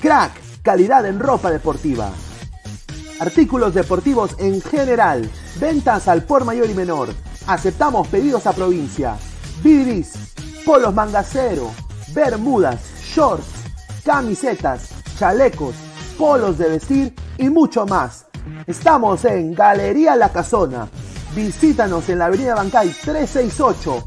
Crack, calidad en ropa deportiva. Artículos deportivos en general. Ventas al por mayor y menor. Aceptamos pedidos a provincia. Bidris, polos mangacero, bermudas, shorts, camisetas, chalecos, polos de vestir y mucho más. Estamos en Galería La Casona. Visítanos en la Avenida Bancay 368,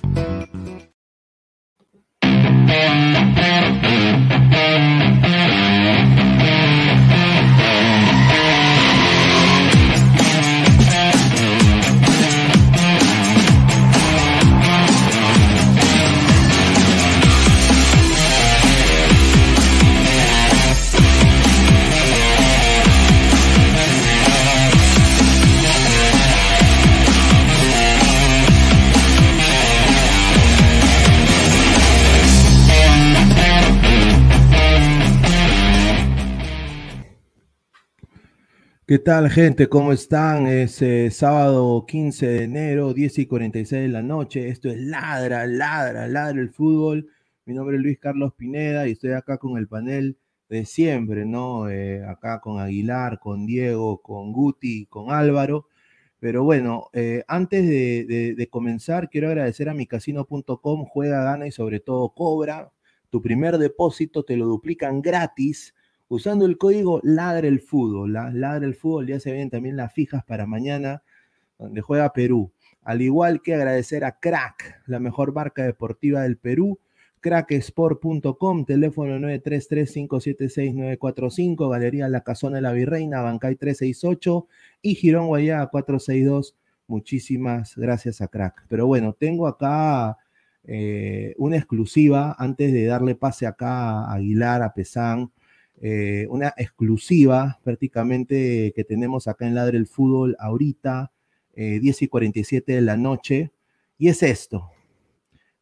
¿Qué tal, gente? ¿Cómo están? Es eh, sábado 15 de enero, 10 y 46 de la noche. Esto es Ladra, Ladra, Ladra el fútbol. Mi nombre es Luis Carlos Pineda y estoy acá con el panel de siempre, ¿no? Eh, acá con Aguilar, con Diego, con Guti, con Álvaro. Pero bueno, eh, antes de, de- de comenzar, quiero agradecer a micasino.com, juega, gana y sobre todo cobra. Tu primer depósito te lo duplican gratis usando el código Ladra el Fútbol. ¿ah? Ladra el Fútbol, ya se ven también las fijas para mañana, donde juega Perú. Al igual que agradecer a Crack, la mejor marca deportiva del Perú, cracksport.com, teléfono 933-576-945, Galería La Casona de la Virreina, Bancay 368 y Girón Guayá 462. Muchísimas gracias a Crack. Pero bueno, tengo acá eh, una exclusiva antes de darle pase acá a Aguilar, a Pesán, eh, una exclusiva prácticamente que tenemos acá en Ladre el Fútbol ahorita, eh, 10 y 47 de la noche, y es esto.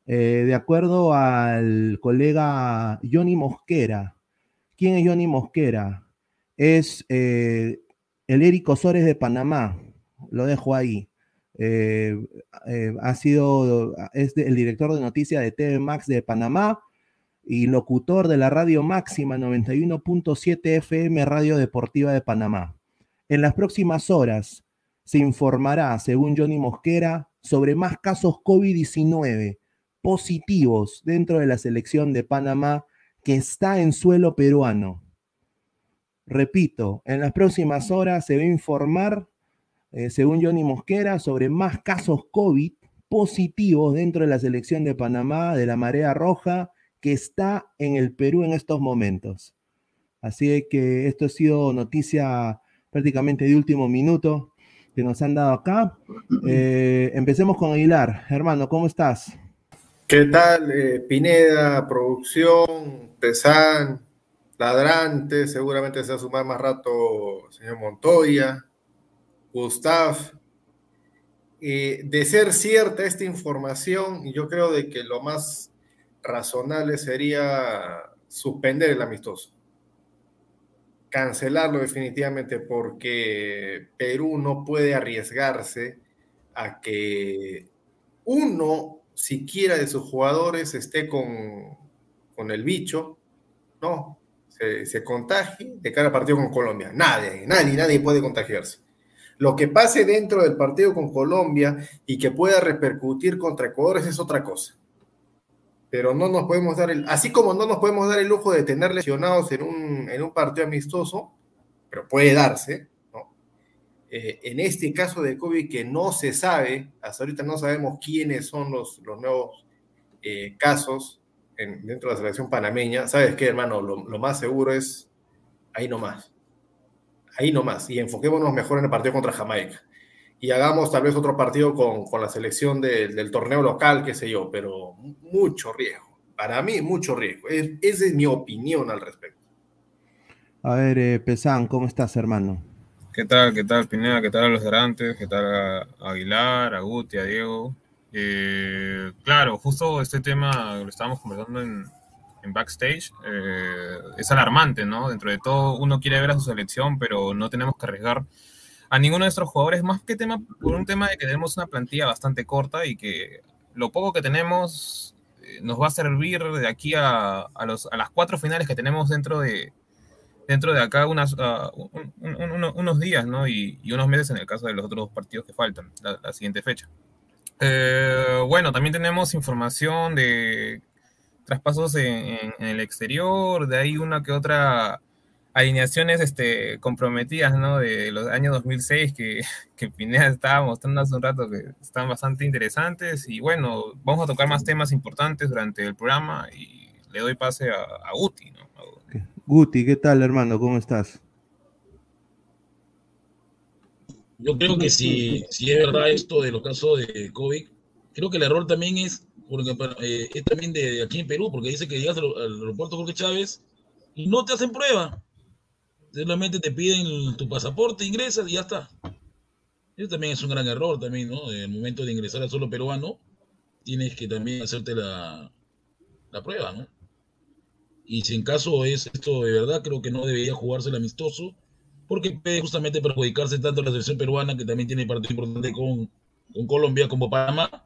Eh, de acuerdo al colega Johnny Mosquera, ¿quién es Johnny Mosquera? Es eh, el Eric Osores de Panamá, lo dejo ahí. Ha sido, es el director de noticias de TV Max de Panamá y locutor de la radio máxima 91.7 FM Radio Deportiva de Panamá. En las próximas horas se informará, según Johnny Mosquera, sobre más casos COVID-19 positivos dentro de la selección de Panamá que está en suelo peruano. Repito, en las próximas horas se va a informar, eh, según Johnny Mosquera, sobre más casos COVID positivos dentro de la selección de Panamá, de la Marea Roja, que está en el Perú en estos momentos. Así que esto ha sido noticia prácticamente de último minuto que nos han dado acá. Eh, empecemos con Aguilar. Hermano, ¿cómo estás? ¿Qué tal, eh, Pineda, producción, Pesan, Ladrante? Seguramente se va a sumar más rato señor Montoya, Gustav. Eh, de ser cierta esta información, yo creo de que lo más razonable sería suspender el amistoso. Cancelarlo definitivamente porque Perú no puede arriesgarse a que uno siquiera de sus jugadores esté con, con el bicho, ¿no? se, contagie de cara partido con Colombia. Nadie, nadie, nadie puede contagiarse. Lo que pase dentro del partido con Colombia y que pueda repercutir contra Ecuador es otra cosa. Pero no nos podemos dar el, así como no nos podemos dar el lujo de tener lesionados en un, en un partido amistoso, pero puede darse, ¿no? Eh, en este caso de COVID que no se sabe, hasta ahorita no sabemos quiénes son los, los nuevos eh, casos en, dentro de la selección panameña, ¿sabes qué, hermano? Lo, lo más seguro es ahí nomás ahí nomás, y enfoquémonos mejor en el partido contra Jamaica. Y hagamos tal vez otro partido con, con la selección de, del torneo local, qué sé yo, pero mucho riesgo. Para mí, mucho riesgo. Es, esa es mi opinión al respecto. A ver, eh, Pesán, ¿cómo estás, hermano? ¿Qué tal? ¿Qué tal, Pineda? ¿Qué tal a los garantes? ¿Qué tal a Aguilar, a Guti, a Diego? Eh, claro, justo este tema lo estábamos conversando en, en backstage, eh, es alarmante, ¿no? Dentro de todo, uno quiere ver a su selección, pero no tenemos que arriesgar a ninguno de nuestros jugadores, más que tema, por un tema de que tenemos una plantilla bastante corta y que lo poco que tenemos eh, nos va a servir de aquí a, a, los, a, las cuatro finales que tenemos dentro de, dentro de acá unas, uh, un, un, un, unos días, ¿no? Y, y, unos meses en el caso de los otros partidos que faltan, la, la siguiente fecha. Eh, bueno, también tenemos información de traspasos en, en, el exterior, de ahí una que otra alineaciones este, comprometidas, ¿no? De los años 2006 que, que Pineda estaba mostrando hace un rato que están bastante interesantes y bueno, vamos a tocar más temas importantes durante el programa y le doy pase a, a Guti, ¿no? A Guti, ¿qué tal hermano? ¿Cómo estás? Yo creo que si, si es verdad esto de los casos de COVID, creo que el error también es porque eh, es también de aquí en Perú, porque dice que llegas al, al aeropuerto Jorge Chávez y no te hacen prueba. Solamente te piden tu pasaporte, ingresas y ya está. Eso también es un gran error también, ¿no? En el momento de ingresar al suelo peruano, tienes que también hacerte la, la prueba, ¿no? Y si en caso es esto de verdad, creo que no debería jugarse el amistoso, porque puede justamente perjudicarse tanto la selección peruana, que también tiene partido importante con, con Colombia, como Panamá,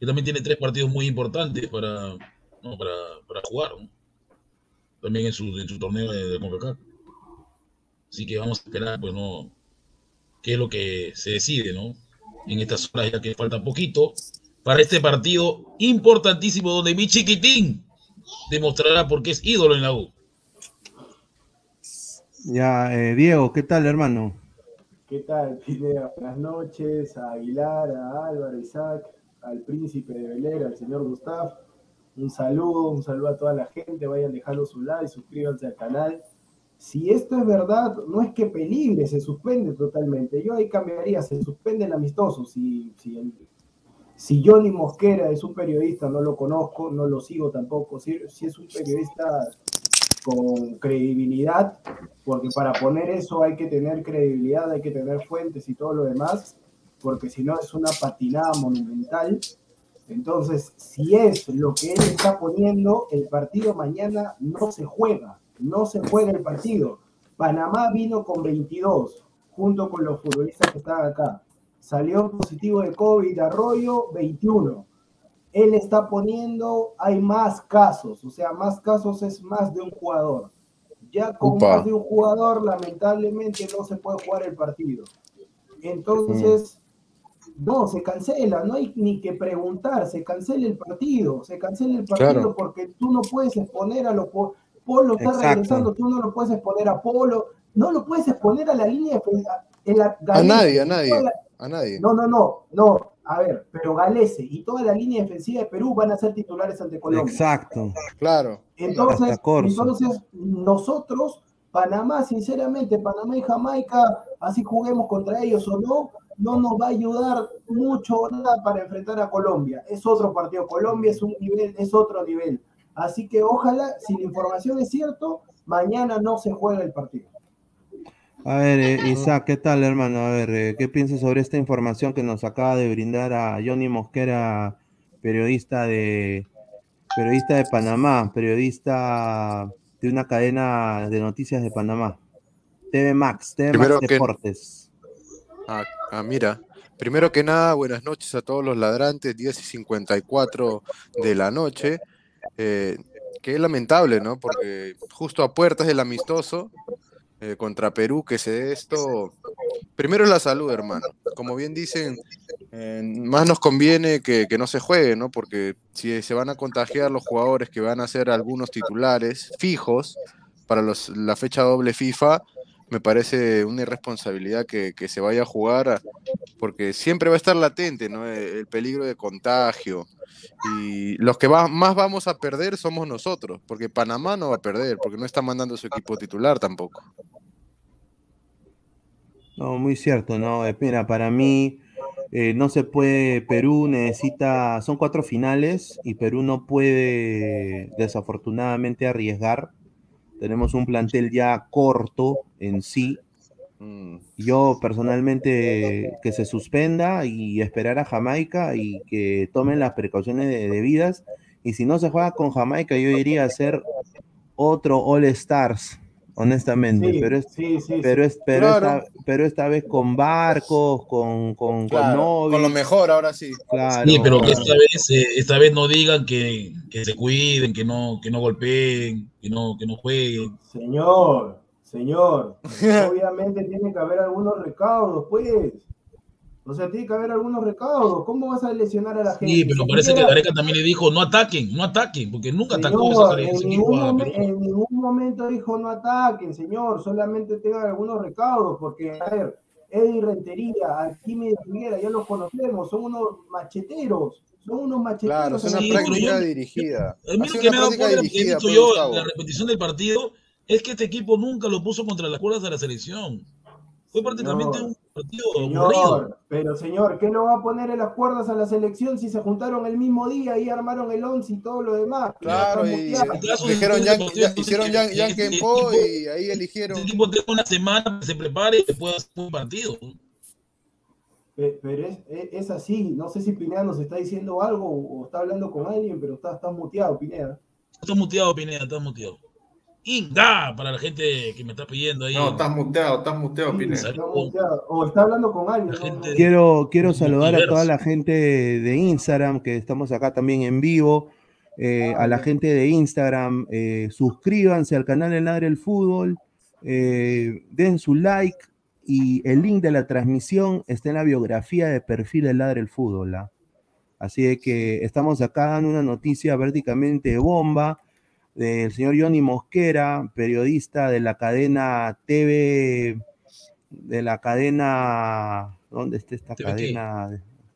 que también tiene tres partidos muy importantes para, para, para jugar, ¿no? también en su, en su torneo de, de CONCACAF. Así que vamos a esperar, pues, ¿no? qué es lo que se decide, ¿no? En estas horas ya que falta poquito para este partido importantísimo donde mi chiquitín demostrará por qué es ídolo en la U. Ya, eh, Diego, ¿qué tal, hermano? ¿Qué tal, Pineda? Buenas noches a Aguilar, a Álvaro, Isaac, al príncipe de Belera, al señor Gustav. Un saludo, un saludo a toda la gente. Vayan dejando su like, suscríbanse al canal. Si esto es verdad, no es que peligre, se suspende totalmente. Yo ahí cambiaría, se suspende el amistoso. Si, si, el, si Johnny Mosquera es un periodista, no lo conozco, no lo sigo tampoco. Si, si es un periodista con credibilidad, porque para poner eso hay que tener credibilidad, hay que tener fuentes y todo lo demás porque si no es una patinada monumental. Entonces, si es lo que él está poniendo, el partido mañana no se juega, no se juega el partido. Panamá vino con 22, junto con los futbolistas que estaban acá. Salió positivo de COVID, Arroyo, 21. Él está poniendo, hay más casos, o sea, más casos es más de un jugador. Ya con más de un jugador, lamentablemente no se puede jugar el partido. Entonces, no, se cancela, no hay ni que preguntar, se cancela el partido, se cancela el partido claro. porque tú no puedes exponer a los Polo está Exacto. regresando, tú no lo puedes exponer a Polo, no lo puedes exponer a la línea de en la, a nadie, a nadie, la, a nadie. No, no, no, no, a ver, pero Galese y toda la línea defensiva de Perú van a ser titulares ante Colombia. Exacto. Claro. Entonces, entonces nosotros, Panamá, sinceramente, Panamá y Jamaica, así juguemos contra ellos o no, no nos va a ayudar mucho nada para enfrentar a Colombia. Es otro partido. Colombia es un nivel, es otro nivel. Así que ojalá, si la información es cierto, mañana no se juega el partido. A ver, eh, Isaac, ¿qué tal, hermano? A ver, eh, ¿qué piensas sobre esta información que nos acaba de brindar a Johnny Mosquera, periodista de periodista de Panamá, periodista de una cadena de noticias de Panamá? TV Max, TV Max Primero Deportes. Que... Ah, ah, mira. Primero que nada, buenas noches a todos los ladrantes, 10 y 54 de la noche. Eh, que es lamentable, ¿no? Porque justo a puertas del amistoso eh, contra Perú que se dé esto. Primero es la salud, hermano. Como bien dicen, eh, más nos conviene que, que no se juegue, ¿no? Porque si se van a contagiar los jugadores que van a ser algunos titulares fijos para los, la fecha doble FIFA, me parece una irresponsabilidad que, que se vaya a jugar, porque siempre va a estar latente, ¿no? El, el peligro de contagio. Y los que más vamos a perder somos nosotros, porque Panamá no va a perder, porque no está mandando su equipo titular tampoco. No, muy cierto, ¿no? Mira, para mí eh, no se puede, Perú necesita, son cuatro finales y Perú no puede desafortunadamente arriesgar. Tenemos un plantel ya corto en sí. Mm, Yo personalmente que se suspenda y esperar a Jamaica y que tomen las precauciones de- debidas. Y si no se juega con Jamaica, yo iría a hacer otro All Stars, honestamente. Sí, pero es, sí, sí, pero, es, pero, Claro. esta, pero esta vez con barcos, con, con, con claro, Novi, con lo mejor ahora sí. claro. Sí, pero que esta vez, eh, esta vez no digan que, que se cuiden, que no, que no golpeen, que no, que no jueguen. Señor, señor, obviamente tiene que haber algunos recaudos, pues. O sea, tiene que haber algunos recaudos. ¿Cómo vas a lesionar a la gente? Sí, pero parece que Gareca también le dijo, no ataquen, no ataquen, porque nunca atacó Señor, ese, ese en, equipo ningún a momen- en ningún momento dijo no ataquen, señor, solamente tengan algunos recaudos, porque, a ver, Eddie Rentería, Arquímedes Figuera, ya los conocemos, son unos macheteros, son unos macheteros. Claro, es en una Sí, práctica yo- dirigida. A sido que me ha dado cuenta, que he pues, yo Gustavo. en la repetición del partido, es que este equipo nunca lo puso contra las cuerdas de la selección. Fue prácticamente Señor, un partido aburrido. Pero señor, ¿qué lo va a poner en las cuerdas a la selección si se juntaron el mismo día y armaron el once y todo lo demás? Claro, Está y dijeron ya- hicieron Po de- y ahí eligieron. Este equipo tiene una semana que se prepare y después hacer un partido. Pe- Pero es, es- es así, no sé si Pineda nos está diciendo algo o, está hablando con alguien, pero está, está muteado, Pineda. Estás muteado, Pineda, estás muteado. Inga, para la gente que me está pidiendo ahí. No, estás muteado, estás muteado, Sí, Pineda. está muteado. O está hablando con alguien. La no, gente- no. Quiero, quiero saludar a toda la gente de Instagram, que estamos acá también en vivo. eh, a la gente de Instagram, eh, suscríbanse al canal El Ladre el Fútbol, eh, den su like y el link de la transmisión está en la biografía de perfil del Ladre el Fútbol. ¿ah? Así de que estamos acá dando una noticia prácticamente bomba del señor Johnny Mosquera, periodista de la cadena TV, de la cadena, ¿dónde está esta cadena?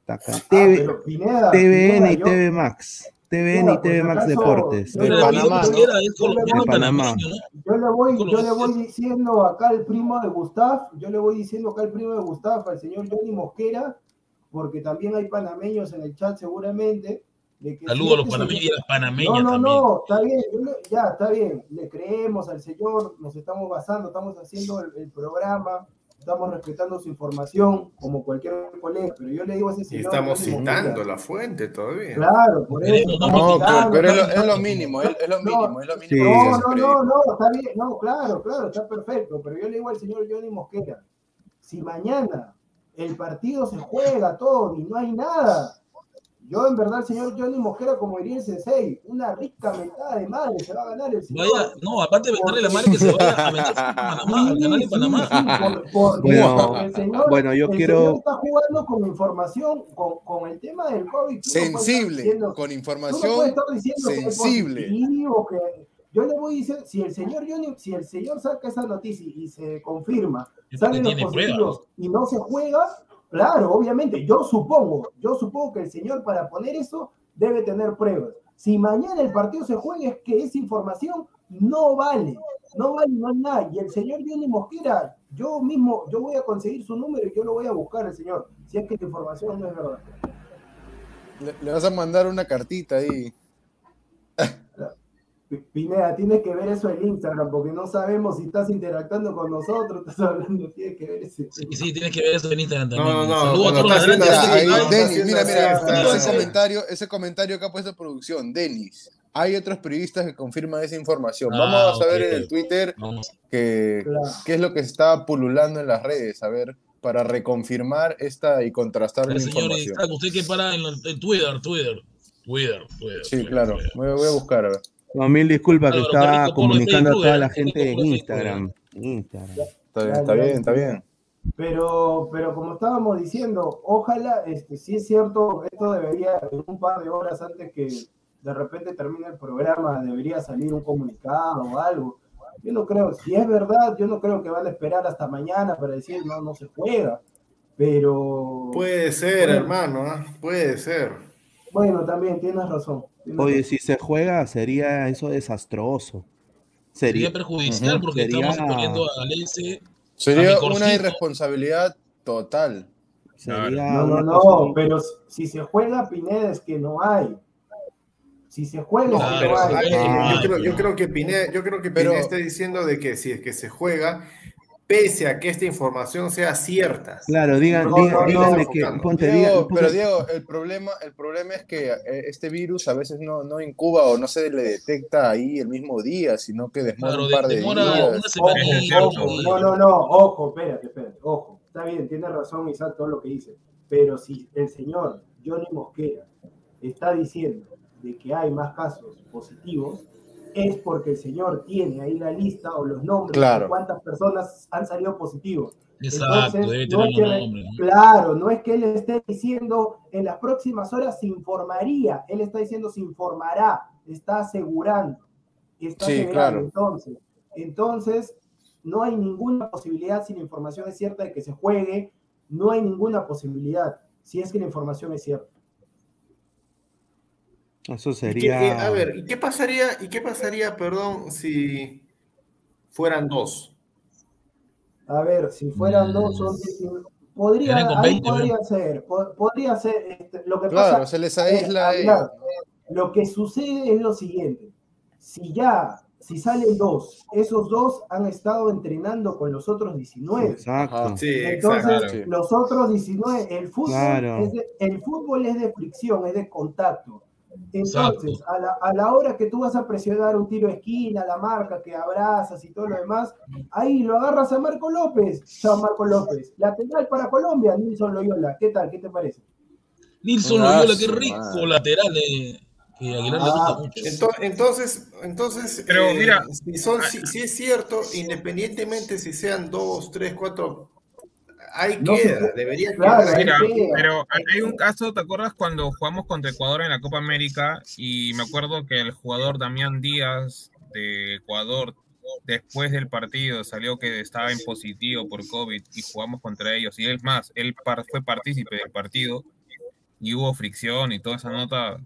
Ah, TV, pero Pineda, TVN Pineda, y yo- TV Max. TVN y por TV Max Deportes. yo De le- voy, yo le voy diciendo acá al primo de Gustav, yo le voy diciendo acá al primo de Gustav, al señor Johnny Mosquera, porque también hay panameños en el chat seguramente. De que Saludos a los panameños y a las panameñas No, no, también. no, está bien, ya, está bien, le creemos al señor, nos estamos basando, estamos haciendo el, el programa, estamos respetando su información como cualquier colega, pero yo le digo a ese Y señor... estamos Johnny citando la fuente todavía. Claro, por eso. No, estamos No, citando, pero es lo, estamos- es lo mínimo, es, es lo mínimo, es lo mínimo. No, no, no, no, está bien, no, claro, claro, está perfecto, pero yo le digo al señor Johnny Mosquera, si mañana el partido se juega todo y no hay nada, yo en verdad, el señor Johnny Mosquera, como diría el sensei, una rica mentada de madre se va a ganar el señor. Vaya, no, aparte de darle la madre que se vaya a meterse en Panamá, sí, por- por- Bueno, el señor, bueno, yo el quiero- señor está jugando con información, con, con el tema del COVID. no Sensible, diciendo- con no puedes información estar diciendo que es sensible. positivo, que- Yo le voy diciendo, si el señor Johnny, si el señor saca esa noticia y se confirma, salen los tiene positivos pruebas. y no se juega, claro, obviamente, yo supongo, yo supongo que el señor para poner eso debe tener pruebas. Si mañana el partido se juega, es que esa información no vale, no vale, no nada. Y el señor Johnny Mosquera, yo mismo, yo voy a conseguir su número y yo lo voy a buscar al señor, si es que la información no es verdad. Le, le vas a mandar una cartita ahí. Pineda, tienes que ver eso en Instagram, porque no sabemos si estás interactuando con nosotros, estás hablando, tienes que ver ese. Sí, sí, tienes que ver eso en Instagram también. No, no, Saludos a todos los no, Ay, está Denis, mira, mira, ese comentario, ese comentario que ha puesto producción, Denis. Hay otros periodistas que confirman esa información. Ah, Vamos a ver en el Twitter Claro. qué es lo que se está pululando en las redes, a ver, para reconfirmar esta y contrastar la El señor información. Isaac, usted que para en, el- en Twitter, Twitter, Twitter, Twitter. Sí, Twitter, claro. Twitter. Voy, a- voy a buscar, a ver. No, mil disculpas que estaba comunicando a toda ¿eh? la gente en Facebook, Instagram. Instagram. Está bien, está bien, está bien. Pero, pero como estábamos diciendo, ojalá, este, si es cierto, esto debería, en un par de horas antes que de repente termine el programa, debería salir un comunicado o algo. Yo no creo, si es verdad, yo no creo que van a esperar hasta mañana para decir no, no se juega. Pero Puede ser, Bueno. hermano, ¿ah? puede ser. bueno, también tienes razón. Oye, si se juega, sería eso desastroso. Sería Sería, perjudicial porque sería- estamos poniendo a Lece Sería A una irresponsabilidad total. sería No, no, no, pero si se juega Pineda es que no hay. Si se juega hay. Ah, yo, creo, yo no. creo que Pineda, yo creo que Pero- está diciendo de que si es que se juega, pese a que esta información sea cierta. Claro, digan, No, digan, no, no, díganle no, que ponte, Diego, pero ponte- Diego, el problema, el problema es que eh, este virus a veces no, no incuba o no se le detecta ahí el mismo día, sino que demora Claro, un par de demora días. Ojo, ojo, no, no, no, ojo, espérate, espérate, ojo. Está bien, tiene razón Isaac todo lo que dice. Pero si el señor Johnny Mosquera está diciendo de que hay más casos positivos, es porque el señor tiene ahí la lista o los nombres Claro. de cuántas personas han salido positivos. Exacto, Entonces, debe no tener es que los re- nombres. ¿no? Claro, no es que él esté diciendo en las próximas horas se informaría, él está diciendo se informará, está asegurando, está Sí, asegurando. claro. Entonces, entonces, no hay ninguna posibilidad, si la información es cierta, de que se juegue, no hay ninguna posibilidad, si es que la información es cierta. Eso ¿Y qué- sería. eh, a ver, ¿y qué pasaría, y qué pasaría, perdón, si fueran dos? A ver, si fueran Mm. dos, son 19. podría, ahí 20, podría ser, po- podría ser, este, lo que Claro, pasa se les Eh, aísla Aguilar, ellos. Lo que sucede es lo siguiente. Si ya, si salen dos, esos dos han estado entrenando con los otros 19. Exacto. Sí, Entonces, exacto. los otros 19, el fútbol, Claro. es de, el fútbol es de fricción, es de contacto. Entonces, a la, a la hora que tú vas a presionar un tiro de esquina, la marca que abrazas y todo lo demás, ahí lo agarras a Marco López. Chao, Marco López. Lateral para Colombia, Nilson Loyola. ¿Qué tal? ¿Qué te parece? Nilson Ah, Loyola, qué rico lateral. eh, que Aguilar le Ah, gusta mucho. Ento- Entonces, entonces, Pero eh, mira, si, son, si, si es cierto, independientemente si sean dos, tres, cuatro, ahí No queda, debería claro, quedar. ahí Mira, queda. pero hay un caso, ¿te acuerdas cuando jugamos contra Ecuador en la Copa América? Y me acuerdo que el jugador Damián Díaz de Ecuador, después del partido, salió que estaba en positivo por COVID y jugamos contra ellos. Y es más, él par- fue partícipe del partido y hubo fricción y toda esa nota.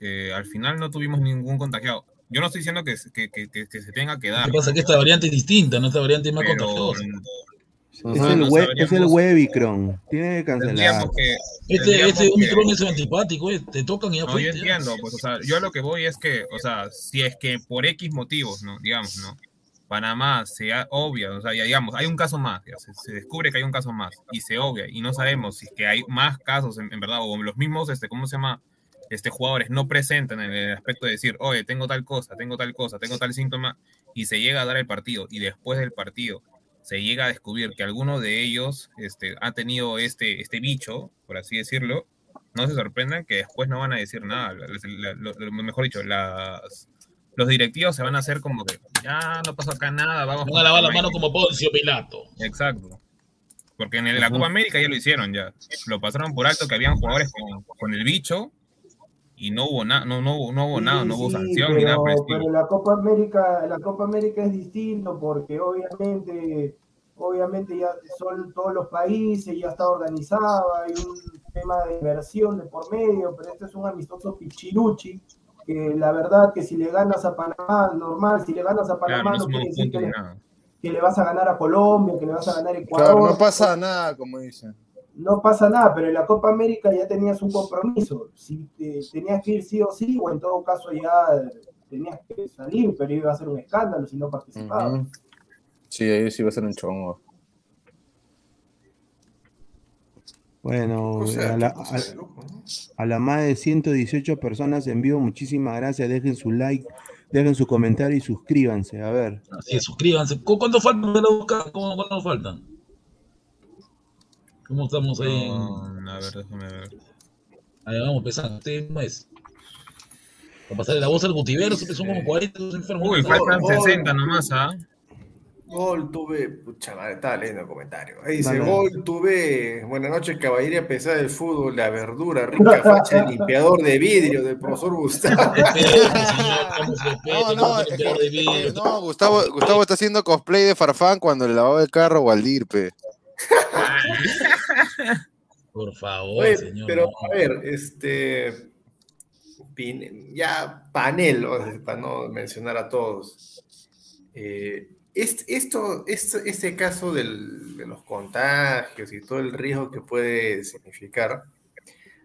eh, al final no tuvimos ningún contagiado. Yo no estoy diciendo que, que, que- que- que se tenga que Lo dar. que pasa es que esta variante es distinta, ¿no? Esta variante es más pero contagiosa. Es el, no we- es el Webicron. Tiene que cancelar. que. Este, este que- Omicron es antipático, eh, te tocan y ya No, yo entiendo, pues, o sea, yo a lo que voy es que, o sea, si es que por X motivos, ¿no? Digamos, ¿no? Panamá se ha- obvia, o sea, ya digamos, hay un caso más, ya se, se descubre que hay un caso más y se obvia y no sabemos si es que hay más casos en, en verdad o los mismos, este, ¿cómo se llama? Este, jugadores no presentan en el aspecto de decir, oye, tengo tal cosa, tengo tal cosa, tengo tal síntoma y se llega a dar el partido y después del partido se llega a descubrir que alguno de ellos este, ha tenido este, este bicho, por así decirlo, no se sorprendan que después no van a decir nada. La- la- lo- lo- mejor dicho, las, los directivos se van a hacer como que ya no pasó acá nada, vamos Van a lavar la mano como Poncio Pilato. Exacto. Porque en el- la. Copa América ya lo hicieron ya. Lo pasaron por alto que habían jugadores con, con el bicho y no hubo nada, no, no, hubo- no hubo nada, no hubo Sí, sanción pero, ni nada la Copa América, la Copa América es distinto porque obviamente, obviamente ya son todos los países, ya está organizada, hay un tema de inversión de por medio, pero este es un amistoso pichiruchi, que la verdad que si le ganas a Panamá, normal, si le ganas a Claro, Panamá no quiere decir que le, nada. que le vas a ganar a Colombia, que le vas a ganar a Ecuador. Claro, no pasa nada, como dicen. No pasa nada, pero en la Copa América ya tenías un compromiso. Si te- tenías que ir sí o sí, o en todo caso ya tenías que salir, pero iba a ser un escándalo si no participabas. Sí, ahí sí va a ser un chongo. Bueno, O sea, a, la, más de 118 personas en vivo, muchísimas gracias. Dejen su like, dejen su comentario y suscríbanse. A ver. Así es, suscríbanse. ¿Cu- ¿Cuánto faltan ¿Cuánto faltan? ¿Cómo estamos ahí? No, a ver, déjame ver. Ahí vamos empezando. Este es. Para pasarle la voz al Gutiverso, que son como 40 esos enfermos. Uy, faltan gol. 60 nomás, ¿ah? Gol tuve, pucha madre, estaba leyendo el comentario. Ahí dice, gol tuve, buenas noches, caballería pesada del fútbol, la verdura, rica facha de limpiador de vidrio del profesor Gustavo. No, no, es vidrio. no, Gustavo, Gustavo está haciendo cosplay de Farfán cuando le lavaba el carro a Waldir, pe. Por favor, Oye, señor. pero no. a ver, este, pin- ya panel, o sea, para no mencionar a todos. Eh, est- esto, esto, este caso del- de los contagios y todo el riesgo que puede significar,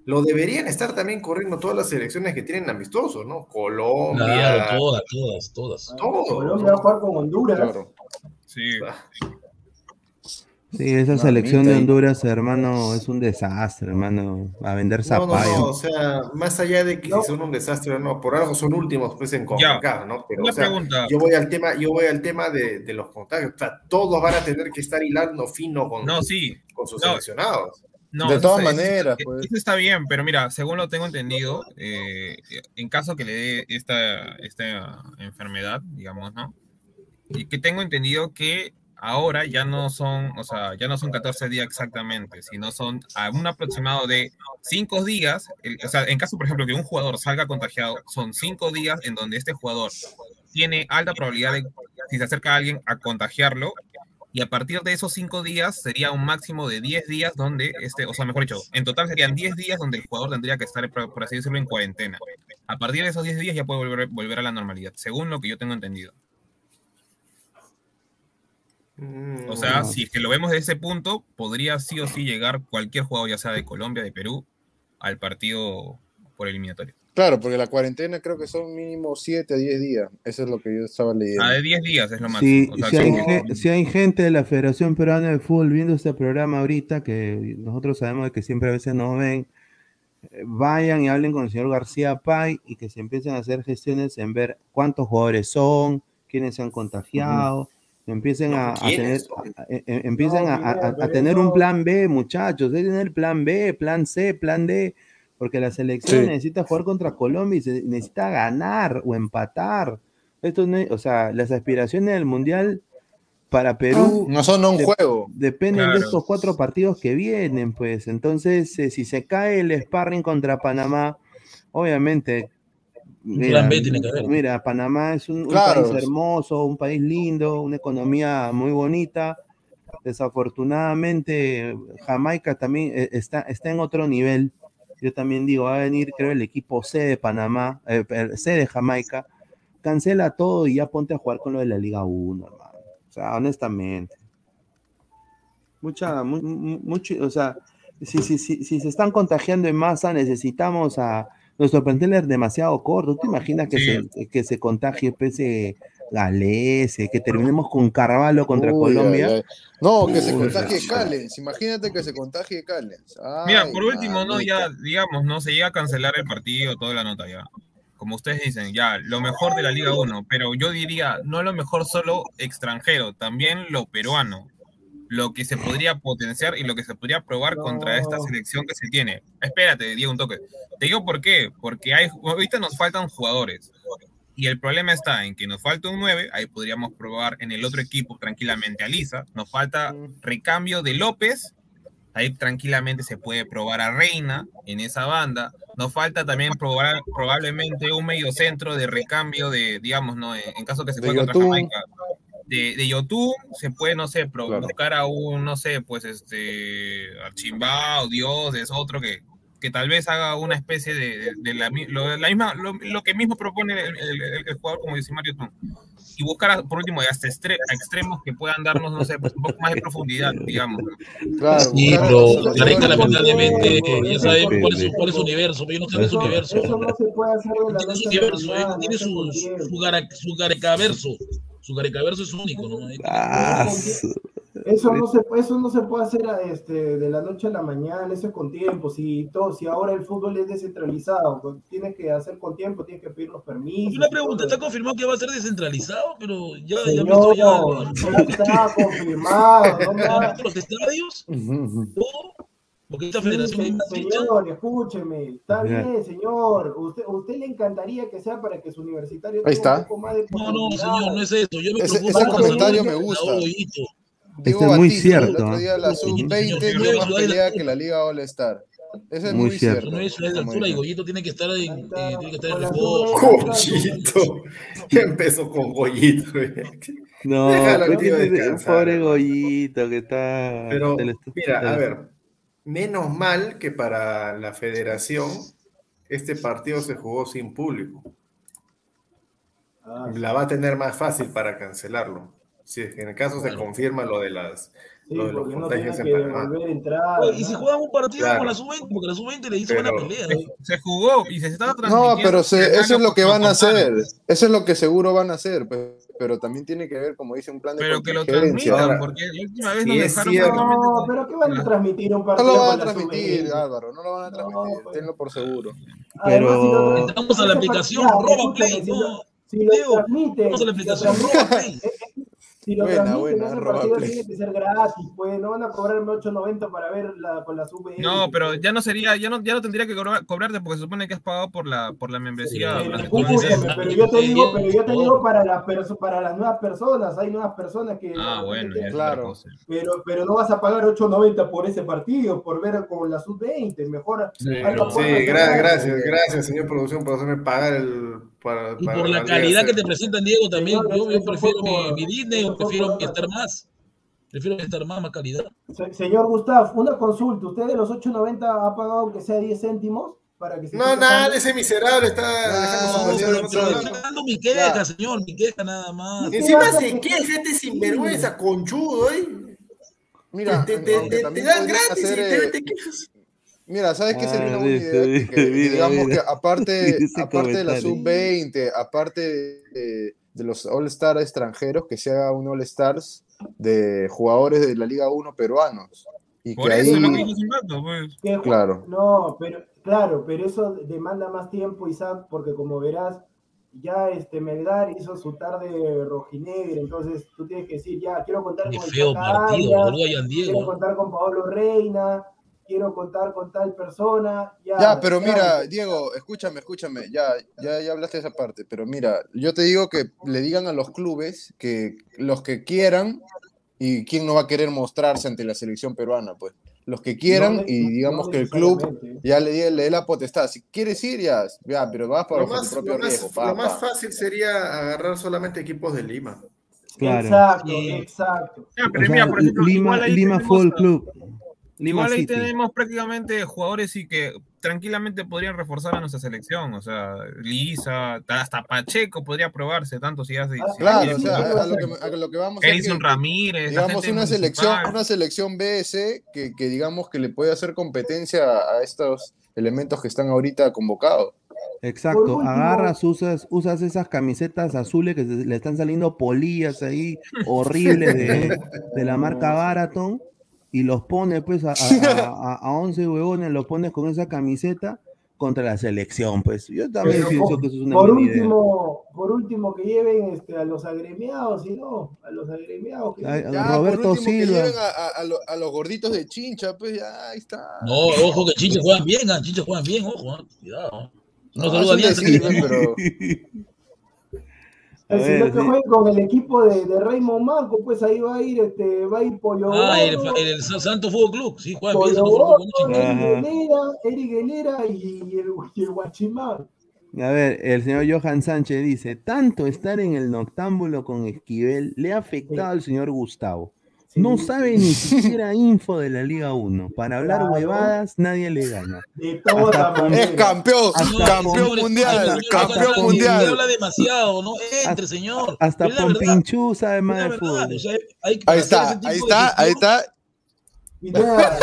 lo deberían estar también corriendo todas las selecciones que tienen amistosos, ¿no? Colombia, Claro, todas, todas, todas. todo. Colombia va a jugar con Honduras. Claro. Sí. Sí, esa Mamita, selección de Honduras, hermano, es un desastre, hermano. A vender No, no, zapallo. no, o sea, más allá de que No. son un desastre o no, por algo son últimos pues en CONCACAF, ¿no? Pero, Una o sea, pregunta. yo voy al tema, yo voy al tema de, de los contagios. O sea, todos van a tener que estar hilando fino con, No, sí. con sus No. seleccionados. No, De todas maneras, eso- pues. Eso está bien, pero mira, según lo tengo entendido, eh, en caso que le dé esta, esta enfermedad, digamos, ¿no? Y que tengo entendido que ahora ya no son, o sea, ya no son 14 días exactamente, sino son a un aproximado de 5 días. el- o sea, en caso, por ejemplo, que un jugador salga contagiado, son 5 días en donde este jugador tiene alta probabilidad de, si se acerca a alguien, a contagiarlo y a partir de esos cinco días sería un máximo de 10 días donde, este, o sea, mejor dicho, en total serían 10 días donde el jugador tendría que estar, por así decirlo, en cuarentena. A partir de esos 10 días ya puede volver, volver a la normalidad, según lo que yo tengo entendido. O sea, Mm, si es que lo vemos de ese punto, podría sí o sí llegar cualquier jugador, ya sea de Colombia, de Perú, al partido por eliminatorio. Claro, porque la cuarentena creo que son mínimo 7 a 10 días. Eso es lo que yo estaba leyendo. Ah, de 10 días es lo más. Sí, o sea, si, hay, ge- si hay gente de la Federación Peruana de Fútbol viendo este programa ahorita, que nosotros sabemos que siempre a veces nos ven, eh, vayan y hablen con el señor García Pay y que se empiecen a hacer gestiones en ver cuántos jugadores son, quiénes se han contagiado, que empiecen a, a ¿quiénes tener, a- a- a- empiecen No, a, a- mira, a pero tener un plan B, muchachos, deben tener plan B, plan C, plan D, porque la selección Sí. necesita jugar contra Colombia y se necesita ganar o empatar. Esto no o sea, las aspiraciones del mundial para Perú No son un de- juego. dependen de estos cuatro partidos que vienen, pues. Entonces, eh, si se cae el sparring contra Panamá, obviamente. Plan B tiene que haber. Mira, Panamá es un, país hermoso, un país lindo, una economía muy bonita. Desafortunadamente, Jamaica también eh, está, está en otro nivel. Yo también digo, va a venir, creo, el equipo C de Panamá, eh, C de Jamaica. Cancela todo y ya ponte a jugar con lo de la Liga 1, hermano. O sea, honestamente. Mucha, mu- mu- mucho, o sea, si, si, si, si se están contagiando en masa, necesitamos a. Nuestro plantel es demasiado corto. ¿Tú te imaginas que, Sí. se, que se contagie ese Galese, que terminemos con Carvalho contra Uy, Colombia? ay, ay. No, que se contagie. Callens. Imagínate que se contagie Callens. Mira, por último, no, ya, digamos, no se llega a cancelar el partido, toda la nota ya. Como ustedes dicen, ya, lo mejor de la Liga 1, pero yo diría, no lo mejor solo extranjero, también lo peruano. Lo que se podría potenciar y lo que se podría probar contra esta No. selección que se tiene. Espérate, Diego, un toque. Te digo por qué, porque hay, ahorita nos faltan jugadores. Y el problema está en que nos falta un 9, ahí podríamos probar en el otro equipo tranquilamente a Lisa. Nos falta recambio de López, ahí tranquilamente se puede probar a Reina en esa banda. Nos falta también probar probablemente un medio centro de recambio de, digamos, ¿no? En, caso que se De juegue contra. Jamaica. De, de Yotun se puede, no sé, pro- Claro. buscar a un, no sé, pues este, Archimbao, Dios, es otro que, que tal vez haga una especie de, de- de la, lo, la misma, lo, lo que mismo propone el, el- el- el jugador, como dice Mario. Y buscar, a- por último, hasta a extremos que puedan darnos, no sé, pues, un poco más de profundidad, digamos. Claro, Sí, pero Gareca lamentablemente ya sabemos cuál es su, cuál es su universo, pero yo no su universo. eso no se puede hacer de la Tiene su universo, ¿eh? tiene su, su, su, su garecaverso. Su garecaverso es único, ¿no? Ah, Eso no se, eso no se puede hacer a, este, de la noche a la mañana, eso es con tiempo. Si, todo, si ahora el fútbol es descentralizado, pues, tienes que hacer con tiempo, tienes que pedir los permisos. Una pregunta. ¿está confirmado que va a ser descentralizado? Pero ya, ya Señor, me estoy ya. no está confirmado. No me haga- los estadios, todo. Porque esta Sí, federación es señor, escúcheme, está bien, señor. Usted, usted le encantaría que sea para que su universitario Ahí está. un poco más de No, no, señor, no es eso. Yo me Ese- comentario me gusta. Diego Este es muy cierto, El otro día la sub-20 Señor, dio más señor, pelea señor. que la Liga All-Star. Eso es Muy muy, cierto. cierto. No es ciudad de altura y. Goyito tiene que estar en, eh, está, tiene que estar en con la reposo. Goyito. Ya empezó con Goyito. No, Déjalo, tío, pobre. Goyito que está. Pero, mira, a ver, menos mal que para la federación este partido se jugó sin público. Ah, La va a tener más fácil para cancelarlo. Si es que en el caso se confirma lo de las sí, lo de los no contagios en Panamá. Oye, y si juegan un partido Claro. con la sub-20, porque la sub-20 le hizo Pero- buena pelea. Se, se jugó y se estaba transmitiendo. No, pero se- eso es lo que van a hacer. Eso es lo que seguro van a hacer. Pero, pero también tiene que ver, como dice, un plan de Pero que lo transmitan, Ahora, porque la última vez nos es dejaron cierto- prácticamente No, pero ¿qué van a la- transmitir un No partido lo van a transmitir, sub-20? Álvaro. No lo van a transmitir. pues. Tenlo por seguro. Además, si lo- Pero- Entramos a la aplicación partido, Roba escúchame, Play, si no. lo- Si lo transmiten, Vamos a la aplicación Roba Play. Si lo Buena, transmiten, buena, ese partido tiene que ser gratis, pues no van a cobrarme 8.90 para ver la, con la sub No, pero ya no sería, ya no, ya no tendría que cobrar- cobrarte porque se supone que has pagado por la, por la membresía. Sí, pero pero yo te digo, pero yo te digo para las perso- para las nuevas personas, hay nuevas personas que Ah, bueno, Claro. pero pero no vas a pagar 8.90 por ese partido, por ver con la sub-20, mejor Sí, Sí, la gra- semana. gracias, gracias, señor producción, por hacerme pagar el. Para, Y para por la Liga calidad que te presentan, Diego, también. Yo, yo prefiero mi, mi Disney o prefiero estar más. Prefiero estar más, más calidad. Se- Señor Gustav, una consulta, ¿usted de los 8.90 ha pagado aunque sea 10 céntimos para que se No, nada, ese miserable está Ah, dejando su No, sí, bolsa pero, pero dando mi queja, señor, mi queja nada más. ¿Qué Encima se queja este sinvergüenza, conchudo, ¿eh? Mira, te, te- te- te dan gratis hacer, y eh, te, te quejas. Mira, ¿sabes qué sería Ah, una buena listo, idea? Que mira, digamos mira. que aparte, aparte de la comentario. sub-20, aparte de, de los All-Stars extranjeros, que se haga un All-Stars de jugadores de la Liga 1 peruanos. Y Por que eso ahí, es lo que hizo Zimbato, pues. Que claro. No, pero claro, pero eso demanda más tiempo, Isaac, porque como verás, ya este Melgar hizo su tarde rojinegra, entonces tú tienes que decir, ya, quiero contar Qué con feo partido, Arias, quiero contar con Pablo Reina, quiero contar con tal persona. Ya, Ya, pero mira, Diego, escúchame, escúchame, ya, ya, ya hablaste de esa parte, pero mira, yo te digo que le digan a los clubes que los que quieran, y quién no va a querer mostrarse ante la selección peruana, pues, los que quieran, No, y no digamos que el club ya le, dé- le dé la potestad, si quieres ir, ya, ya pero vas para Lo tu más, propio lo más- riesgo, pa, lo más fácil sería agarrar solamente equipos de Lima. Claro. Exacto, Sí. exacto. Ya, O pero sea, mira, por ejemplo, Lima, Lima a- Club. Lima Igual ahí City. tenemos prácticamente jugadores y que tranquilamente podrían reforzar a nuestra selección. O sea, Lisa, hasta Pacheco podría probarse, tanto si hace. Ah, si- Claro, o sea, a lo que, a lo que vamos es Edison que- Ramírez, digamos una municipal. selección, una selección BS que, que digamos que le puede hacer competencia a estos elementos que están ahorita convocados. Exacto, agarras, usas, usas esas camisetas azules que se- le están saliendo polillas ahí horribles de, de la marca Baraton y los pones pues a, a, a- a 11 huevones, los pones con esa camiseta contra la selección, pues yo también Pero pienso por- que eso es una por idea. último, por último que lleven este, a los agremiados, si no, a los agremiados. Que... Ay, Ya, Roberto por último, que Silva. lleven a, a- a lo- a los gorditos de chincha, pues ya ahí está. No, ojo que Chinche juegan bien, ah, Chinche juegan bien, ojo, ah, cuidado. No, No, saluda que- pero Ver, señor que sí. juegue con el equipo de, de Raymond Manco, pues ahí va a ir, este, va a ir Pollo Ah, el, el, el Santo Fútbol Club, sí, juegan bien. Eric Ajá. Guelera, Eric Guelera y, y el, y el Guachimán. A ver, el señor Johan Sánchez dice, tanto estar en el noctámbulo con Esquivel le ha afectado al señor Gustavo. Sí, No sabe ni siquiera info de la Liga 1. Para hablar Claro. huevadas, nadie le gana. Es campeón, Hasta- campeón mundial, campeón habla- mundial. habla demasiado, no entre, señor. Hasta Pompinchú sabe más de fútbol. o sea, hay que- para Ahí está, ahí está, ahí está. Pineda,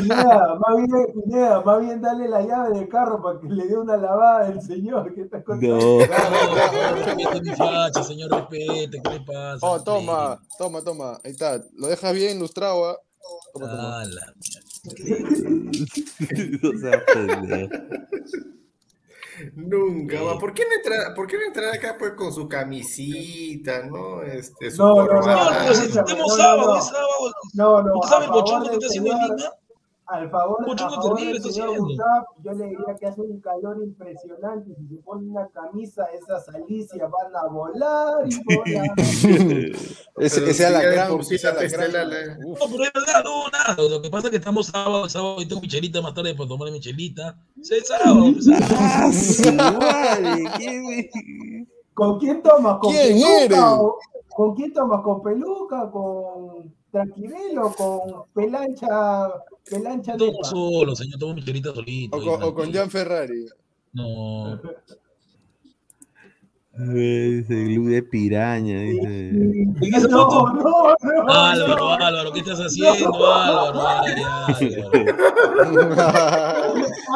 Pineda, más bien, Pineda, más bien dale la llave del carro para que le dé una lavada al señor que está contando. No. Facha, señor, respete, ¿qué le pasa? Oh, toma, toma, toma, ahí está. Lo dejas bien ilustrado, ¿ah? Toma, toma. Ah, la O sea, pendejo. Nunca, va. ¿Por qué no entrar, por qué no entrar acá pues con su camisita, no? Este, su No, no, no, Señor, corbata? pues escúchame, estemos no, no, sábado, no. es sábado. No, no, ¿Usted a sabe el favor bochorno que del está haciendo en señor- Lima? Al favor, Mucho a favor del señor. Gustavo, yo le diría que hace un calor impresionante. Si se pone una camisa, esas alicias van a volar y volar. Ese, ese alacrán, sí la alacrán. la- Uf. No, pero es verdad, no, nada. Lo que pasa es que estamos sábado, sábado y tengo michelita más tarde para tomar michelita. Sí, es sábado, pues. ¡Ah, su madre! ¿Qué me- ¿Con quién tomas? ¿Con ¿Quién peluca? eres? o- ¿Con quién tomas? ¿Con peluca? ¿Con tranquilo? ¿Con pelancha? Pelancha neta? solo, señor, tomo michelita solito. O con, o con. Jan Ferrari. No, A ver, dice Glue de piraña, dice. ¿Y esa No, foto? no, no. Álvaro, no. Álvaro, ¿qué estás haciendo, Álvaro? Ay, Álvaro.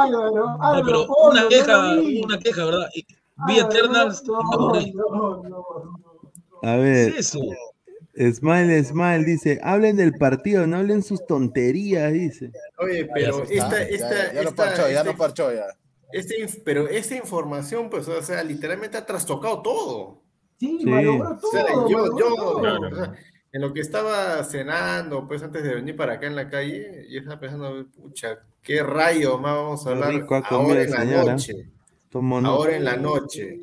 Álvaro, No, Álvaro, pero una queja, una queja, ¿verdad? Vi Eternals, no, me aburrí. no, no, no. A ¿Qué ver, es eso? Smile, Smile, dice, hablen del partido, no hablen sus tonterías, dice. Oye, pero Ya, esta, ya, esta, ya lo parchó, ya este- lo parchó ya. este pero esta información, pues, o sea, literalmente ha trastocado todo. Sí, Sí. malogró O sea, todo, yo, yo, todo. Claro. o sea, en lo que estaba cenando, pues, antes de venir para acá en la calle, yo estaba pensando, pucha, qué rayo más vamos a hablar rico ahora en la noche. Tomo. Ahora en la noche.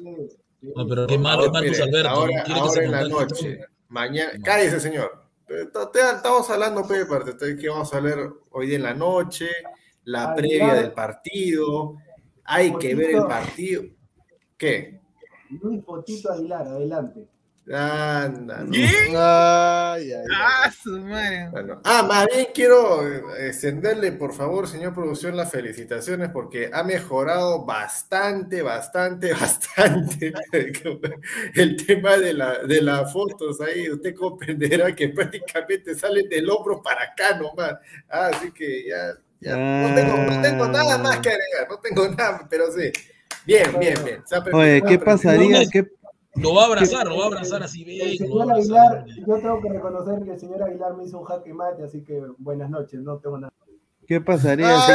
No, pero qué malo, Ahora, Marcos Alberto. ahora, ahora en la noche. Mañana, cállese, señor. Estamos hablando, Pepe, que vamos a hablar hoy día en la noche, la previa del partido. Hay que ver el partido. ¿Qué? Luis Fotito Aguilar, adelante. Anda, no. Ay, ay, ay. ¡Ah, su madre! Bueno, ah, más bien quiero eh, extenderle, por favor, señor producción, las felicitaciones porque ha mejorado bastante, bastante, bastante el tema de, la, de las fotos ahí. Usted comprenderá que prácticamente salen del hombro para acá nomás. Ah, así que ya, ya no, tengo, no tengo nada más que agregar, no tengo nada, pero sí. Bien, bien, bien. Oye, ¿qué pasaría? ¿Qué, Lo va a abrazar, lo va a abrazar así, bien. señor a abrazar. Aguilar, yo tengo que reconocer que el señor Aguilar me hizo un jaque mate, así que buenas noches, no tengo nada. qué pasaría si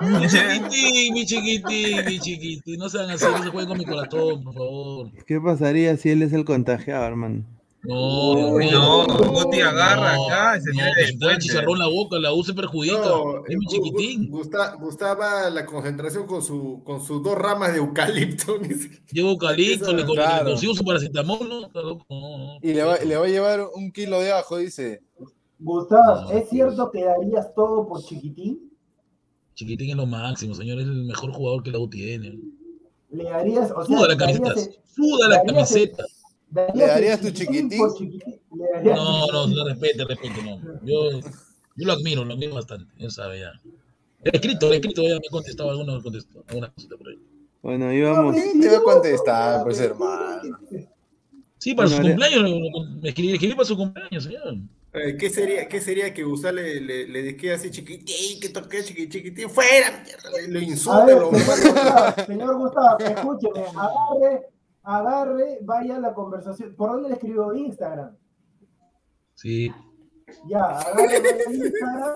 Ah, Mi chiquitín, mi chiquitín, mi chiquitín. No sean así, no se jueguen con mi corazón, por favor. ¿Qué pasaría si él es el contagiado, hermano? No, mío. no, Guti agarra No, acá se no, mete que de se trae frente. chicharrón en la boca, la U se perjudica. No, es mi Gu- chiquitín. Gu- Gusta- gustaba la concentración con, su, con sus dos ramas de eucalipto. Llevo eucalipto, le, Claro. le consigo su paracetamol, ¿no? No, no. Y le va, le va a llevar un kilo de ajo, dice. Gustavo, No, ¿es cierto que darías todo por chiquitín? Chiquitín es lo máximo, señor, es el mejor jugador que la U tiene. ¿Le darías, o sea, Suda la darías camiseta, suda la camiseta. Darías ¿Le darías tu chiquitín? por chiquitín? ¿Le darías No, no, no, respete, respete, no. Yo, yo lo admiro, lo admiro bastante, ya sabe ya. He escrito, he escrito, ya me he contestado alguna, contestó, alguna cosita por ahí. Bueno, íbamos. ¿Quién te va a contestar, pues, hermano? Sí, para Bueno, su le- cumpleaños, me escribí, escribí para su cumpleaños, señor. Eh, ¿Qué sería, ¿Qué sería que Gustavo le, le, le dije así chiquitín, que toque chiquitín, chiquitín, fuera, mierda, le- lo A insulta, ver, lo señor. Gustavo, señor Gustavo, escúcheme, agarre, agarre, vaya a la conversación. ¿Por dónde le escribió Instagram? Sí. Ya, agarre, vaya a Instagram,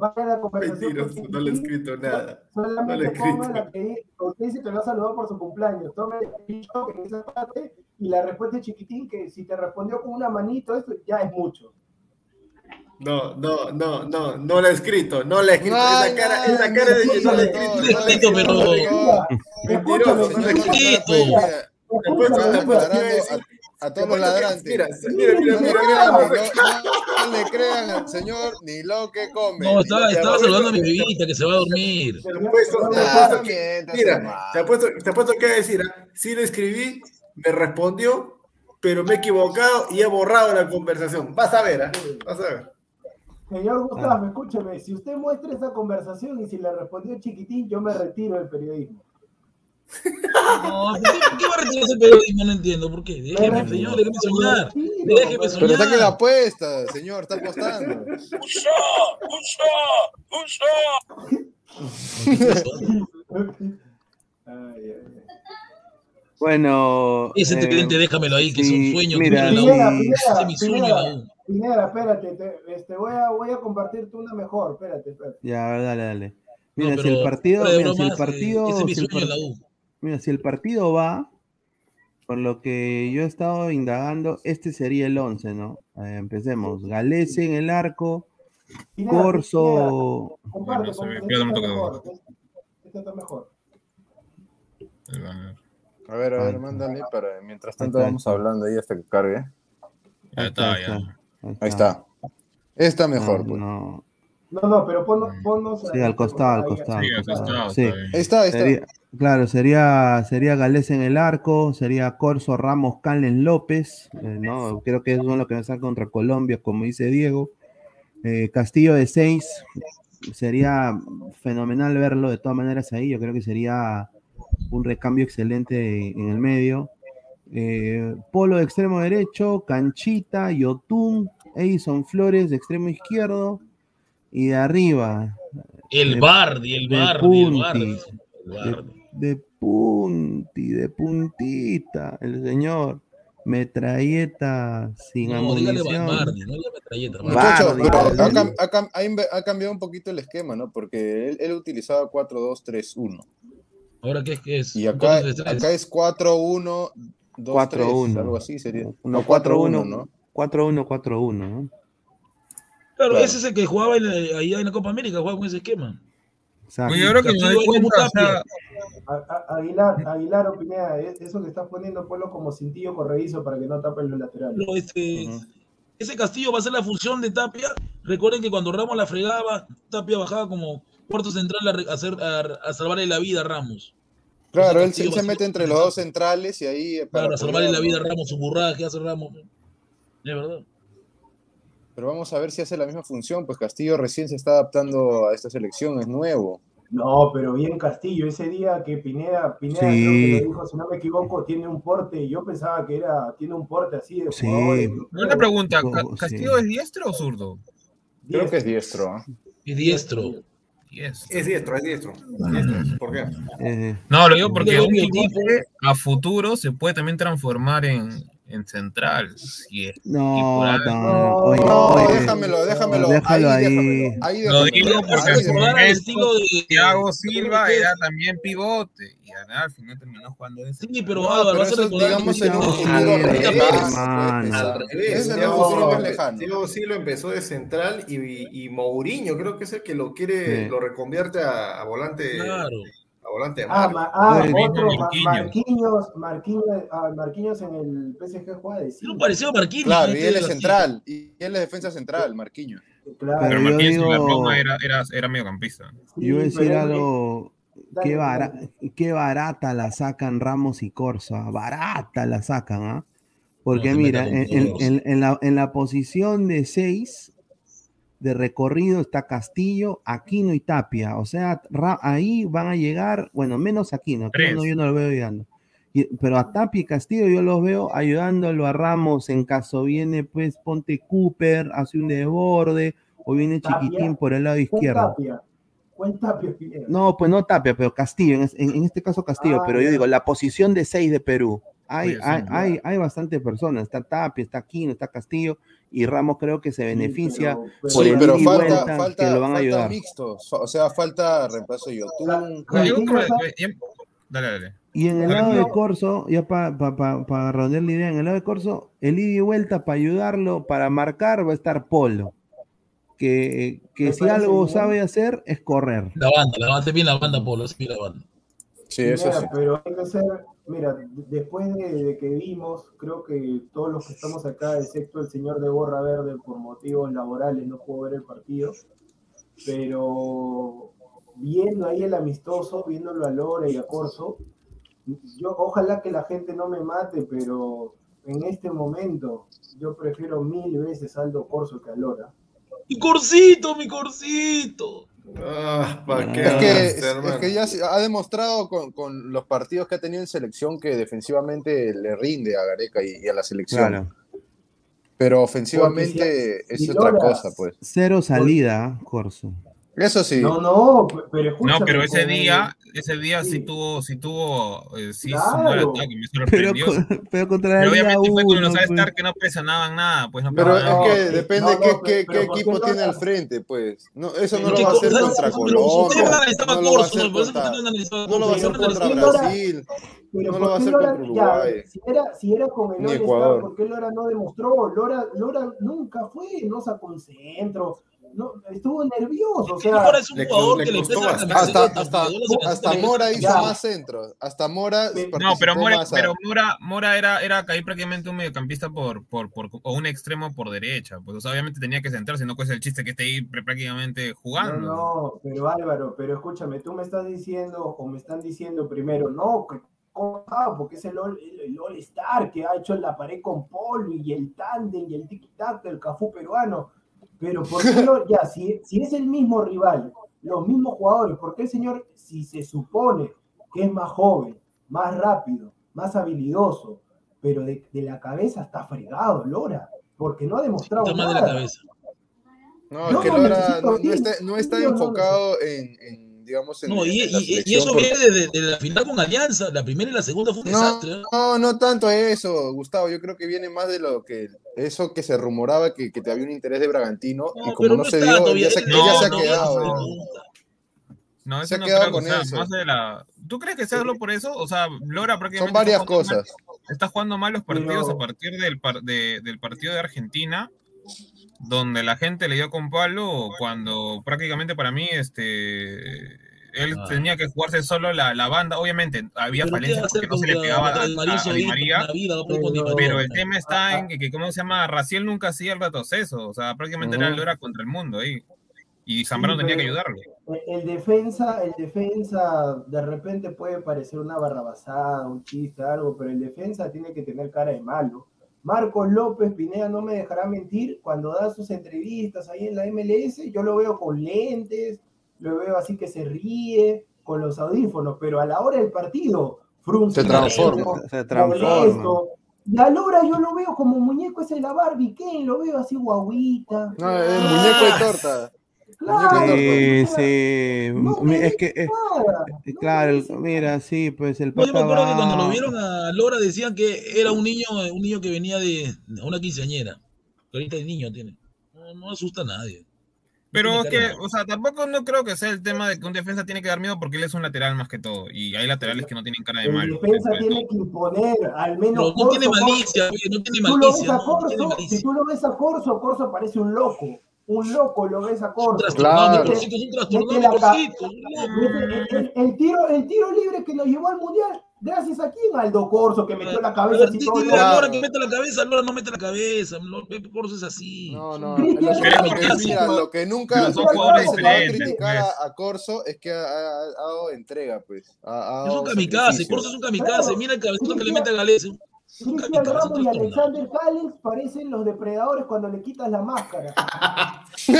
vaya a la conversación. Mentiroso, no le he escrito nada. Solamente No le he ponga escrito. la que usted dice que lo ha saludado por su cumpleaños. Tome el en esa parte y la respuesta de chiquitín que si te respondió con una manito, esto ya es mucho. No, no, no, no, no le he escrito, no le he escrito. Ay, esa cara, no, esa cara de que no le he no, escrito. no, no, no, no. No a, a todos los ladrantes. Mira, mira, mira, mira, mira, No, mira. no, no le crean al señor ni lo que come. No, estaba, estaba saludando a mi bebita que se va a dormir. Te apuesto, te Ah, que- mira, te apuesto, te apuesto que decir, ¿ah? sí le escribí, me respondió, pero me he equivocado y he borrado la conversación. Vas a ver, ¿ah? vas a ver. Señor Gustavo, escúcheme, si usted muestra esa conversación y si le respondió chiquitín, yo me retiro del periodismo. No, ¿por qué, por qué va a retirarse el periodismo? No entiendo. ¿Por qué? Déjeme, señor, déjeme soñar. Déjeme Pero está que la soñar. apuesta, señor, está apostando. Ay, ay, ay. Bueno. Ese eh, tridente, déjamelo ahí, que es un sueño. que mira. Pineda, Ese es mi sueño en la Pineda. Pineda, espérate, te- este, voy, a, voy a compartirte una mejor, espérate, espérate. Ya, a ver, dale, dale. No, Mira, si pero el partido, mira, si el eh, partido, ese es mi si el sueño en la U. mira, si el partido va, por lo que yo he estado indagando, este sería el 11, ¿no? Eh, empecemos. Galese en el arco, Corso. me este está toco. mejor. Este está mejor. Banner. A ver, a ver, mándale para mientras tanto está, vamos hablando ahí hasta que cargue. Ahí está, ahí ya. está. Ahí está. Está mejor, No, pues. no. No, no, pero ponnos. ponnos Sí, al costado, al costado. Sí, al costado. Sí. está está. Sería- claro, sería, sería Galés en el arco, sería Corso, Ramos, Calen López, eh, ¿no? Creo que eso es lo que va a estar contra Colombia, como dice Diego. Eh, Castillo de 6, sería fenomenal verlo de todas maneras ahí, yo creo que sería un recambio excelente en el medio. Eh, Polo de extremo derecho, Canchita, Yotun, Edison Flores de extremo izquierdo, y de arriba, El De- Bardi, el de Bardi, el Punti. Bardi. El de, Bardi. de punti, de puntita, el señor. Metralleta sin No, dígale amunición. Bardi, no metralleta. Bardi. Bardi, ha, cam- ha cam- ha cambiado un poquito el esquema, ¿no? Porque él, él utilizaba 4-2-3-1. Ahora, ¿qué es? ¿Qué es? Y ¿Un acá, 4-3-3? acá es 4-1-2-3. 4-1. Algo así sería. No, No, 4-1, ¿no? 4-1, 4-1, ¿no? Claro, Claro. ese es el que jugaba en la- allá en la Copa América, jugaba con ese esquema. Exacto. Ahora que cuenta, o sea, Aguilar, Aguilar o Pineda, es- eso que estás poniendo, ponlo como cintillo corredizo para que no tapen los laterales. Este. Ese Castillo va a ser la función de Tapia. Recuerden que cuando Ramos la fregaba, Tapia bajaba como cuarto central a, re- a hacer, a, a salvarle la vida a Ramos. Claro, él, él se mete entre los dos centrales y ahí. eh, para Para salvarle la vida a Ramos, su burrada que hace Ramos. Es verdad. Pero vamos a ver si hace la misma función, pues Castillo recién se está adaptando a esta selección, es nuevo. No, pero bien Castillo, ese día que Pineda, Pineda Sí. creo que lo dijo, si no me equivoco, tiene un porte, yo pensaba que era, tiene un porte así de Sí. jugador una pregunta, Oh, ¿Ca- sí. ¿Castillo es diestro o zurdo? Creo que es diestro. ¿ah? Es diestro. Diestro. Es diestro, es diestro. Diestro, ¿Por qué? Eh, No, lo digo porque un a futuro se puede también transformar en, en central. Si es. no, no, No, oye, No, oye, déjamelo, déjamelo. déjalo ahí, ahí. déjamelo. Ahí Lo digo porque Ahí momento estilo de Thiago Silva que- era también pivote y al final terminó jugando de Sí, pero Álvaro, pero vas a recordar digamos que- en un Thiago futuro Silva, revés, Ese el Thiago Silva- empezó de central y, y Mourinho creo que es el que lo quiere, Sí. lo reconvierte a, a volante, Claro. A volante Ah, ah, otro, Ma- Marquinhos. Marquinhos, Marquinhos, ah, Marquinhos en el PSG juega de Es un cinco. parecido a Marquinhos. Claro, y él es central. Y él es defensa central, Marquinhos. Claro, Pero yo Martínez en la digo- Roma era, era, era mediocampista. sí, yo voy a decir pero- algo. Qué, bara- qué barata la sacan Ramos y Corsa. Barata la sacan, ¿ah? Porque No, mira, en, en- en la, en la posición de 6 de recorrido está Castillo, Aquino y Tapia. O sea, Ra- ahí van a llegar, bueno, menos Aquino. Aquino yo no lo veo llegando. Y- pero a Tapia y Castillo yo los veo ayudándolo a Ramos en caso viene, pues ponte Cooper, hace un desborde, o viene Tapia. Chiquitín por el lado izquierdo. Tapia. No, pues no Tapia, pero Castillo, en, es- en- en este caso Castillo, Ah, pero yo digo, la posición de 6 de Perú, hay, hay, hay, hay bastante personas, está Tapia, está Aquino, está Castillo, y Ramos creo que se beneficia pero- por Sí, el pero ida y falta, vuelta falta, que lo van a ayudar. mixtos. O sea, falta reemplazo de Yotun. Yo digo Marquinhos, que- que- Dale, dale. Y en el lado de. Corso, ya para pa, pa, pa redondear la idea, en el lado de Corso, el ida y vuelta para ayudarlo, para marcar, va a estar Polo, que, que si algo bien. sabe hacer es correr. La banda, la banda, bien la banda, Polo, sí, la banda. Sí, eso Mira, sí. pero hay que ser, mira, después de, de que vimos, creo que todos los que estamos acá, excepto el señor de Gorra Verde, por motivos laborales, no pudo ver el partido, pero viendo ahí el amistoso, viéndolo a Lora y a Corso, yo ojalá que la gente no me mate, pero en este momento yo prefiero mil veces a Aldo Corso que a Lora. Mi corcito, mi corcito. Ah, ¿para qué Es que, es, ya ha demostrado con, con los partidos que ha tenido en selección que defensivamente le rinde a Gareca y, y a la selección. Claro. Pero ofensivamente si- es si otra cosa, pues. Cero salida, Corso. Eso sí. No, no, pero escúchame. No, pero ese día, ese día sí, Sí. tuvo, sí tuvo, eh, sí Claro. sumó el ataque, me Pero, sorprendió. con- pero contra Pero obviamente fue con los pues. All-Star que no presionaban nada, pues no Pero es que depende No, qué, no, qué- pero qué ¿por qué equipo no tiene al frente, pues. No, eso no Pero lo va a hacer ¿cómo- contra pero Colombia. No lo va a hacer contra, que no analizaban no lo va a hacer Corso, contra ustedes Lora- Brasil. Pero No ¿por lo va a hacer Lora- contra ya, Uruguay. si, era, si era con el Ecuador. ¿por qué Lora no demostró? Lora, Lora nunca fue, no sacó un centro, no, estuvo nervioso. O sea, Mora es un le jugador co- que le le pesa Hasta, hasta, hasta Mora le- hizo Ya. más centros. Hasta Mora No, pero Mora, más a- pero Mora, Mora era, era ahí prácticamente un mediocampista por, por, por, o un extremo por derecha. Pues o sea, obviamente tenía que centrarse, no es el chiste que esté ahí pr- prácticamente No, jugando. no, pero Álvaro, pero escúchame, tú me estás diciendo, o me están diciendo primero, no, que porque es el All, el, el All Star que ha hecho la pared con Polo y el tándem y el tic-tac del Cafú peruano. Pero ¿por qué no? Ya, si, si es el mismo rival, los mismos jugadores, ¿por qué el señor, si se supone que es más joven, más rápido, más habilidoso, pero de, de la cabeza está fregado, Lora? Porque no ha demostrado Está mal de la nada. cabeza. No, es que no Lora no, está, no está enfocado en, en, digamos, en, No, y, en la y- y selección eso por- viene desde de la final con Alianza. La primera y la segunda fue un No, desastre. ¿eh? no, no tanto eso, Gustavo. Yo creo que viene más de lo que eso que se rumoraba que, que te había un interés de Bragantino y No, como no no se dio, todavía. ya se, él- ya se ha no, quedado. no. ¿no? No, Se ha no quedado creo que con sea eso. más de la. ¿Tú crees que sea solo por eso? O sea, Lora prácticamente. Son varias está jugando mal- cosas. está jugando mal los partidos a partir del, par- de- del partido de Argentina, donde la gente le dio con palo cuando prácticamente para mí este él Ah. tenía que jugarse solo la, la banda. Obviamente había ¿Pero qué falencias porque no se le pegaba a, a- a Di Solís María. vida? Pero- el tema está Ah, en que, que, ¿cómo se llama? Raciel nunca hacía el retroceso. O sea, prácticamente era Ujú. Lora contra el mundo ahí. Y Zambrano Sí, tenía que. El, el defensa, el defensa de repente puede parecer una barrabasada, un chiste, algo, pero el defensa tiene que tener cara de malo. Marcos López Pineda no me dejará mentir, cuando da sus entrevistas ahí en la MLS, yo lo veo con lentes, lo veo así que se ríe, con los audífonos, pero a la hora del partido, frunce Se transforma. Se transforma. molesto. Y a Lora yo lo veo como muñeco ese de la Barbie Ken, lo veo así guaguita. No, el muñeco de torta. Claro, Sí, pues, sí. no Es que, eh, no claro, mira, sí, pues el No, yo me acuerdo que cuando lo vieron a Lora decían que era un niño, un niño que venía de una quinceañera. Que ahorita el niño tiene. No, no asusta a nadie. Pero es que, o sea, tampoco no creo que sea el tema de que un defensa tiene que dar miedo porque él es un lateral más que todo. Y hay laterales que no tienen cara de El malo. defensa dentro de tiene que imponer, al menos. Pero no tiene Corso, malicia, oye, no tiene Si tú lo ves malicia. a no, no tiene Corso, malicia. si tú lo ves a Corso, Corso parece un loco. Un loco lo ves a trastornado, Claro. El, el- tiro, el tiro libre que nos llevó al mundial, gracias a quién, Aldo Corso, que metió la cabeza así todo. Lora que mete la cabeza, Lora no mete la cabeza. Pepe Corso es así. No, no, lo, lo que, lo nunca, lo se le va a diferentes, criticar pues. a, Corso es que ha, dado entrega, pues. Es un kamikaze. Corso es un kamikaze. Mira el cabezazo que le mete a Galés. Cristian Ramos y. Alexander Callens parecen los depredadores cuando le quitas la máscara. Sí.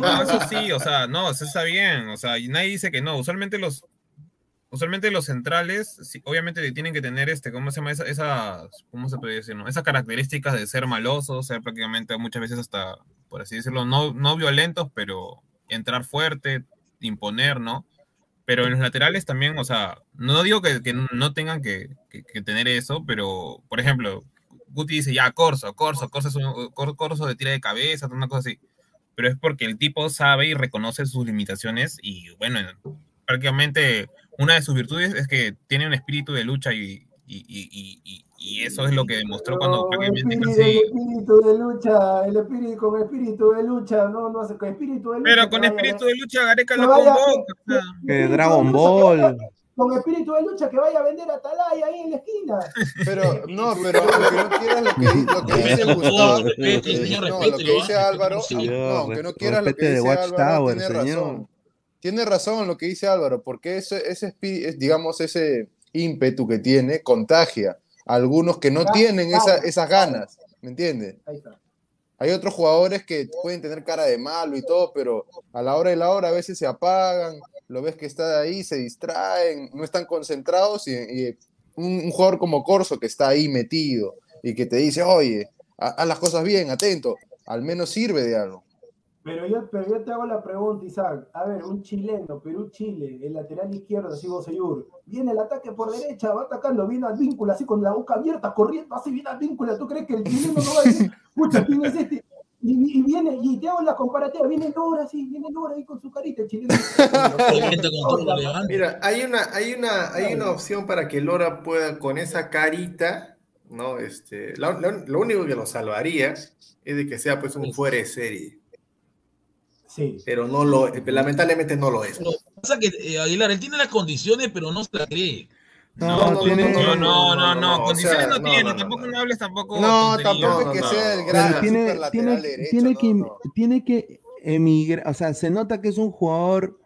No, eso sí, o sea, no, eso está bien, o sea, y nadie dice que no, usualmente los usualmente los centrales, sí, obviamente tienen que tener este, ¿cómo se llama? Esa, esas, ¿cómo se puede decir? no? Esas características de ser malosos, ser prácticamente muchas veces hasta, por así decirlo, no, no violentos, pero entrar fuerte, imponer, ¿no? Pero en los laterales también, o sea, no digo que, que no tengan que, que- que tener eso, pero, por ejemplo, Guti dice, ya, Corso, Corso, Corso, es un, Cor- Corso de tira de cabeza, una cosa así pero es porque el tipo sabe y reconoce sus limitaciones y bueno, prácticamente una de sus virtudes es que tiene un espíritu de lucha y, y, y- y- eso es lo que demostró cuando No, espíritu, casi... el espíritu de lucha, el espíritu con espíritu de lucha, no, no hace con espíritu de lucha. Pero con vaya- espíritu de lucha Gareca lo vaya- convoca. que Dragon Ball. que vaya- Con espíritu de lucha que vaya a vender a Atalaya ahí en la esquina. Pero, no, pero aunque no quieras lo que, lo que dice Gustavo, no, lo que dice. Álvaro, no, aunque no quieras lo que dice Álvaro, Watchtower, tiene señor. razón. Tiene razón lo que dice Álvaro, porque ese, ese digamos, ese ímpetu que tiene contagia algunos que no Claro, tienen esa- esas ganas, ¿me entiendes? Ahí está. Hay otros jugadores que pueden tener cara de malo y todo, pero a la hora de la hora a veces se apagan, lo ves que está ahí, se distraen, no están concentrados y, y un, un jugador como Corso que está ahí metido y que te dice, oye, ha- haz las cosas bien, atento, al menos sirve de algo. Pero yo, pero yo te hago la pregunta, Isaac. A ver, un chileno, Perú-Chile, el lateral izquierdo, así Boseyur. Viene el ataque por derecha, va atacando, viene al vínculo, así con la boca abierta, corriendo, así viene al vínculo. ¿Tú crees que el chileno no va a decir, pucha, quién es este? Y, y viene, y te hago la comparativa, viene Lora, así, viene Lora ahí con su carita, el chileno. Mira, hay una, hay una, hay una opción para que Lora pueda con esa carita, ¿no? Este, lo, lo- lo único que lo salvaría es de que sea pues un fuera de serie. Sí. pero no lo, lamentablemente no lo es. Lo que pasa es que eh, Aguilar, él tiene las condiciones, pero no se la cree. No, No, no, tiene. No, no, no, no, no, no, o condiciones sea, no, no, tiene, no, no, tampoco no. no hables tampoco. No, tampoco que no, sea el no. gran tiene, tiene, tiene no, que, no. tiene que emigrar, o sea, se nota que es un jugador.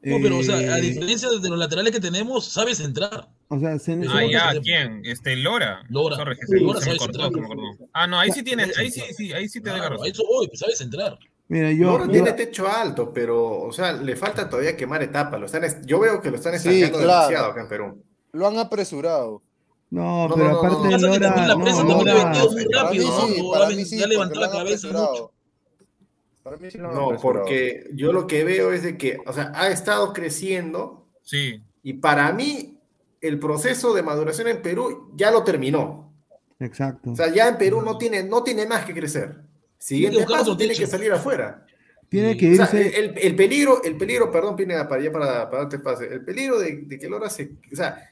No, pero o sea, a eh, diferencia de los laterales que tenemos, sabes entrar. o sea, se, Ah, ya, ¿quién? Este, Lora. Lora. Lora sabe cortó, centrar. Ah, no, ahí sí tienes, ahí sí, sí, ahí sí te Claro, eso voy, pues sabes entrar. Mira, yo, tiene techo alto, pero, o sea, le falta todavía quemar etapas. Lo están, es- yo veo que lo están Sí, estancando claro. demasiado acá en Perú. Lo han apresurado. no, No, pero no, no, aparte no. Lora, la prensa no, también ha vendido muy Para mí rápido, sí, ¿no? para Ya mí sí, ya porque levantó la cabeza mucho. Para mí sí No, porque yo lo que veo es de que, o sea, ha estado creciendo Sí, y para mí el proceso de maduración en Perú ya lo terminó. exacto. O sea, ya en Perú no tiene, no tiene más que crecer. Siguiente paso tiene que salir afuera. tiene que O sea, irse. el, el peligro, el peligro, perdón, Pineda, para ya para, para darte pase, el peligro de, de que Lora se, o sea,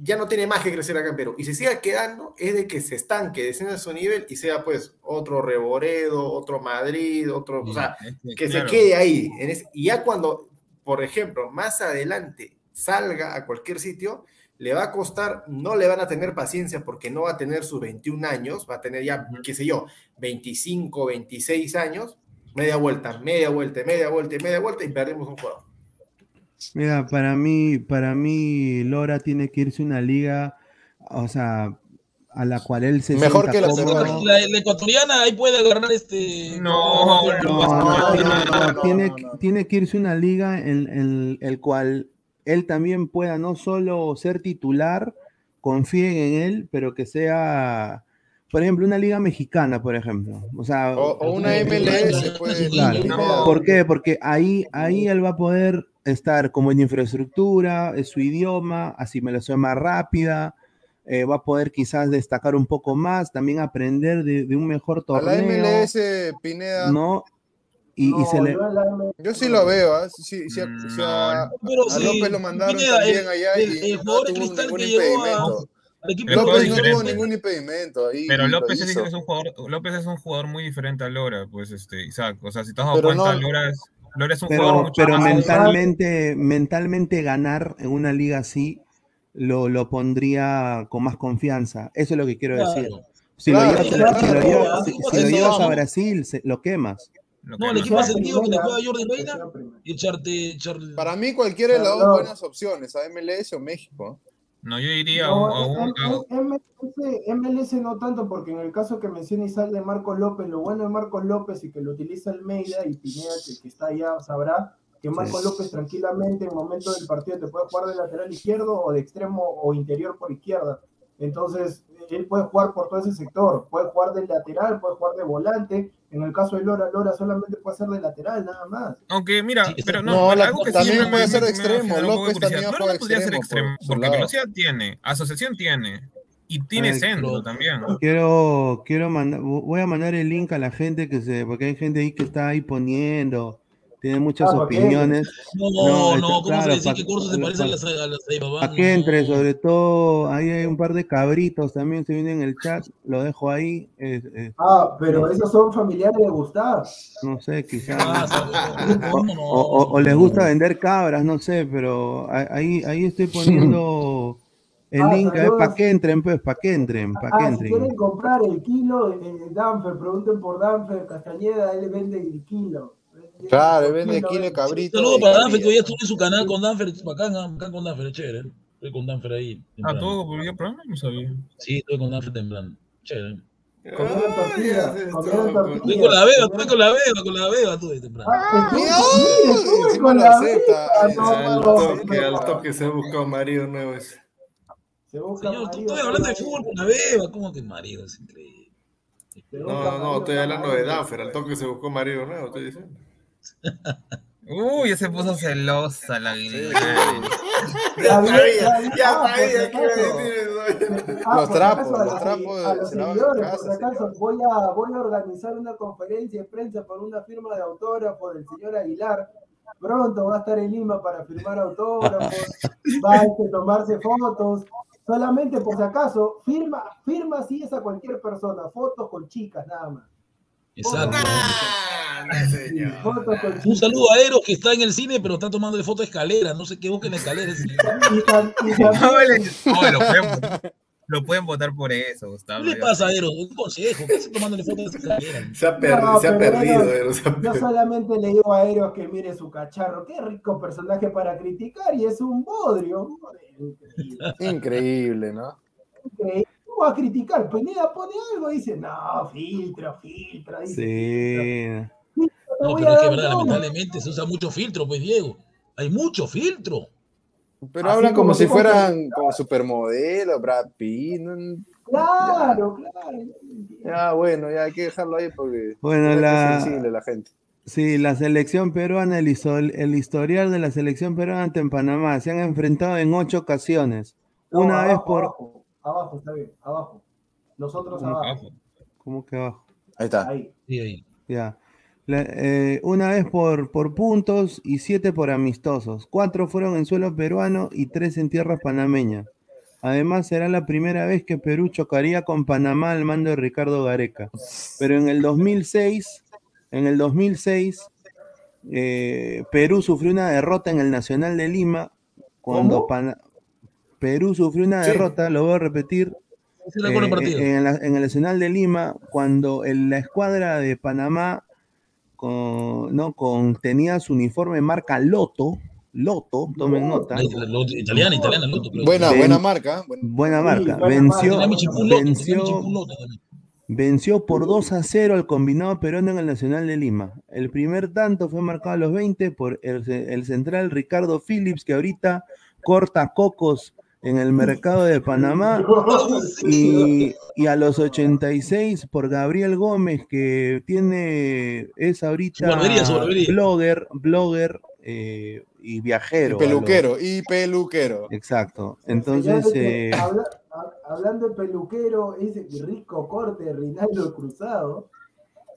ya no tiene más que crecer acá en Perú y se siga quedando es de que se estanque, descienda su nivel y sea pues otro Reboredo, otro Madrid, otro, o sea, este, que claro. se quede ahí. en ese- y ya cuando, por ejemplo, más adelante salga a cualquier sitio, le va a costar, no le van a tener paciencia porque no va a tener sus 21 años, va a tener ya, qué sé yo, 25, 26 años, media vuelta, media vuelta, media vuelta, y media vuelta y perdemos un juego. Mira, para mí, para mí, Lora tiene que irse a una liga, o sea, a la cual él se Mejor que la cómodo. La, la ecuatoriana ahí puede agarrar este. No, No, no, no, no, tiene, no, no, no, tiene, no, no. tiene que irse a una liga en, en el cual él también pueda no solo ser titular, confíen en él, pero que sea, por ejemplo, una liga mexicana, por ejemplo. O sea, O, o una MLS, pues. Claro. No. ¿Por qué? Porque ahí, ahí él va a poder estar como en infraestructura, es su idioma, asimilación más rápida, eh, va a poder quizás destacar un poco más, también aprender de, de un mejor A la torneo, MLS, Pineda, ¿no? Y, y No, se le... yo sí lo veo, ¿ah? Sí, sí, sí, Mm, sí, a, Pero a López lo mandaron Pineda, también el- allá el- y el no jugador tuvo Cristal ningún que llegó a- impedimento. El juego López no tuvo ningún impedimento ahí. Pero y López es, un jugador, López es un jugador muy diferente a Lora, pues este, Isaac. O sea, si te has dado Pero cuenta, no- Lora es, Lora es un jugador Pero, mucho pero más mentalmente, mentalmente ganar en una liga así lo, lo pondría con más confianza. Eso es lo que quiero decir. Claro. Si Claro, lo llevas, claro, si si- lo llevas a. Brasil, se- lo quemas. No, el equipo sentido que te primera, juega Jordi Reina y echarte. echar- Para mí, cualquiera de las dos buenas opciones, a MLS o México. No, yo iría a No, un, a un- MLS, MLS no tanto, porque en el caso que menciona Isaac de Marcos López, lo bueno de Marcos López y que lo utiliza Almeida y Pineda, que, que está allá, sabrá que Marcos López tranquilamente en momento del partido te puede jugar de lateral izquierdo o de extremo o interior por izquierda. Entonces, él puede jugar por todo ese sector, puede jugar de lateral, puede jugar de volante. En el caso de Lora, Lora solamente puede ser de lateral, nada más. Aunque, mira, Sí, pero no, No, la- algo que sí también puede me- ser me- extremo, me López también juega Lora podría ser extremo por porque lado. velocidad tiene, asociación tiene, y tiene Ay, centro también. Quiero, quiero mandar, voy a mandar el link a la gente que se, porque hay gente ahí que está ahí poniendo, tiene muchas Ah, ¿para qué? opiniones. No, No, no, ¿cómo claro, se dice que Corso se pa- parece a las a las Aibabán? A que entre, sobre todo, ahí hay un par de cabritos también, se vienen en el chat, lo dejo ahí, eh, eh, Ah, pero esos son familiares de Gustavo. no sé, quizás. Ah. O, ¿Cómo no? o- o- o les gusta vender cabras, no sé, pero ahí, ahí estoy poniendo el Ah, link, para que entren, pues, para que entren, para que Ah, si entren. quieren comprar el kilo de Danfer, pregunten por Danfer Castañeda, él vende el kilo. Claro, El vende kilo, de eh. cabrito. Saludos de para calidad. Danfer, que hoy estuve en su canal con Danfer. Bacán, ah, bacán con Danfer, chévere. Estoy con Danfer ahí. Ah, temprano. todo publicó programa, no sabía. Sí, estoy con Danfer temprano. Chévere. Comieron Ay, tortilla, tortilla. Estoy con la beba, estoy con la beba, con la beba, temprano. Ah, sí, estuve encima con la beba, Al toque, no, al no. toque se busca un marido nuevo. ese. Se busca Señor, marido, estoy hablando de fútbol con la beba. ¿Cómo que marido? Es increíble. No, no, estoy hablando de. Danfer. Al toque se buscó marido nuevo, estoy diciendo. Uy, ya se puso celosa la Aguilar. Ya sabía, ya sabía que iba a acaso. decir eso. Los trapos, los trapos a los seguidores, por si acaso, voy a, voy a organizar una conferencia de prensa por una firma de autógrafos del señor Aguilar. Pronto va a estar en Lima para firmar autógrafos, va a este, tomarse fotos. Solamente por si acaso, firma, firma si es a cualquier persona, fotos con chicas nada más. Exacto. Señor. Fotos Un saludo a Eros que está en el cine, pero está tomando foto de escalera. No sé qué busca en la escalera. No, lo, pueden, lo pueden votar por eso, Gustavo. ¿Qué le pasa a. Eros? Un consejo. ¿Qué hace tomándole foto de escalera? Se ha, per- No, se ha pero perdido. Eros, se ha Yo solamente le digo a Eros que mire su cacharro. Qué rico personaje para criticar y es un bodrio. Increíble. Increíble, ¿no? increíble. ¿Cómo va a criticar? Pineda pone algo y dice, no, filtro, filtro. Dice. Sí. No, pero es que verdad, lamentablemente se usa mucho filtro, pues Diego. Hay mucho filtro. Pero Así hablan como, como si fueran como supermodelo, Brad Pitt. no- Claro, claro. Ya, bueno, ya hay que dejarlo ahí porque Bueno, es la- sensible la gente. Sí, la selección peruana, el, el historial de la selección peruana ante en Panamá, se han enfrentado en ocho ocasiones. No, Una vez por... Abajo, abajo, está bien, abajo. Nosotros ¿Cómo? abajo. Abajo. ¿Cómo que abajo? Ahí está. Ahí. Sí, ahí. Ya. La- eh, una vez por, por puntos y siete por amistosos. Cuatro fueron en suelo peruano y tres en tierras panameñas. Además, será la primera vez que Perú chocaría con Panamá al mando de Ricardo Gareca. Pero en el 2006, en el 2006, eh, Perú sufrió una derrota en el Nacional de Lima. Cuando Perú sufrió una Sí. derrota, lo voy a repetir, eh, en, la- en el Nacional de Lima, cuando la escuadra de Panamá con, no, con, tenía su uniforme marca Loto, Loto, tomen nota, italiana, italiana, Loto, creo. Buena, Ven- buena marca. buena- buena Sí, marca, buena venció, venció, venció por 2 a 0 al combinado peruano en el Nacional de Lima. El primer tanto fue marcado a los 20 por el, el central Ricardo Phillips, que ahorita corta cocos en el mercado de Panamá. Y, y a los 86 por Gabriel Gómez, que tiene, es ahorita barbería, blogger, blogger eh, y Y viajero. a peluquero, y peluquero. exacto. Entonces, eh, habla- ha- hablando de peluquero, ese rico corte de Rinaldo Cruzado.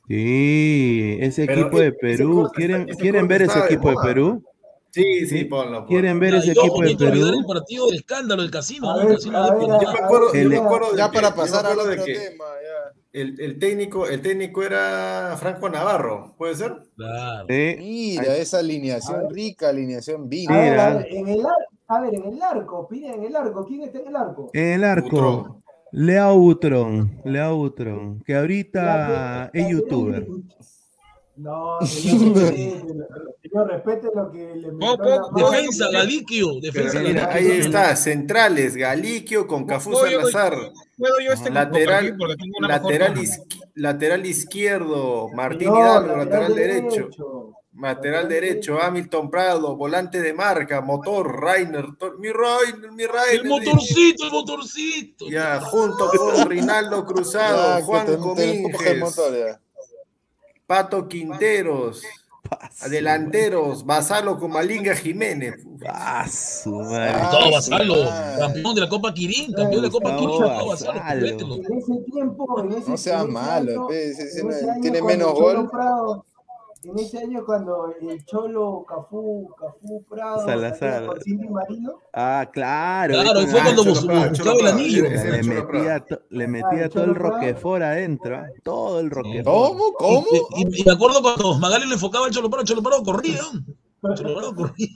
sí, ese Pero equipo de Perú, corte ¿quieren, ¿quieren ver ese de equipo de moda. Perú? Sí, Sí. sí, ponlo. ¿Quieren ver ese equipo yo, de Perú? el partido del escándalo, el casino, A ¿no? el ver, casino a de ver, Pineda. Yo me acuerdo, yo El- me acuerdo de Ya que- para pasar acuerdo otro de que tema, ya. el, el técnico, el técnico era Franco Navarro, ¿puede ser? Claro. Sí. Mira, esa alineación rica, alineación A Mira. a ver, en el ar- a ver, en el arco, pide en el arco. ¿Quién está en el arco? En el arco, Butrón. Leao Butrón, que ahorita La- es la- youtuber. No, señor, respete, señor, respete lo que le la. Defensa, Galiquio. Defensa, mira, Galiquio. ahí está, centrales, Galiquio con Cafú ¿Puedo yo- Salazar. ¿Puedo yo este Lateral, lateral, lateral izquierdo, Martín No, Hidalgo, lateral derecho. derecho. Lateral derecho, Hamilton Prado, volante de marca, motor, Rainer, mi Rainer, mi Rainer. El motorcito, el motorcito. Ya, junto con Rinaldo Cruzado, Ya, Juan que Comínguez. Pato Quinteros, adelanteros, Basalo con Malinga Jiménez. Ah, Gustavo Basalo, campeón de la Copa Kirin, campeón de la Copa Kirin, Gustavo Basalo. En ese tiempo, en ese No sea malo, tiene menos gol. Prado- en ese año cuando el Cholo Cafú, Cafú Prado Salazar. con Cindy Marino, Ah, claro. Claro, fue cuando buscaba el anillo. le metía, le Ah, metía todo el. Roquefort adentro, ¿ah? todo el Roquefort. ¿Cómo? ¿Cómo? Y, y- y me acuerdo cuando Magali le enfocaba al Cholo Prado, Cholo Prado corría. Cholo Prado corría.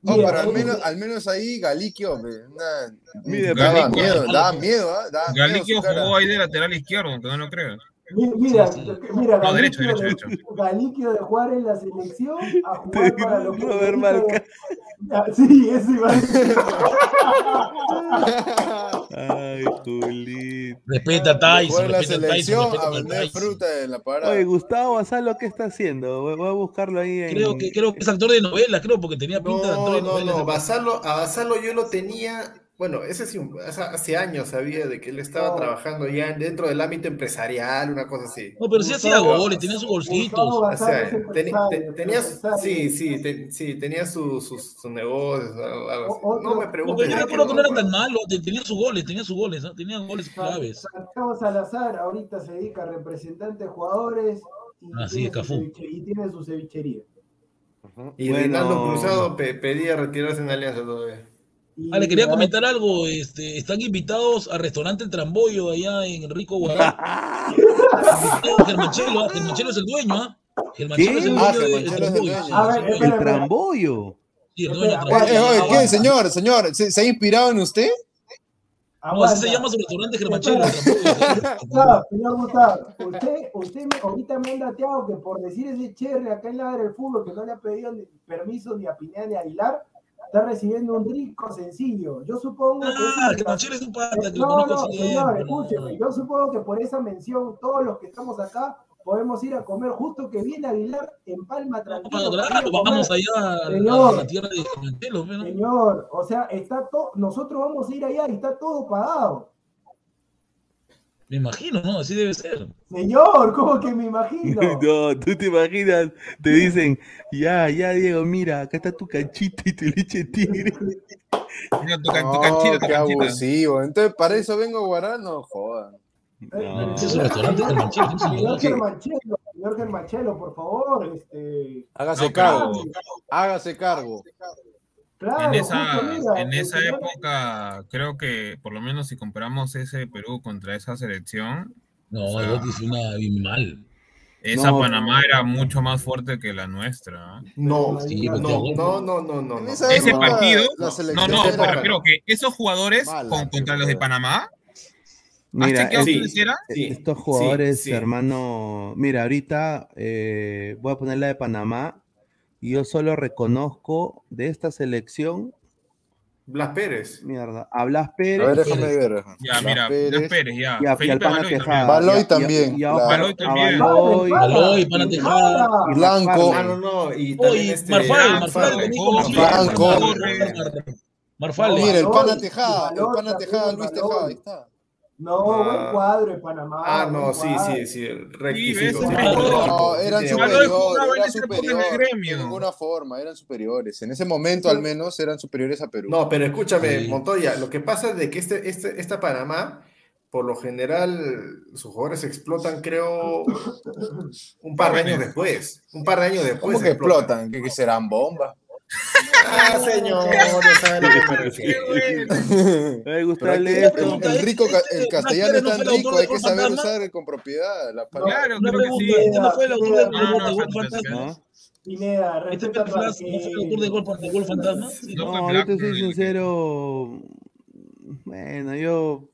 No, Mira, pero al ese- menos, al menos ahí Galiquio, Galiquio- miedo, daba miedo, ¿ah? Daba miedo Galicchio su cara. jugó ahí de lateral izquierdo, aunque no mi- mira, Sí, sí. mira, No, derecho, de- derecho. Galiquio de jugar en la selección a Te jugar para digo, lo que Robert le Marca. Sí, eso iba a decir. Ay, Julito. Respeta a Tyson, la a Tyson, vender fruta en la parada. Oye, Gustavo Basalo, ¿qué está haciendo? Voy a buscarlo ahí en. Creo que, creo que es actor de novela, creo, porque tenía pinta de actor No, de no, novela. no, Basalo, a Basalo yo lo tenía, bueno, ese sí, un- hace, hace años sabía de que él estaba No. trabajando ya dentro del ámbito empresarial, una cosa así. No, pero sí hacía goles, tenía sus golcitos. Gustavo O sea, te- tenía, sí, sí, sí, tenía sus sus sus negocios, algo así. No me No, preguntes. pero yo acuerdo que no era tan malo, te- tenía sus goles, tenía sus goles, ¿no? tenía goles claves. Santiago Salazar ahorita se dedica a representantes de jugadores y, Ah, sí, tiene, su y tiene su cevichería. Y Bueno. Rinaldo Cruzado pe- pedía retirarse en Alianza todavía. Y Ah, le quería comentar algo, este, están invitados al restaurante El Tramboyo allá en Rico Guará. Germanchelo, ah, Germanchelo es el dueño, ¿ah? Germanchelo es el Ah, dueño de Germanchelo es el Tramboy. dueño. A ver, Sí, espera, El espera. trambollo. sí, el dueño de Espera, Tramboy. Eh, oye, ¿qué, señor? Señor, ¿se, se ha inspirado en usted? No, así se llama su restaurante Germanchelo. Gustavo, señor Gustavo, usted, usted me- ahorita me han dateado que por decir ese cherry acá en la del fútbol que no le ha pedido ni permiso ni a Pineda ni a Aguilar, está recibiendo un rico sencillo. Yo supongo que Ah, esa- Germanchelo es un pata que lo no, no, señor, escúcheme. Yo supongo que por esa mención, todos los que estamos acá podemos ir a comer justo que viene Aguilar en Palma tranquilo. a Claro, vamos allá a Señor. la tierra de pero- Señor, o sea, está todo, nosotros vamos a ir allá y está todo pagado. Me imagino, ¿no? Así debe ser. Señor, ¿cómo que me imagino? No, tú te imaginas, te dicen, ya, ya, Diego, mira, acá está tu canchita y tu leche tigre. Mira, tu, can- tu No, canchita, tu qué canchita. abusivo. Entonces, para eso vengo a Guarán, no jodan. No. Ese es un restaurante Germanchelo. es un Señor. Germanchelo, señor Germanchelo, por favor, este, Hágase No, cargo. Hágase cargo. Claro, En esa, justo, mira, en el esa señor- época, creo que por lo menos si comparamos ese Perú contra esa selección, No, O sea, fue una bien mal. esa No. Panamá era mucho más fuerte que la nuestra. ¿eh? No, Sí, no, pero no, no, no, no, no. Ese época, partido, la No, no, era- me refiero que esos jugadores Mala, con- contra los de. Panamá, Mira. Sí, estos jugadores, sí. hermano, mira, ahorita eh, voy a poner la de Panamá yo solo reconozco de esta selección, Blas Pérez. mierda, a Blas A Pérez ver, déjame ver. Ya, Blas mira, Pérez. Blas Pérez, ya. y, a, y al Felipe Pana Baloy Tejada. también. Baloy y a- y a- también, y a- a Baloy también. Baloy, Baloy, Pana Tejada. Blanco. Ah, no, no. Y también este. Marfal, Marfal, Marfal, también Jorge, conocido. Franco. Marfal. Mira, el pana Tejada, el pana también, Tejada, Luis. Tejada, ahí está. No, Ah. buen cuadro de Panamá. Ah, no, sí, sí, sí. el Requisito. No, eran superiores. De ninguna forma, eran superiores. En ese momento, al menos, eran superiores a Perú. No, pero escúchame, Sí. Montoya, lo que pasa es de que este, este, esta Panamá, por lo general, sus jugadores explotan, creo, un par de años después. Un par de años después. ¿Cómo que explotan? ¿Que, que serán bombas? Ah, señor, no sabe lo que me esto. el, el rico, el castellano es tan rico, hay que saber usar con propiedad la palabra. Claro, Una creo que pregunta, sí. ¿este no fue el autor Gol- Fantasma? ¿Este fue el autor. Gol, Fantasma? No, te soy sincero. Bueno, yo.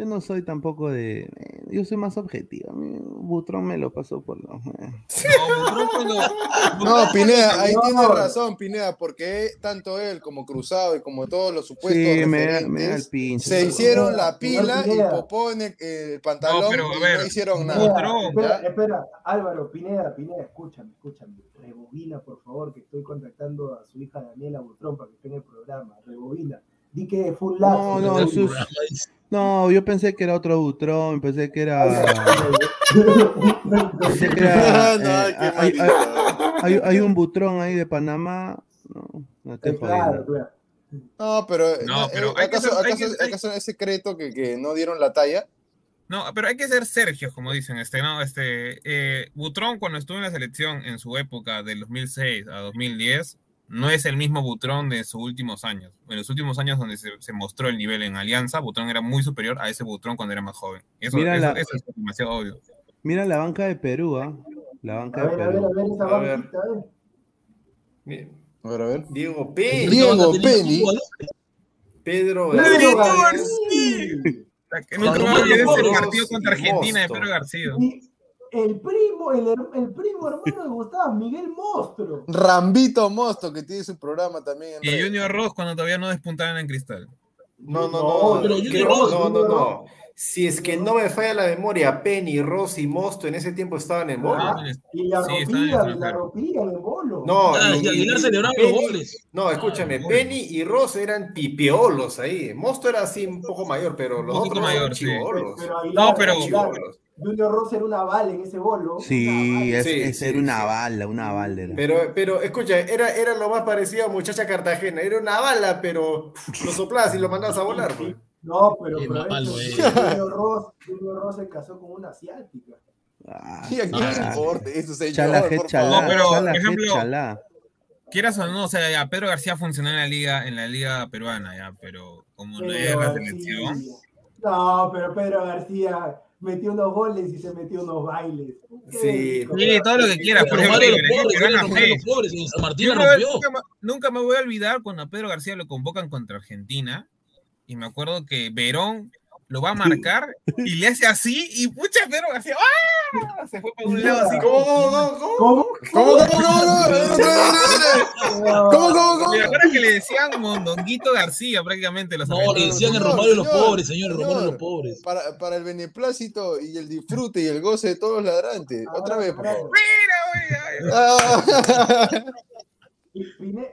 Yo no soy tampoco de. eh, Yo soy más objetivo. A mí Butrón me lo pasó por los. eh. No, No, Pineda, ahí No. tienes razón, Pineda, porque tanto él como Cruzado y como todos los supuestos Sí, me me da el pinche. se ¿no? hicieron la pila y popó en el, el pantalón No, pero, a y ver, no hicieron nada. Butrón, espera, espera, Álvaro, Pineda, Pineda, escúchame, escúchame. Rebobina, por favor, que estoy contactando a su hija Daniela Butrón para que esté en el programa. Rebobina. Di que fue un No, lazo. no, No, yo pensé que era otro Butrón, pensé que era. pensé que era. No, eh, hay, hay- hay- hay un Butrón ahí de Panamá. No, no te Claro, claro. No, pero, No, eh, pero hay que ¿acaso, ser- hay acaso- que- hay- acaso es secreto que, que no dieron la talla? No, pero hay que ser Sergio, como dicen, este, no, este, eh, Butrón cuando estuvo en la selección en su época del 2006 a 2010, no es el mismo Butrón de sus últimos años. En los últimos años donde se, se mostró el nivel en Alianza, Butrón era muy superior a ese Butrón cuando era más joven. Eso, Mira eso- la- eso es demasiado obvio. Mira la banca de Perú, ¿ah? La banca A de ver, a ver, a Perú. ver esa A ver. banquita, a ver. Bien. A ver, a ver. Diego P. Diego jugadores. Pedro Pedro García. García. La que No, no, partido contra Argentina de. Pedro García. Y el primo, el, el primo hermano de Gustavo, Miguel Mostro. Rambito Mosto, que tiene su programa también en Y. Junior Ross cuando todavía no despuntaban en cristal. No, no, No, no. creo- Junior Ross, no, no, no. Si es que no me falla la memoria, Penny, Ross y Mosto en ese tiempo estaban en bola. Ah, y la Sí, rompían, el la rompían en bolo. No, Ah, y- y Aguilar y- celebraba Penny- los goles. No, escúchame, Ah, Penny y Ross eran pipiolos ahí. Mosto era así un poco mayor, pero los otros eran mayor, sí. chivolos. Pero Aguilar, No, pero- Junior Ross era una bala en ese bolo. Sí, es, Sí, es sí, era una sí. bala, una bala. era. Pero, pero, escucha, era, era lo más parecido a Muchacha Cartagena. Era una bala, pero lo soplabas y lo mandabas a volar. pues. No, pero, Qué pero malo. Junior, Ross, Junior Ross se casó con una asiática. Ah, ¿Y a quién le Ah. importa eso, señor? Chala, por favor? No, pero, chala, ejemplo, chalá. Quieras o no, o sea, ya Pedro García funcionó en la liga, en la liga peruana, ya, pero como no es Pedro la selección. No, pero Pedro García, metió unos goles y se metió unos bailes. Sí. Todo lo que quieras, El pero los pobres, Martín la rompió. nunca, me- nunca me voy a olvidar cuando a Pedro García lo convocan contra Argentina y me acuerdo que Verón lo va a marcar y le hace así y pucha Pedro García ¡ah! se fue para un lado así ¿Cómo, cómo, cómo, cómo? ¿Cómo? ¿Cómo, cómo, cómo, cómo? ¿Cómo, cómo, cómo? Me acuerdo que le decían Mondonguito García prácticamente los No, le decían el Romario de los pobres, señor, el Romario de los pobres. Para, para el beneplácito y el disfrute y el goce de todos los ladrantes. Otra vez, por favor. Mira,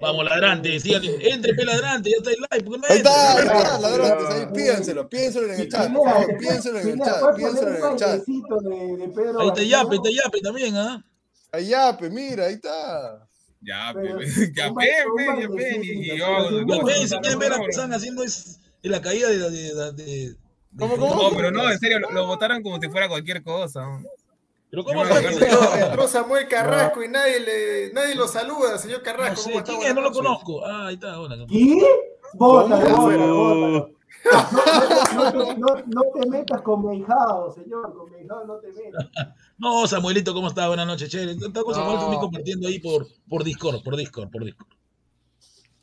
Vamos, ladrante, sigan, entre pe ladrante, ya está el live, ¿por qué no Ahí está, ahí está, ladrantes, ahí pídenselo, piénselo en el chat, por favor, piénselo en el chat, piénselo en el chat. De, de Pedro Ahí está. Yape, está Yape también, ¿ah? Ahí ya, pe, mira, ahí está. Ya, Pero- pe, ya, un pe, baile- pe, ya, un pe, bailecito, y pero yo- un yo- Ya baile- ven, si quieren ver que están haciendo es la caída de... ¿Cómo, cómo? No, pero no, en serio, lo, lo votaron como si fuera cualquier cosa. ¿No? Pero ¿cómo está? acuerdo. Entró, entró Samuel Carrasco y nadie, le, nadie lo saluda, señor No Carrasco. sé, ¿cómo está? ¿quién es? No lo Buenas noches. conozco. Ah, ahí está, hola. ¿Qué? Bótalo, ¿Cómo? bótalo, bótalo. No, no, no, no te metas con mi hijado, señor, con mi hijado no te metas. No, Samuelito, ¿cómo estás? Buenas noches, chévere. Está con Samuel No. también compartiendo ahí por, por Discord, por Discord, por Discord.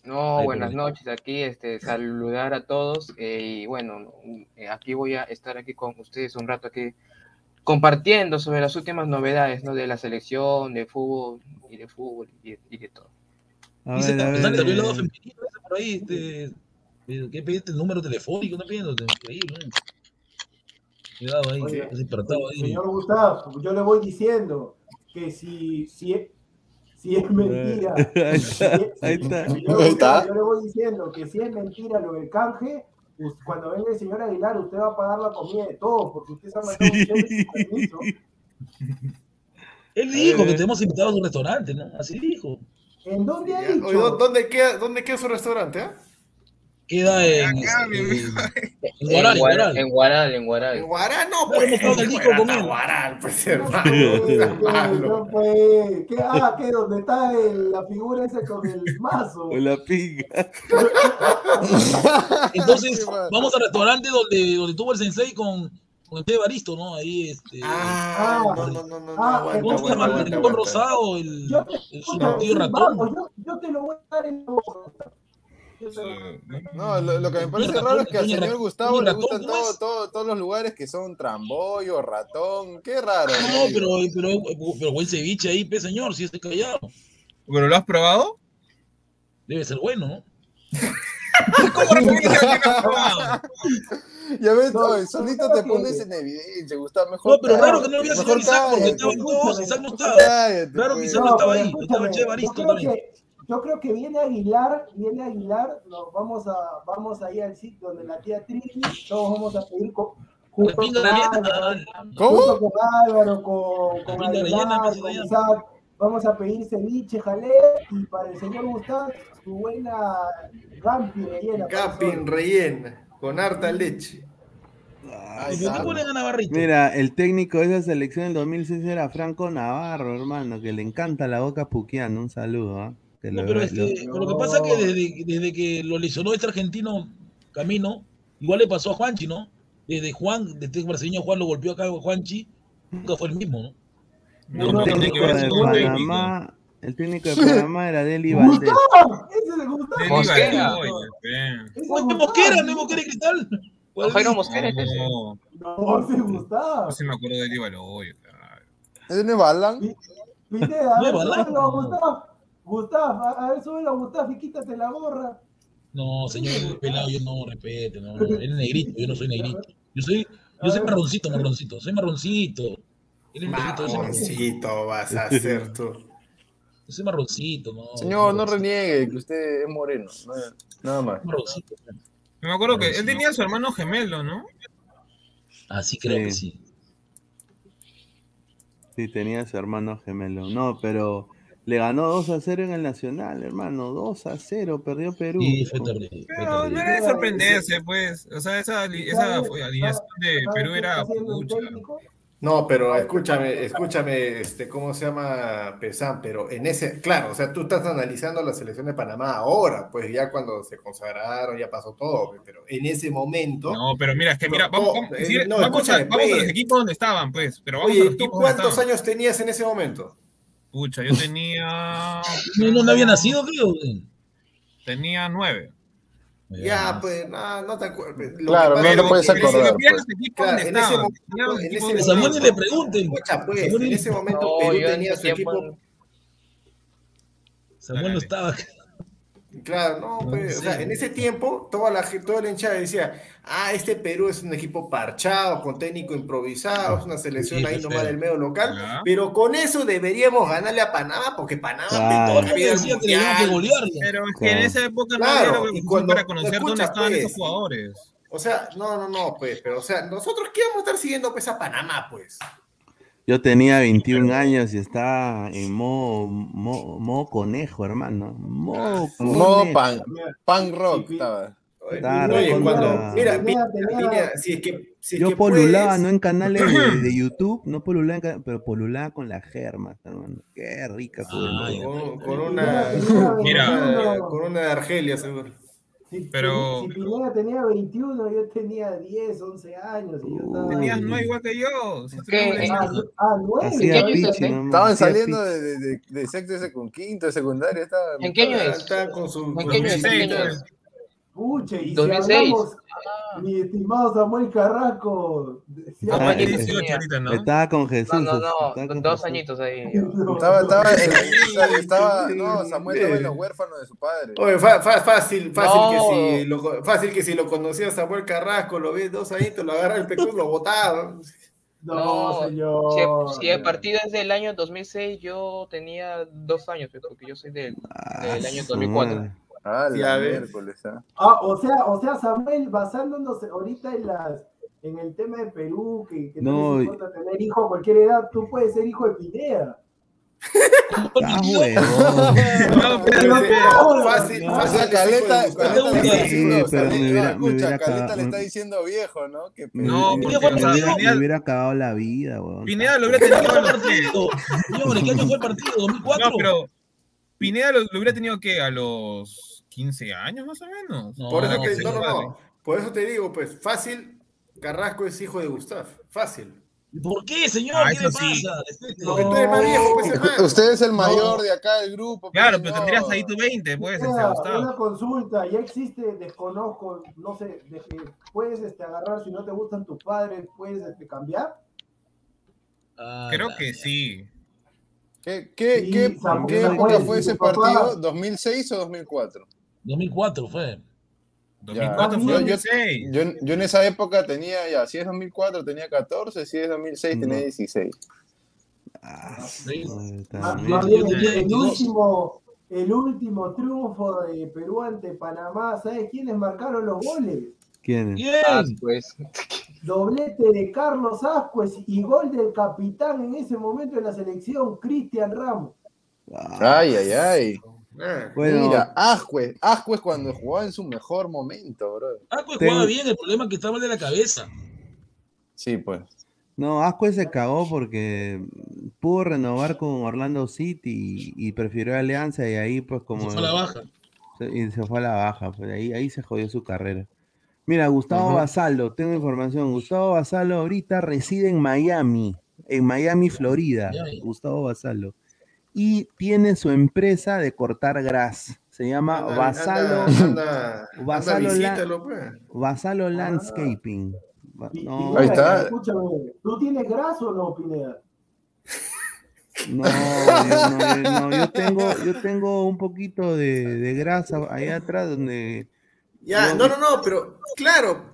No, Ahí, buenas noches. Aquí, este, saludar a todos eh, y bueno, eh, aquí voy a estar aquí con ustedes un rato aquí compartiendo sobre las últimas novedades, ¿no? De la selección, de fútbol y de fútbol y, y de todo. A ver, ver, el lado femenino por ahí, este. eh, ¿Qué pediste el número telefónico? No pidiendo, increíble. Cuidado ahí, Oye, ahí. Señor Gustavo, yo le voy diciendo que si, si, si es mentira. Ahí si- está, si- ahí está. señor Ahí Gustavo, está. Yo le voy diciendo que si es mentira lo del canje, cuando venga el señor Aguilar, usted va a pagar la comida de todos, porque usted se ha mandado un sin permiso. Él dijo Eh. que tenemos invitados a un restaurante, ¿no? Así dijo. ¿En dónde ha dicho? oye, ¿dó- ¿dónde, queda, ¿Dónde queda su restaurante? ah? Queda en. Acá, Guaral, en Guaral, en Guaral, en no, pues. hemos el disco con hasta él. Guaral, pues, No, hermano. pues, no, pues, ¿qué? Ah, ¿qué? ¿Dónde está el- la figura esa con el mazo? Con la pinga. Entonces, vamos al restaurante donde, donde tuvo el sensei con, con el Baristo, ¿no? Ahí, este. Ah, Ah. no, no, no, no, no, Ah, aguanta, ¿Cómo se aguanta, llama? El rosado, el, ratón. yo te lo voy a dar en la boca. No, lo, lo que me parece raro es que al señor Gustavo le gustan ¿cómo todo, es? todo- todos los lugares que son trambollo, ratón. Qué raro. No, amigo. pero, pero, pero buen ceviche ahí, pe señor, si esté callado. ¿Pero lo has probado? Debe ser bueno, ¿no? ¿Cómo no no probado? Ya ves, No, no, solito no, te pones en evidencia, Gustavo. Mejor No, pero raro que no lo había señor Isaac porque cállate, estaban todos, Isaac no estaba. Claro que pues. Isaac no estaba ahí, estaba el Che Baristo también. Yo creo que viene Aguilar, viene Aguilar, nos vamos a, vamos ahí al sitio donde la tía Trini, todos vamos a pedir junto con rellena, Álvaro, ¿Cómo? junto con Álvaro, con, con Aguilar, con Isaac, vamos a pedir ceviche, jalé, y para el señor Gustavo, su buena gampi rellena. Camping rellena, con harta leche. Ahí ¿Por qué está. ponen a Navarrito? Mira, el técnico de esa selección del 2006 era Franco Navarro, hermano, que le encanta la boca puquiana. Un saludo, ¿ah? Que No, lo- pero este, lo que pasa es que desde, desde que lo lesionó este argentino Camino, igual le pasó a Juanchi, ¿no? Desde Juan, desde el brasileño Juan lo golpeó acá a Juanchi, nunca fue el mismo, ¿no? No, el no, técnico de. Panamá, el técnico de Panamá era Deli Valdés. ¡Gustavo! ¡Ese es el Gustavo! Deli Mosquera. ¿No es Mosquera y Cristal? No, Jairo Mosquera es ese. No, No, ese es Gustavo. no se me acuerdo de Deli. ¿Es de Nueva Gustavo, a, a ver, súbelo, Gustavo, y quítate la gorra. No, señor pelado, yo no respete, no, no. Él es negrito, yo no soy negrito. Yo soy, yo soy marroncito, marroncito, soy marroncito. Él es negrito, marroncito. Vas a hacer tú. Yo soy marroncito, no. Señor, no reniegue que usted es moreno. no- Nada más. marroncito. Me acuerdo que él tenía a su hermano gemelo, ¿no? Así creo Sí. que sí. Sí, tenía su hermano gemelo. No, pero le ganó 2 a 0 en el Nacional, hermano. 2 a 0, perdió Perú. Sí, fue terrible. Fue Pero no era de sorprenderse, pues. O sea, esa, ali- esa fue- alineación de ¿Sabes Perú era pucha. No, pero escúchame, escúchame, este, ¿cómo se llama Pesán? Pero en ese, claro, o sea, tú estás analizando la selección de Panamá ahora, pues ya cuando se consagraron, ya pasó todo, pero en ese momento. No, pero mira, es que mira, vamos, no, vamos, eh, no, vamos a, vamos a los equipos donde estaban, pues. Pero vamos a Oye, los ¿tú cuántos estaban. años tenías en ese momento? Pucha, yo tenía. No, no, no había nacido, creo. Tenía nueve. Ya, pues, no, no te acuerdas. Claro, no te es puedes acordar, pues. en ese momento- Samuel le pregunten. Pues, en ese momento Perú tenía su equipo. Samuel no estaba. Claro, no, No pues, o sé. sea, en ese tiempo toda la, toda la hinchada decía, ah, este Perú es un equipo parchado, con técnico improvisado, es una selección Sí, ahí nomás del medio local, Ya. pero con eso deberíamos ganarle a Panamá, porque Panamá Claro. Había al decía que. Pero es que en Claro. esa época no Claro, había la y evolución cuando- para conocer dónde estaban pues, esos jugadores. O sea, no, no, no, pues, pero o sea, nosotros qué vamos a estar siguiendo pues a Panamá, pues. Yo tenía 21 años y estaba en modo, modo, modo conejo, hermano. Modo Modo pan, pan rock estaba. Claro, oye, cuando, mira, tenía- Pineda, si es que, si es Yo que polulaba, puedes- no en canales de, de YouTube, no polulaba, pero polulaba con la germa, hermano. Qué rica Ay, con, con una, Mira. con una- 21. con una de Argelia, seguro. Si, Pero- si Pineda tenía 21, yo tenía 10, 11 años. Y yo estaba... Tenías Ay. nueve igual que yo. Si Ah, ah, nueve. Hacía ¿Qué año pichi, estás, eh? Estaban saliendo de, de, de, sexto ese con quinto, de secundaria. Estaban, ¿En qué año es? Está con su, ¿En con qué año su es? ¿En qué visita. año? Pucha, y 2006. si hablamos, mi estimado Samuel Carrasco, Ah, tiene este- 18 ahorita, ¿no? Estaba con Jesús. No, no, estaba no, con dos Jesús. añitos ahí. No, Estaba, estaba, no. en- estaba, no, Samuel estaba en los huérfanos de su padre. Oye, fa- fa- fácil, fácil No. que si lo, fácil que si lo conocía Samuel Carrasco, lo ves dos añitos, lo agarra el pecudo, lo botaba. No, No, señor. Si, si el partido es del año 2006, yo tenía dos años, porque yo soy del, Ah, del año su 2004. Ah, Sí, la miércoles, ah. Ah, o sea, o sea, Samuel, basándonos ahorita en las en el tema de Perú, que, que no, No, les y- importa tener hijo a cualquier edad, tú puedes ser hijo de Pineda. Ah. No, pero- Pero, no, fácil, fácil Caleta. Caleta le está diciendo, viejo, ¿no? Que No, me- hubiera, Pineda- me hubiera acabado la vida, weón. Pineda lo hubiera ¿Qué tenido el partido? Señores, ¿qué año fue el partido? ¿2004? No, pero Pineda lo, lo hubiera tenido que a los 15 años más o menos. No, Por eso que, sí, no, no, padre. no. Por eso te digo, pues, fácil, Carrasco es hijo de Gustav. Fácil. ¿Por qué, señor? Ah, ¿Qué le sí. pasa? Porque tú eres más viejo, pues. Usted es el mayor de acá del grupo. Claro, pues, pero no. tendrías ahí tu 20, pues, ese Pineda, Gustavo. una consulta, ya existe, desconozco, no sé, de que puedes este, agarrar, si no te gustan tus padres, puedes este, cambiar. Ah, pues, Creo que sí. ¿Qué, qué, Sí, qué, época fue ese partido? ¿2006 o 2004? 2004 fue. 2004 fue Yo- yo- 2006. Yo, yo en esa época tenía, ya, si es 2004 tenía 14, si es 2006 tenía No. 16. Ah, Sí. yo el, tenía el 22. último, el último triunfo de Perú ante Panamá, ¿sabes quiénes marcaron los goles? ¿Quién es? Ah, Bien. pues. Doblete de Carlos Ascuez y gol del capitán en ese momento de la selección, Cristian Ramos. Ah, Ay, ay, ay. Ah, bueno, Mira, Ascuez, Ascuez cuando jugaba en su mejor momento, bro. Tengo- jugaba bien, el problema es que estaba mal de la cabeza. Sí, pues. no, Ascuez se cagó porque pudo renovar con Orlando City y, y prefirió Alianza y ahí pues como... Se fue a la baja. se- y se fue a la baja, pues ahí, ahí se jodió su carrera. Mira, Gustavo. Basalo, tengo información. Gustavo Basalo ahorita reside en Miami, en Miami, Florida. Miami. Gustavo Basalo. Y tiene su empresa de cortar gras. Se llama anda- Basalo, anda- anda- anda, Basalo la- visítalo, pues. Basalo Landscaping. Ba- Pi- No, Ahí está. Escúchame, ¿tú tienes graso o no, Pineda? no, yo, no, yo- no, yo tengo, yo tengo un poquito de, de grasa ahí atrás donde Ya, No, no, no, no, pero claro.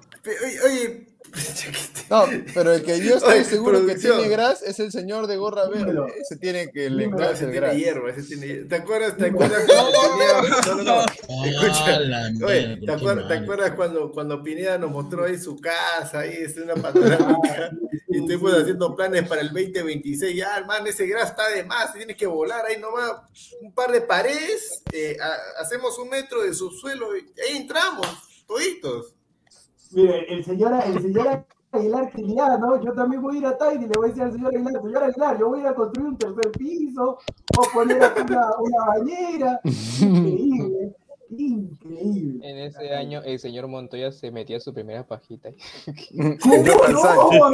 oye, No, pero el que yo estoy Oye, seguro que tiene gras es el señor de gorra Dímelo. verde. Ese tiene que limpiarse ese el tiene gras. ese tiene hierro. ¿Te acuerdas, te acuerdas cuando no, no, no. Escucha, Ah, Oye, ¿te acuerdas, ¿te mal. acuerdas cuando, cuando Pineda nos mostró ahí su casa, ahí es una panorámica, y estuvimos haciendo planes para el 2026? Ya, hermano, ese gras está de más, tienes que volar ahí nomás, un par de paredes, eh, ha- hacemos un metro de subsuelo y ahí entramos, toditos. Mire, el señor, el señor Aguilar que ya, ¿no? Yo también voy a ir a Tiny y le voy a decir al señor Aguilar, señor Aguilar, yo voy a ir a construir un tercer piso, o poner aquí una, una bañera. Increíble, increíble. En ese año el señor Montoya se metía su primera pajita. Johan no?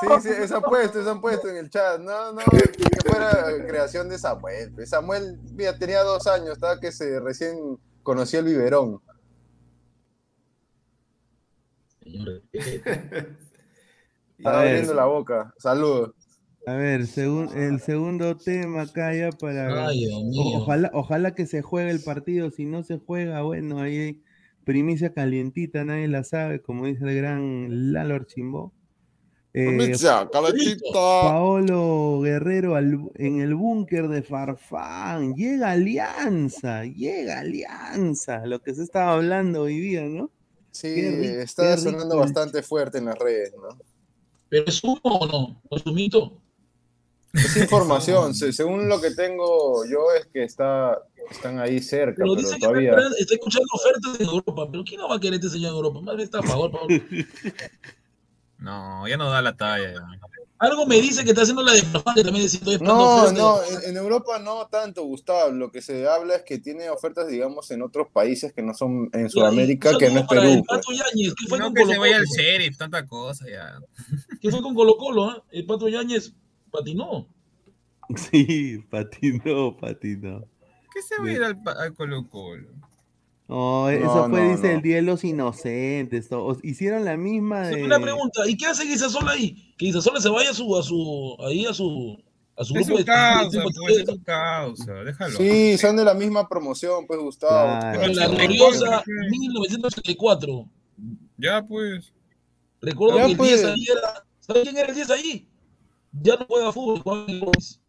Sí, sí, eso han puesto, eso han puesto en el chat. No, no, que fuera creación de Samuel. Samuel, mira, tenía dos años, estaba que se recién conocía el biberón. Señor, ver. abriendo la boca. Saludos. A ver, segun- el segundo tema acá ya para... Ay, Dios mío. O- Ojalá, ojalá que se juegue el partido. Si no se juega, bueno, ahí hay primicia calientita, nadie la sabe, como dice el gran Lalo Archimbó. Eh, Pizza, calentita. Paolo Guerrero al- en el búnker de Farfán. Llega Alianza, llega Alianza. Lo que se estaba hablando hoy día, ¿no? Sí, rico, está sonando rico bastante fuerte en las redes, ¿no? ¿Pero es humo o no? ¿O es un mito? Es información, se- según lo que tengo yo es que está, están ahí cerca, Pero pero dice que está, todavía. está escuchando ofertas en Europa. ¿Pero quién no va a querer este señor en Europa? Más bien está a favor, Pablo. No, ya no da la talla. ya. Algo me dice que está haciendo la de Farfán, que también necesito No, no, en, en Europa no tanto, Gustavo. Lo que se habla es que tiene ofertas, digamos, en otros países que no son en Sudamérica, que no es Perú. el pues. Pato Yáñez, ¿qué fue No con que Colo vaya al Colo? sheriff, tanta cosa ya. ¿Qué fue con Colo Colo? El Pato Yáñez patinó. Sí, patinó, patinó. ¿Qué se va a ir al Colo Colo? No, eso No, fue, no, dice, no. el Día de los Inocentes. to- o- Hicieron la misma de... Una pregunta, ¿y qué hace Guisasola ahí? Que Guisasola se vaya a su, a su, ahí a su, a su Es grupo su de causa, pues, es su causa. Déjalo. Sí, son de la misma promoción, pues, Gustavo. Claro. La gloriosa 1984. Ya, pues. Recuerdo Ya, que el pues. 10 ahí era. ¿Sabes quién era el 10 ahí? Ya no juega fútbol, el Boys.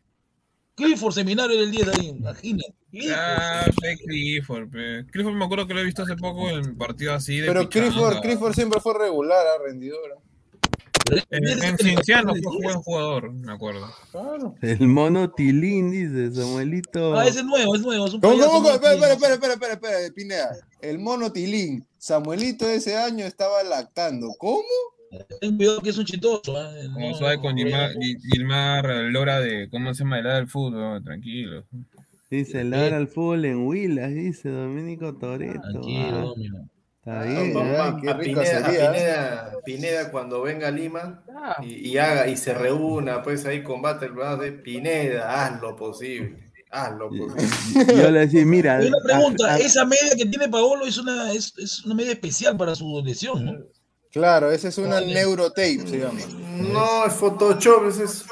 Clifford Seminario era el 10 ahí, imagínate. Clifford. Ah, pe Clifford, pe. Clifford me acuerdo que lo he visto hace poco en un partido así de Pero pichanga. Clifford, Clifford siempre fue regular, ah, rendidora. En, en Cienciano fue buen jugador, me acuerdo. Claro. El mono Tilín, dice Samuelito. Ah, ese es nuevo, es nuevo. Es un ¿Cómo, payaso cómo, nuevo Espera, que- espera, espera, espera, espera, espera, Pineda. El mono Tilín, Samuelito ese año estaba lactando. ¿Cómo? Ten cuidado que es un chitoso. ah, Como no, suave con no, Gilmar, Gil- Gilmar Lora de cómo se llama el del fútbol, tranquilo. Dice, ladra al fútbol en Huilas, dice Dominico Toreto. Tranquilo, Ah, está bien, a- ¿eh? qué a rico Pineda, a sería. Pineda- Pineda cuando venga a Lima Ah, y, y haga y se reúna, pues ahí combate el brazo de Pineda, haz lo posible, haz lo posible. Yo le decía, mira. Una pregunta, a- a- esa media que tiene Paolo es una, es, es una media especial para su lesión, ¿no? Claro, esa es una neurotape, se llama. No, es Photoshop, ese es.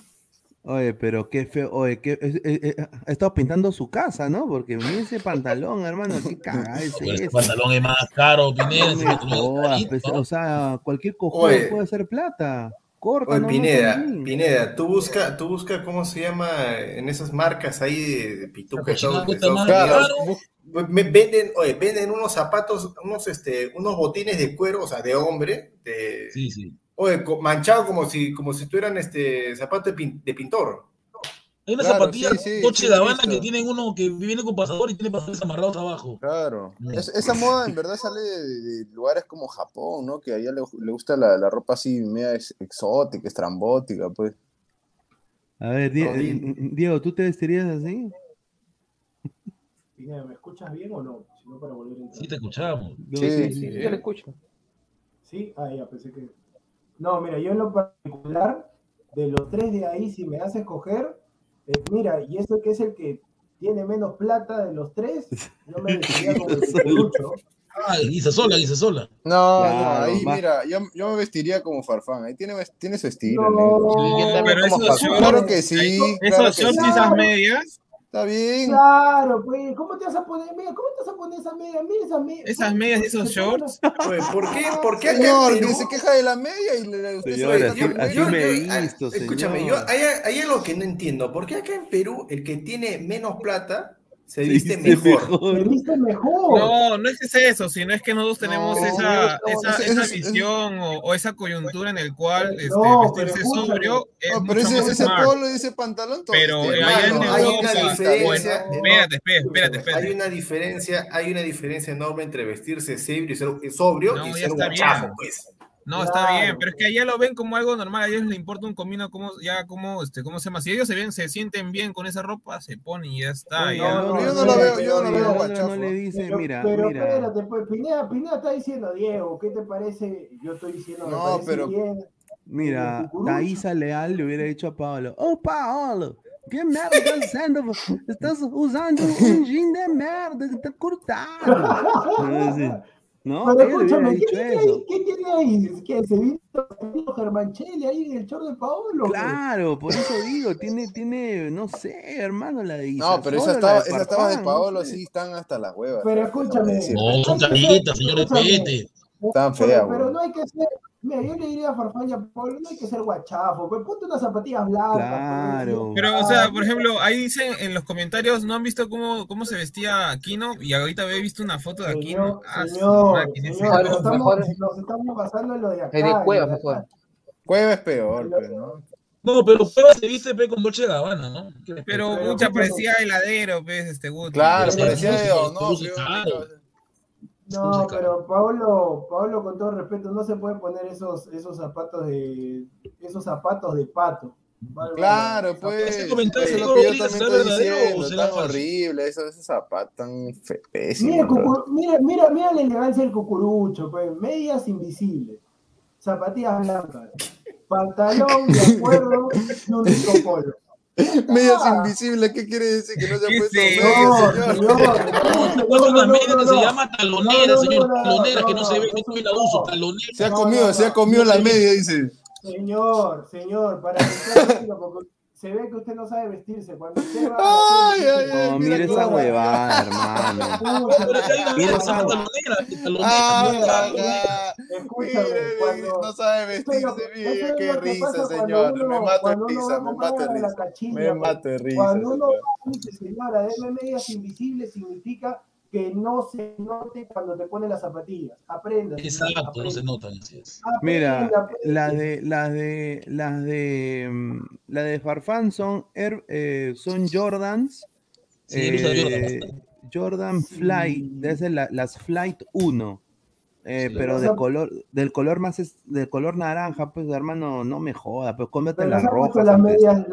Oye, pero qué feo. Oye, que, eh, eh, eh, ha estado pintando su casa, ¿no? Porque mira ese pantalón, hermano, qué cagada ese ese. pantalón es más caro, Pineda. No ese pues, ¿no? o sea, cualquier Oye. puede hacer plata. Corta, Oye, no Pineda. Pineda, tú busca, tú busca cómo se llma en esas marcas ahí de, de pituca. Bu- me- Venden, oye, venden unos zapatos, unos este, unos botines de cuero, o sea, de hombre, de, Sí, sí. oye, manchado como si, como si tuvieran este zapato de, pin- de pintor. Hay una Claro, zapatilla sí, sí, Dolce sí lo he Gabbana que tienen uno que viene con pasador y tiene pasadores amarrados abajo. Claro. Mm. Es- esa moda en verdad sale de, de lugares como Japón, ¿no? Que a ella le, le gusta la, la ropa así media ex- exótica, estrambótica, pues. A ver, Die- No, di- eh, Diego, ¿tú te vestirías así? ¿me escuchas bien o no? Si no, para volver a entrar. Sí, te escuchamos. No, Sí, sí, sí, sí, yo lo escucho. ¿Sí? Ah, ya, pensé que. No, mira, yo en lo particular, de los tres de ahí, si me hace escoger, eh, mira, y eso que es el que tiene menos plata de los tres, yo me vestiría como el. Ah, Guisa sola, Guisa sola. No, Claro, no, ahí va. mira, yo, yo me vestiría como Farfán, ahí tiene, tiene su estilo. No. Sí, yo pero como. Claro que sí, claro esas medias, Está bien. Claro, pues, ¿cómo te vas a poner, mira, cómo te vas a poner esa media? Mira esa media. esas medias y esos shorts. Oye, ¿por qué, por qué Señor, que se queja de la media y le, usted Señor, se media. me he ah, visto, Escúchame, señor. yo hay, hay algo que no entiendo. ¿Por qué acá en Perú el que tiene menos plata Se viste viste mejor. Se viste mejor. No, no es eso, sino es que nosotros tenemos No, esa, no, esa, esa ese- visión o, o esa coyuntura en el cual este, No, pero vestirse escúchame. sobrio es No, pero mucho ese, más ese smart. polo y ese pantalón todo Pero este, eh, allá en hay Europa, una bueno, diferencia, espérate, espérate, espérate, espérate. Hay una diferencia, hay una diferencia enorme entre vestirse sobrio y ser, sobrio No, y ser bien. pues. No, está Claro. bien, pero es que allá lo ven como algo normal, a ellos les importa un comino cómo, ya cómo, este, cómo se llama. Si ellos se ven, se sienten bien con esa ropa, se ponen y ya está. No, ya. no, yo no lo veo, yo no lo veo guachafo. no le dice, Pero, mira, pero mira. espérate, pues Pineda, Pineda está diciendo, Diego, ¿qué te parece? Yo estoy diciendo, No, pero- bien. Mira. Thaisa Leal le hubiera dicho a Paolo, oh Paolo, ¿qué merda estás haciendo? Estás usando un jean de merda que está cortado. No, Pero escúchame, ¿qué dicho tiene, eso. ahí? ¿qué tiene ahí? ¿Qué se vino Germanchelli ahí en el short de Paolo? Claro, por eso digo, tiene, tiene, no sé, hermano, la de No, pero Isasolo, esa la estaba, de esa estaba de Farfán, no Paolo, sé. sí, están hasta las huevas. Pero escúchame. No, son caritas, señor, respete. Tan Pero- no hay que ser, mira, yo le diría a Farfalla, Pablo, no hay que ser guachafo, pues ponte unas zapatillas blancas. pues, Claro. Pero, o sea, por ejemplo, ahí dicen en los comentarios, ¿no han visto cómo, cómo se vestía Aquino? Y ahorita había visto una foto de Aquino. Señor, Ah, señor, señor, pero estamos, mejor. nos estamos basando en lo de acá. El de de mejor. Cueva es peor, pues, ¿no? No, pero Cueva se viste pe, con Dolce Gabbana, ¿no? ¿Qué le- Pero Pero, mucha parecía heladero, pues, este Guti. Claro, Pero parecía de claro. No, pero Pablo, Pablo, con todo respeto, no se puede poner esos, esos zapatos de esos zapatos de pato. Vale, Claro, vale. pues. Ese comentario es lo que yo también horrible, esos, esos zapatos tan Mira, pésimos. mira, mira, mira la elegancia del cucurucho, pues, medias invisibles, zapatillas blancas, pantalón de acuerdo y un rico polo. Medias invisibles, ¿qué quiere decir? Que no se ha ¿Qué puesto medias, señor. señor, Cuando no, la no, media no, se llama talonera, señor. talonera que no se ve, no, la uso. Talonera. Se ha comido, se ha comido la media, dice. Señor, señor, para que sea porque se ve que usted no sabe vestirse. Cuando usted va Ay, ay, ay. No, mira mira esa huevada, hermano. Media esa- Mire, cuando. no sabe vestirse, mire, qué risa, señor. uno- Me mato de va risa, a me mato de a risa. Me mato de risa, Cuando uno señor. dice, señora, deme medias invisibles, significa que no se note cuando te ponen las zapatillas. Aprenda. Exacto, no se notan, así es. Mira, las de, las de, las de, mm, la de Farfán son, Air- eh, son Jordans, Sí, eh, Jordan Sí. Flight, debe ser la- las Flight 1, eh, Sí. pero de color, del color más, es- del color naranja, pues hermano, no me joda, pues cómete las rojas. las medias,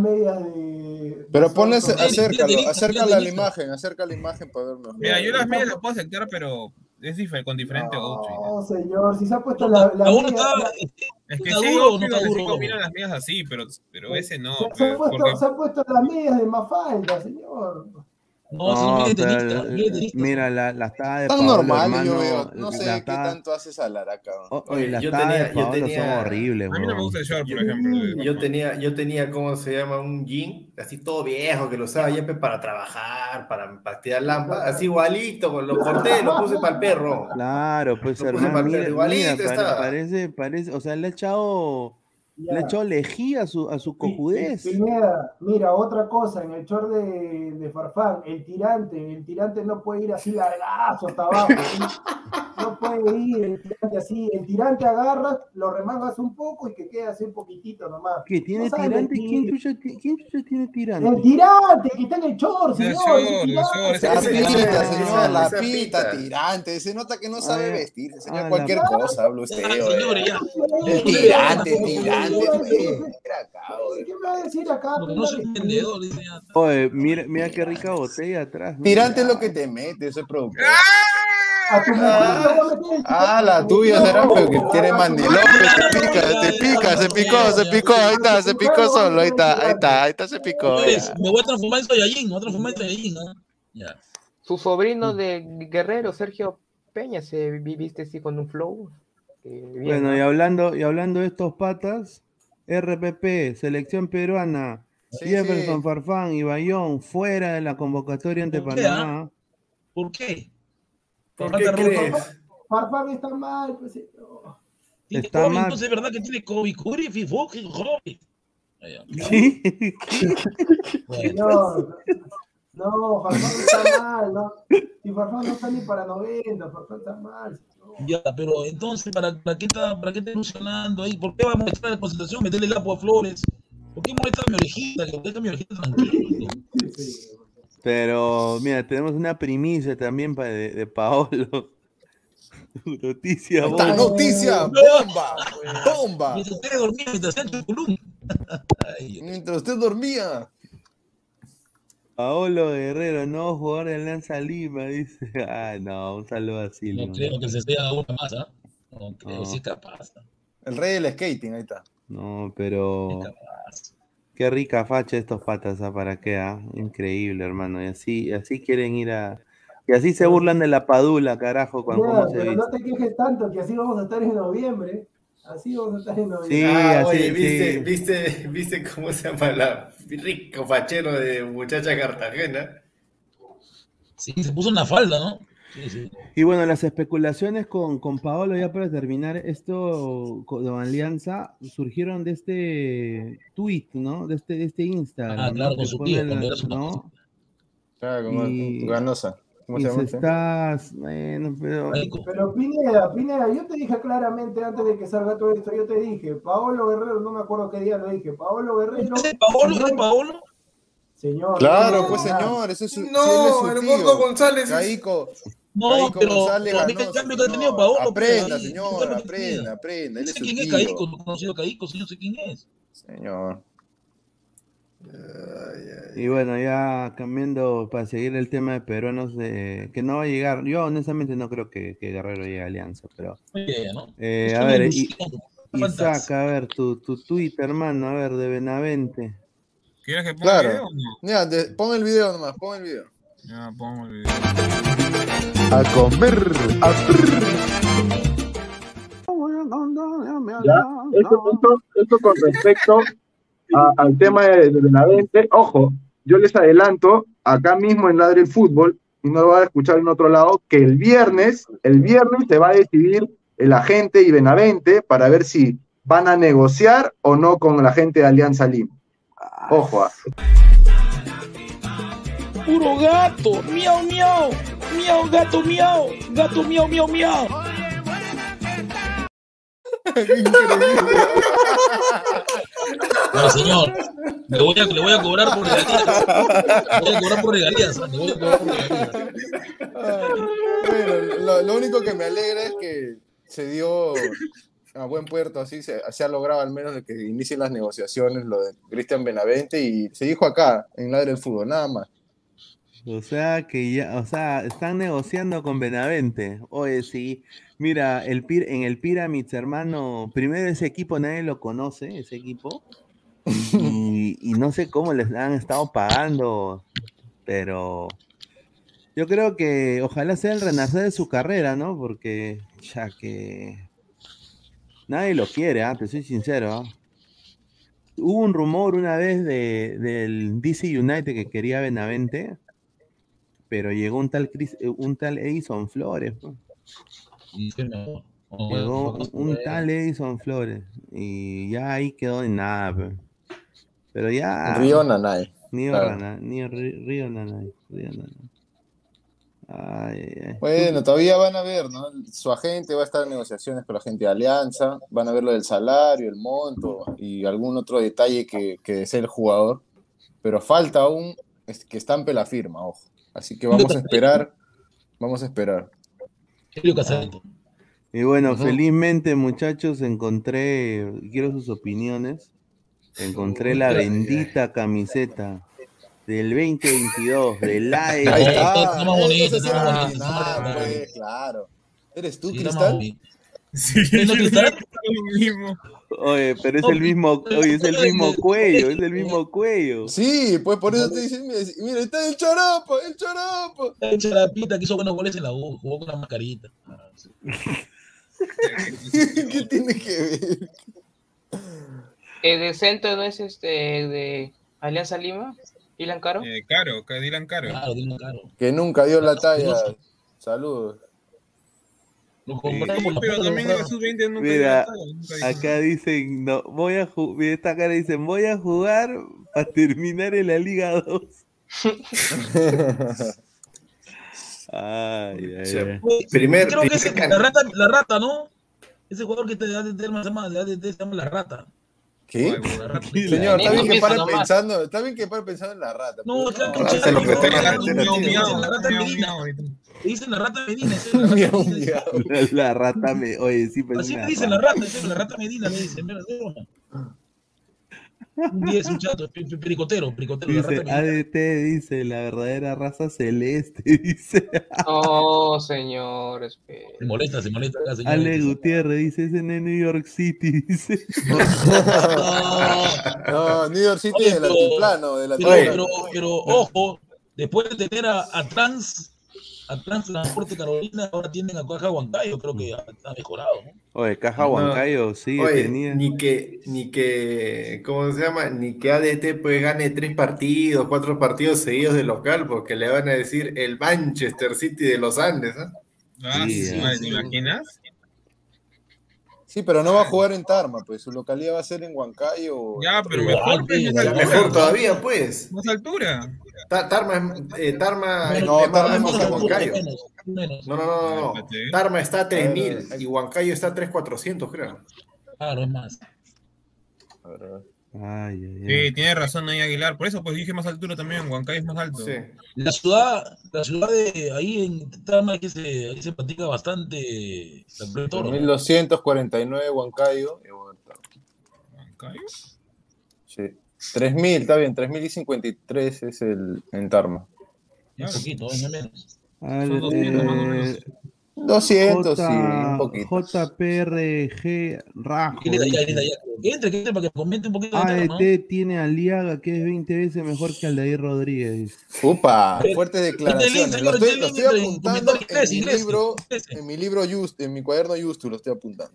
medias de. Pero de ponle, Samsung. Ay, acércalo, acércala a la imagen, acerca la imagen para ver mejor. Mira, yo las medias las puedo aceptar, pero es difer- con diferente outfit. No, señor, si se ha puesto la, la Aún media- está, la- Es que ¿Está sí, duro no sí combinan las medias así, pero, pero ese no. se, se ha puesto, porque- se ha puesto las medias de Mafalda, señor. No, no No, pero, tenista, tenista. mira, la, la estada de Tan Paolo, normal, yo hermano, veo. No sé qué estada- tanto haces a Laraca. o- Oye, las yo tadas de tenía- yo Paolo tenía- son horribles, A mí no me gusta el short, por Yo- ejemplo. de- Yo tenía, yo tenía, ¿cómo se llama? Un jean, así todo viejo, que lo usaba ya para trabajar, para, para tirar lámparas, así igualito, lo corté, lo puse para el perro. Claro, pues Lo puse hermano, mira, igualito mira, estaba. parece, parece, o sea, le ha echado, le Ya. echado lejía a su, a su cojudez. Mira, otra cosa, en el short de, de Farfán, el tirante, el tirante no puede ir así largazo hasta abajo. No puede ir el tirante así. El tirante agarras, lo remangas un poco y que quede así un poquitito nomás. ¿Qué tiene No tirante? vestir. ¿Quién chucha, quién chucha tiene tirante? El tirante que está en el short, señor. La pita, señor, la pita, tirante. Se nota que no sabe Ah, vestirse, ah, señor. la Cualquier cosa habla usted, Ah. El tirante, tirante. Mira acá, oye. ¿Qué me va a decir acá? No, no soy vendedor. Oye, mira, mira qué rica botella atrás. Tirante es lo que te mete, ese productor. Ah, tirante. la tuya será porque tiene Ah, mandilón, se pica, se pica, se picó, se picó, ahí está, se picó solo, ahí está, ahí está, ahí está, se picó. Me voy a transformar en Saiyajin, me voy a transformar en ¿ah? Ya. Su sobrino de Guerrero, Sergio Peña, se vi- viste así con un flow. Bueno, ¿no? y hablando, y hablando de estos patas, RPP, selección peruana, Sí, Jefferson sí. Farfán y Bayón fuera de la convocatoria ante ¿Por qué, ah? Panamá. ¿Por qué? ¿Por qué crees? Farfán está mal, pues. Tiene Está COVID, mal. entonces es verdad que tiene COVID. Fifo, que COVID. ¿Sí? Bueno, Señor, No, Farfán está mal, ¿no? Si Farfán no está ni para 90, Farfán está mal. Ya, pero entonces, ¿para, para qué está, para qué está ilusionando ahí? ¿Por qué va a molestar la concentración, meterle el agua a Flores? ¿Por qué molesta a mi orejita? Que molesta a mi orejita tranquilo. Sí. Pero mira, tenemos una primicia también pa- de, de Paolo. Noticia Esta bomba. noticia, bomba, bomba. Mientras usted dormía, mientras Chuculum. Ay, Mientras usted dormía. Paolo Guerrero, no jugador de Alianza Lima, dice. Ah, no, un saludo así. no creo que se sea una más, ¿ah? No creo, No. sí es capaz. El rey del skating, ahí está. No, pero. Qué rica facha estos patas, ¿ah? ¿Para qué? ah? Increíble, hermano. Y así, así quieren ir a. Y así se burlan de la padula, carajo, cómo se pero viste. no te quejes tanto, que así vamos a estar en noviembre. Así vamos a estar en noviembre. Sí, ah, así, oye, ¿viste, sí. viste, ¿viste cómo se llama la rico fachero de muchacha Cartagena? Sí, se puso una falda, ¿no? Sí, sí. Y bueno, las especulaciones con, con Paolo, ya para terminar, esto con Alianza surgieron de este tweet, ¿no? De este, de este Instagram. Ah, ¿no? claro, con su tío, la- ¿no? Claro, como Y- Ganosa. ¿Cómo Y se se llama? este? está, bueno, pero. Pero Pineda, Pineda, yo te dije claramente antes de que salga todo esto, yo te dije, Paolo Guerrero, no me acuerdo qué día lo dije, Paolo Guerrero. ¿Ese Paolo? ¿Ese Paolo? Señor. Claro, no, pues señor, ese es su, si él es No, su el tío. Gordo González. es- Caico, No, Caico pero, pero el Ganosa, cambio que ha tenido. Paolo. pues, Aprenda, el señor, aprenda, aprenda. No sé quién es. Caico, no he conocido a Caico, sí, no sé quién es. Señor. Y bueno, ya cambiando para seguir el tema de peruanos, de, que no va a llegar. Yo honestamente no creo que, que Guerrero llegue a Alianza, pero. Oye, ¿no? eh, a ver, y- Isaac, a ver, tu, tu tweet, hermano, a ver, de Benavente. ¿Quieres que ponga Claro. el video o no? De- pon el video nomás, pon el video. Ya, pongo el video. A comer, a ¿ya? Esto, esto, esto con respecto a- al tema de, de Benavente, ojo, yo les adelanto, acá mismo en Ladre el Fútbol, y no lo van a escuchar en otro lado, que el viernes, el viernes se va a decidir el agente y Benavente para ver si van a negociar o no con la gente de Alianza Lima. Ojo, ah. Puro gato, miau, miau, miau, gato, miau, gato, miau, miau, miau. No, señor, le voy a, le voy a cobrar por regalías. Le voy a cobrar por regalías, le voy a cobrar por regalías. Bueno, lo, lo único que me alegra es que se dio a buen puerto, así se, se ha logrado al menos de que inicien las negociaciones, lo de Cristian Benavente, y se dijo acá, en Ladre el Fútbol, nada más. O sea, que ya, o sea, están negociando con Benavente. Oye, sí. Mira, el Pir- en el Pyramids, hermano, primero ese equipo nadie lo conoce, ese equipo. Y, no sé cómo les han estado pagando, pero yo creo que ojalá sea el renacer de su carrera, ¿no? Porque ya que nadie lo quiere, ¿ah? Te soy sincero. ¿ah? Hubo un rumor una vez de, del DC United que quería Benavente, pero llegó un tal Chris- eh, un tal Edison Flores. pues. Llegó un tal Edison Flores y ya ahí quedó en nada. pe. Pero ya. Río Nanay. Ni claro. Rana- ni Río Nanay. Río Nanay. Ay, ay, ay. Bueno, todavía van a ver, ¿no? Su agente va a estar en negociaciones con la gente de Alianza, van a ver lo del salario, el monto y algún otro detalle que, que desee el jugador, pero falta aún es que estampe la firma, ojo. Así que vamos a esperar, vamos a esperar. Casareto. Y bueno, felizmente, muchachos, encontré, quiero sus opiniones. Encontré la bendita camiseta del 2022 del AE. Ahí está, bonito, pues, claro. ¿Eres tú, Sí, Cristal? Sí, ¿Es lo Cristal? lo mismo. Oye, pero es el mismo, oye, es el mismo cuello, es el mismo cuello. Sí, pues por eso te dicen, mira, está el charapa, el charapa. El Charapita que hizo buenos goles en la U, jugó con la mascarita. Ah, sí. ¿Qué tiene que ver? ¿El de centro no es este de Alianza Lima? ¿Ilan Caro? Eh, caro, que Dylan Caro. Claro, dime caro. Que nunca dio la talla. Saludos. Lo Sí, compraron por la pero puta, lo también en compraron. sus 20 nunca Mira, dio la talla, nunca hizo Acá dicen, no, voy a jugar, esta cara dicen, voy a jugar para terminar en la Liga 2. Ay, ay, Sí. ay. Primer- Creo que es la rata, la rata, ¿no? Ese jugador que te da de se llama la rata. Rata. Señor, está bien que pare pensando, está bien que pare pensando en la rata. No, pero está no. escuchando, Hace lo que la que rata tío. dicen la rata Medina. la rata rata rata me. Oye, sí, pues. Así le dicen la rata. rata, la rata Medina, le dicen. Un 10, un chato, pi- pi- pericotero, pericotero, la Dice, Medina. ADT dice, la verdadera raza celeste, dice. Oh, señor, espera. Se molesta, se molesta acá, señor. Ale Gutiérrez dice, ese en New York City, dice. No, New York City Oye, del altiplano, del Pero, altiplano. pero, pero, ojo, después de tener a, a Trans, a Trans Transporte Carolina, ahora tienen a Caja Huancayo, creo que ha, mejorado, ¿no? Oye, Caja No. Huancayo, sí, Oye, tenía. ni que, ni que, ¿cómo se llama? Ni que ADT pues gane tres partidos, cuatro partidos seguidos de local, porque le van a decir el Manchester City de los Andes, ¿ah? Ah, Sí, sí, ¿te imaginas? Sí, pero no va a jugar en Tarma, pues su localidad va a ser en Huancayo. Ya, pero mejor, pues. Mejor todavía, pues. Más altura. Ta- Tarma, es- eh, Tarma es más Tarma es más que Huancayo. No, no, no, no, no. Cálmate. Tarma está a 3000 Ah, y Huancayo está a 3400, creo. Claro, es más. Ay, ay, Sí, tiene razón ahí Aguilar. Por eso pues dije más altura también. Huancayo es más alto. Sí. La ciudad, la ciudad de ahí en Tama, que se, ahí se practica bastante la pelota de toro, ¿no? 1249 Huancayo. y ¿Huancayo? Sí. 3000, está bien, 3053 es el en Tarma. Un poquito, es menos. Son 200 más o menos. eh, 200, sí, un poquito. JPRG Rajo. Que entre, que entre para que comente un poquito de Tama, ¿no? ADT tiene a Liaga que es 20 veces mejor que Aldair Rodríguez. Upa, Eh, fuertes declaraciones. Lo estoy, lo apuntando en mi libro, en mi libro Just, en mi cuaderno Justu, lo estoy apuntando.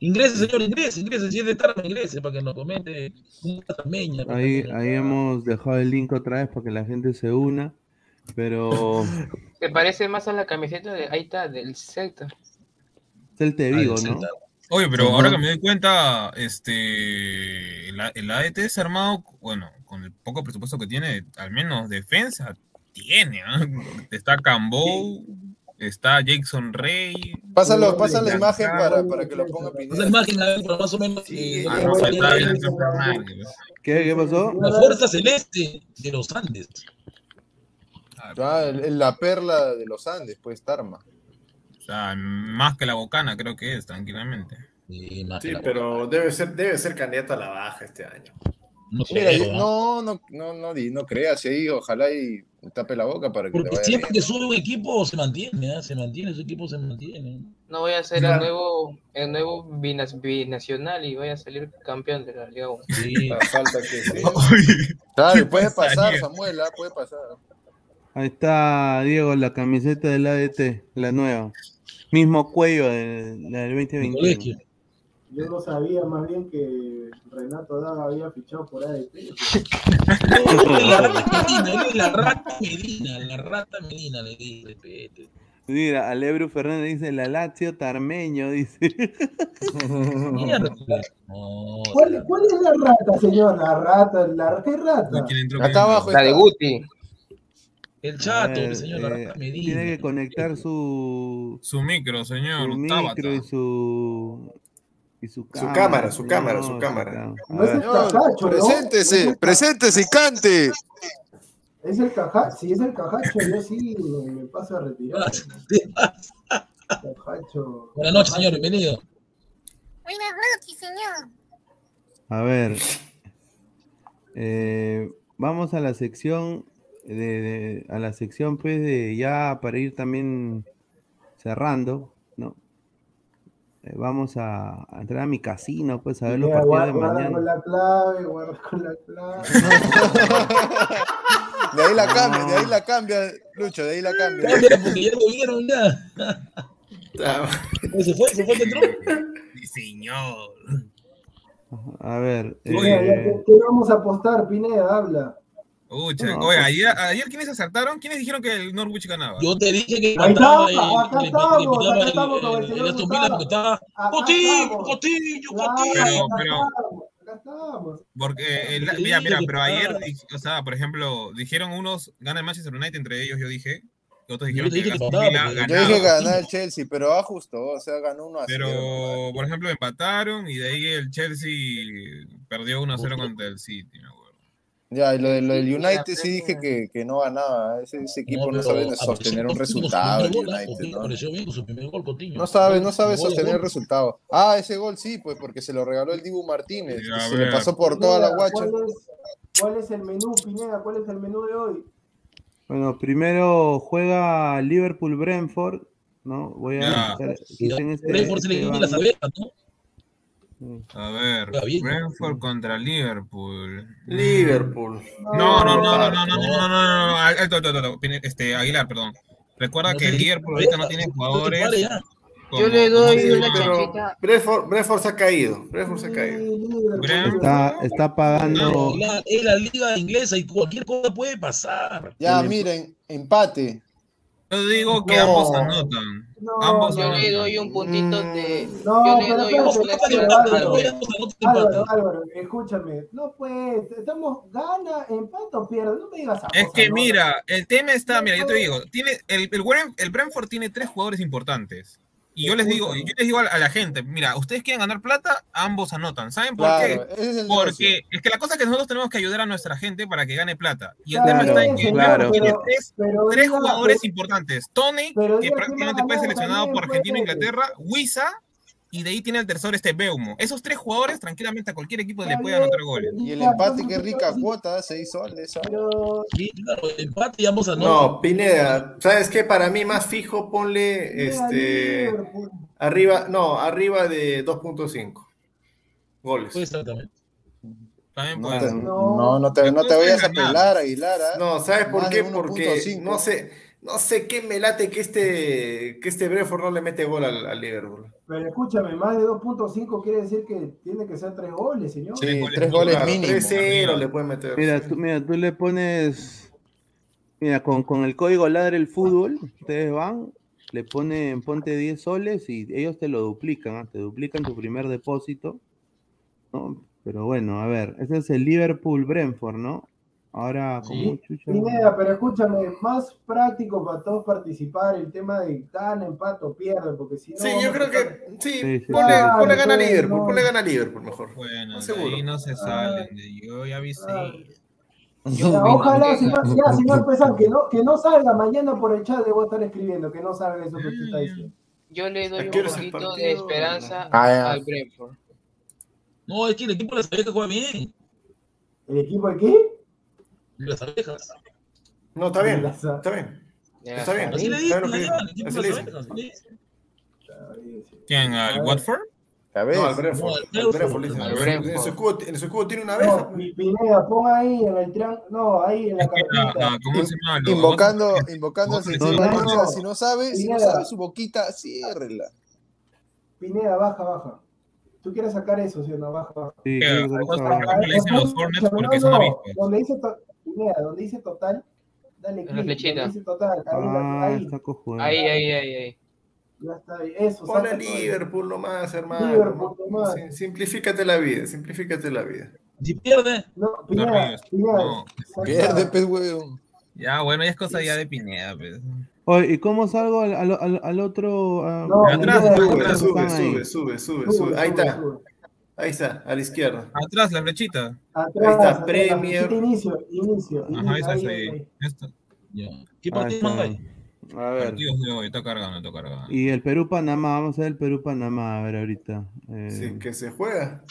Ingrese, señor, ingrese, ingrese. Si es de Tarma, ingrese para que nos comente pues, Ahí, también. ahí hemos dejado el link otra vez para que la gente se una. Pero Se parece más a la camiseta de ahí está, del Celta. Celta de Ah, Vigo, ¿no? Celta. Oye, pero ahora que me doy cuenta, este, el, el ADT es armado, bueno, con el poco presupuesto que tiene, al menos defensa tiene, ¿ah? Está Cambou, está Jackson Rey. Pásalo, pasa la imagen para, para que lo ponga Esa Pineda. imagen, a ver, pero más o menos. Sí, eh, Ah, no, está bien. ¿Qué, qué pasó? La fuerza celeste de los Andes. Ah, el- la perla de los Andes, pues Tarma. O sea, más que la Bocana creo que es, tranquilamente. Sí, Sí, la- pero debe ser, debe ser candidato a la baja este año. No no, no, no, no, no creas ahí, ojalá y tape la boca para que Porque vaya siempre bien. que sube un equipo se mantiene, ¿ah? se mantiene, ese equipo se mantiene. No voy a ser Claro. el nuevo, el nuevo binas- binacional y voy a salir campeón de la Liga 1. Sí. La falta que sí. Claro, ¿Qué puede pasar? Samuel, ah, puede pasar. Ahí está, Diego, la camiseta del ADT, la nueva. Mismo cuello de, la del El 2021. colegio. Yo no sabía más bien que Renato Daga había fichado por ADT. la rata Medina, la rata Medina, la rata Medina le dice. Mira, Alebru Fernández dice, la Lazio Tarmeño, dice. ¿Cuál, cuál es la rata, señor? La rata, la ¿qué rata? Acá abajo La de. Guti. el chato, ver, el señor, la eh, rata Medina. tiene que conectar su, Su micro, su señor. micro y su... Y su cámara, cámara, su cámara, su cámara. cámara. A No es el ver, Señor, cajacho, ¿no? preséntese, Es el ca- preséntese y cante. Es el cajacho, si es el cajacho, yo sí me, paso a retirar. Cajacho. Buenas noches, señor, bienvenido. Buenas noches, señor. A ver. eh, vamos a la sección de, de- a la sección pues de ya para ir también cerrando. Eh, vamos a, a entrar a mi casino, pues a ver los partidos de guarda con mañana. la clave, guarda con la clave. De ahí la cambia, de ahí la cambia, Lucho, de ahí la cambia. Cámbiala, porque ya lo vieron ya. Se fue, se fue que entró. Sí, señor. A ver, eh, ¿qué, qué vamos a apostar, Pineda? Habla. Ucha, No, oye, pues- ayer, ayer ¿quiénes acertaron? ¿Quiénes dijeron que el Norwich ganaba? Yo te dije que Ahí está, acá estamos, acá estamos con el el- señor Acá Cotillo, estamos. Cotillo, Claro, Cotillo. Pero- acá pero- estamos. Porque, el- Porque mira, mira, pero ayer, o sea, por ejemplo, dijeron unos, gana el Manchester United, entre ellos yo dije, otros Yo dijeron dije que que porque- Yo ganaba. dije ganar el Chelsea, pero ajustó, o sea, ganó uno a Pero, cero. por ejemplo, empataron y de ahí el Chelsea perdió 1-0 contra el City, acuerdo. Ya, y lo, de- lo del United sí, dije que, que no ganaba. Ese, ese equipo no, sabe sostener un resultado, gol, ¿ah? United, ¿no? apareció bien con su primer gol, Coutinho. No sabe, no sabe sostener el gol. resultado. Ah, ese gol sí, pues porque se lo regaló el Dibu Martínez. Ya, que a se le pasó por toda la Pineda, guacha. ¿Cuál es, cuál es el menú, Pineda? ¿Cuál es el menú de hoy? Bueno, primero juega Liverpool-Brentford, ¿no? Voy a Ya. este- Brentford se le este las abejas, ¿no? A ver, bien. Brentford contra Liverpool. Liverpool. No, no, no, no, no, no, no, no, no, no. Pine- este, Aguilar, perdón. Recuerda No que Liverpool ahorita no tiene jugadores. Yo le doy ¿cómo se una chanchita. Brentford, Brentford se ha caído. Brentford se ha caído. Está, está pagando. Es la liga inglesa y cualquier cosa puede pasar. Ya, miren, empate. Yo digo que No. ambos anotan. No, Ambos Yo anotan. le doy un puntito de. No, yo le pero doy un espérate, al Álvaro. Escúchame. No, pues, estamos, gana, empate o pierde. No me digas Es ambos que mira, el tema está, mira, yo te digo, tiene el, el Brentford tiene tres jugadores importantes. Y yo les digo, yo les digo a la, gente, mira, ustedes quieren ganar plata, ambos anotan. ¿Saben por Claro, qué? es Porque es que la cosa es que nosotros tenemos que ayudar a nuestra gente para que gane plata. Y el Claro, tema está en que claro, tiene tres, pero tres jugadores pero- importantes. Tony, que prácticamente fue seleccionado por Argentina e. Inglaterra, Huiza, y de ahí tiene el tercero este Beumo. Esos tres jugadores tranquilamente a cualquier equipo le puede anotar goles. Y el Ya, empate, qué rica cuota, 6 soles. ¿ah? Sí, claro, empate y ambos anotan. No, Pineda, ¿sabes qué? Para mí más fijo, ponle este arriba, no, arriba de 2.5 goles. Pues exactamente. También No te, no, no te, no te vayas a pelar, Aguilar. ¿ah? No, ¿sabes por Más qué? Porque 1.5. no sé, no sé qué me late que este, que este Brentford no le mete gol al, al Liverpool. Pero escúchame, más de 2.5 quiere decir que tiene que ser tres goles, señor. Sí, goles tres goles Claro, mínimo. 3-0 le pueden meter. Mira, tú, mira, tú le pones. Mira, con, con el código Ladre el Fútbol, ustedes van, le ponen, ponte 10 soles y ellos te lo duplican, ¿ah? te duplican tu primer depósito. ¿no? Pero bueno, a ver, ese es el Liverpool-Brentford, ¿no? Ahora, como. Pineda, pero escúchame, más práctico para todos participar el tema de gana, empate o pierde, porque si no. Sí, yo creo que sí, Sí, sí, ponle, Claro, ponle gana a Liverpool, no. ponle gana a Liverpool mejor. Bueno, ¿Estás de seguro? ahí no se salen. de- Yo ya avisé. Ah. Yo Ya, opino ojalá, que señor, gana. ya, señor Pesán, que no, que no salga mañana por el chat, le voy a estar escribiendo, que no salga eso que usted está diciendo. Yo le doy ¿A un poquito partido? de esperanza Ah, al Brentford. No, es que el equipo de las abejas juega bien. ¿El equipo de qué? las abejas. No, está bien, está bien. Está bien. Así le dicen, ¿Quién? ¿Al Watford? No, al Brentford. En su escudo tiene una abeja. Pineda, pon ahí en el tran... No, ahí en la carpeta. ¿Cómo se llama? Invocando, invocando si, no, sabe, si no sabe su boquita, ciérrela. Pineda, baja, baja. Tú quieres sacar eso, si no, baja, baja. Sí, le dicen los Hornets porque son avispas. Pineda, donde dice total, dale clic. flechita. Donde dice total, ahí, Ah, ahí, está cojudo. Ahí, ahí, ahí, ahí. ya está ahí. Eso, Ponle. Liverpool nomás, hermano. Liverpool Simplifícate la vida, simplifícate la vida. Si pierde, No, No Pineda. No. Pierde, pues, weón. Ya, bueno, ya es cosa ya de Pineda, pues. Oye, ¿y cómo salgo al, al, al- al otro? No, atrás, Sube, sube, sube, sube, sube, Sube, sube. Ahí está, sube. Ahí está, a la izquierda. Atrás, la flechita. Atrás, Ahí está, Premier. Inicio, inicio. Ajá, esa ahí, es ahí. ¿Qué partido hay? A ver. Partidos de hoy, está cargando, está cargando. Y el Perú-Panamá, vamos a ver el Perú-Panamá, a ver ahorita. Eh, Sí, que se juega.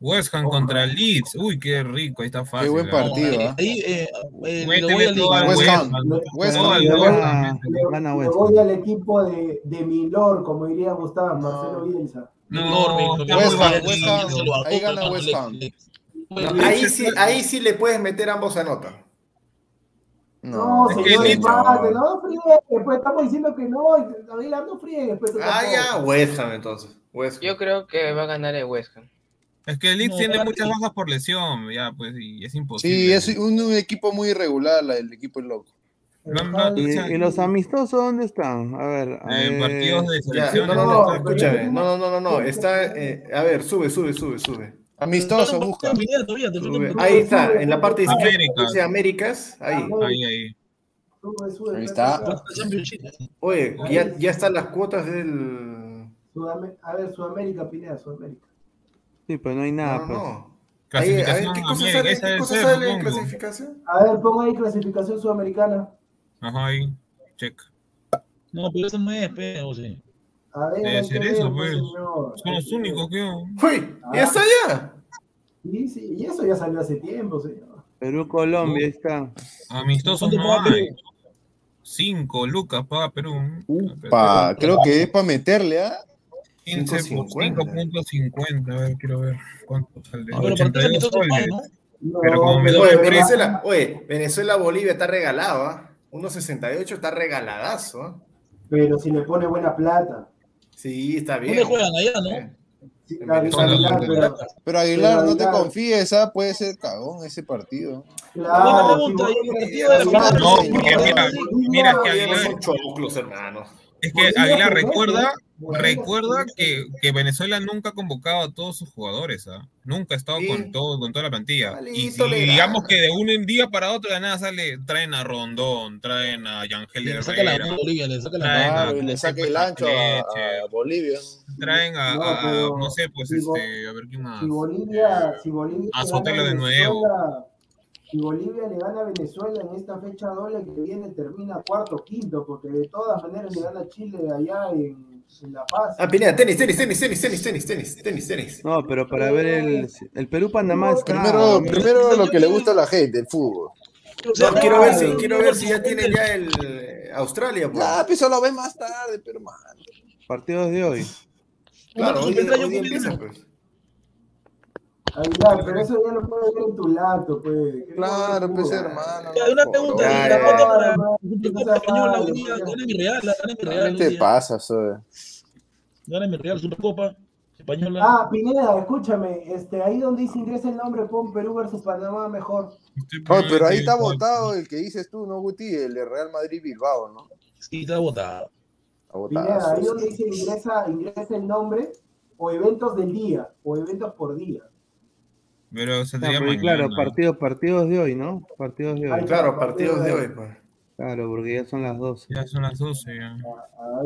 West Ham contra Leeds. Uy, qué rico, ahí está fácil. buen ¿eh? partido, Ahí, ¿ah? ahí, eh, eh, Métele le voy al West West Ham. West Ham. le West voy a- West al equipo de, de Milor, como diría Gustavo, Marcelo Bielsa. No, Norman, está West Ham. West Ham. Ahí gana West Ham. Ahí sí, ahí sí le puedes meter ambos anotan. No, Es que señor, Leeds- empate, no friegue, pues estamos diciendo que no, Aguilar no friegue, pues tú Ah, ya, West Ham entonces. West Ham. Yo creo que va a ganar el West Ham. Es que Leeds No, tiene muchas bajas por lesión, ya, pues, y es imposible. Sí, es un, un equipo muy irregular, la- el equipo es loco. No, ¿Y, los amistosos dónde están? A ver. en eh, partidos de selección. no, no, No, no, escúchame. No, no, no, no, no. Está, eh, a ver, sube, sube, sube, sube. Amistoso, busca. Ahí está, en la parte izquierda América. dice Américas. Ahí. Ahí, ahí. Sube, sube, Ahí está. Oye, ya, ya están las cuotas del. A ver, Sudamérica, Pineda, Sudamérica. Sí, pero no hay nada. No, pues. a ver, ¿qué cosa sale, ¿qué en clasificación? A ver, pongo ahí clasificación sudamericana. Ajá, ahí, check. No, pero eso no es, pero, sí. A ver, eso, pues. pues. Son los únicos que. ¡Uy! ¿Ya está ya? Sí, sí, y eso ya salió hace tiempo, señor. Perú-Colombia, uh. está. Amistoso no hay. 5 lucas paga Perú. Upa, creo que es para meterle, ¿ah? 15.50, a ver, quiero ver cuánto sale. No, pero ¿no? Pero como me oye, Venezuela, oye, Venezuela, Bolivia está regalado, ¿ah? ¿eh? 1.68 está regaladazo. ¿ah? Pero si le pone buena plata. Sí, está bien. ¿Dónde juegan allá, no? Sí, Aguilar, Aguilar, pero, pero, Aguilar, no te confíes, ¿ah? puede ser cagón ese partido. Claro, no, porque mira, mira que Aguilar. Son choclos, hermano. Es que Aguilar recuerda recuerda que, que Venezuela nunca ha convocado a todos sus jugadores, ¿ah? Nunca ha estado Sí. con todo, con toda la plantilla. Y, Malito y le digamos que de un día para otro de nada sale, traen a Rondón, traen a Yangel Le saca la Herrera, mano a Bolivia, le saca la mano. le el ancho a, a Bolivia. traen a, No, a- pero no sé, pues si este, a ver quién más. Si Bolivia, si Bolivia A le Sotelo de nuevo. Si Bolivia le gana a Venezuela en esta fecha doble que viene, termina cuarto o quinto, porque de todas maneras le gana a Chile allá en, en La Paz. Ah, Pineda, tenis, tenis, tenis, tenis, tenis, tenis, tenis, tenis, tenis. No, pero para ver el, el Perú-Panamá está. Primero, primero lo que le gusta a la gente, el fútbol. No, quiero ver si, quiero ver si ya tienen ya el eh, Australia, pues. Ya, pues lo ves más tarde, pero man. Partidos de hoy. Claro, hoy, hoy empieza, uno. Aguilar, pero eso ya lo puedes ver en tu laptop, pues. ¿Qué Claro, pues hermano. Ya, una pregunta, Ya, la para la Española malo, hoy día, gana mi Real, gana mi Real. ¿Qué te pasa, soy? Gana mi Real, Supercopa Española. Ah, Pineda, escúchame, este, ahí donde dice ingresa el nombre, pon Perú versus Panamá mejor. Oh, pero ahí está votado el que dices tú, ¿no, Guti? El de Real Madrid Bilbao, ¿no? Sí, está votado. Está Pineda, votado. ahí donde dice ingresa, ingresa el nombre o eventos del día o eventos por día. Pero No, saldría porque mañana. claro, partidos, partidos de hoy, ¿no? Partidos de hoy. Ahí Claro, partidos de hoy, pues. Claro, porque ya son las 12. Ya son las 12 ya.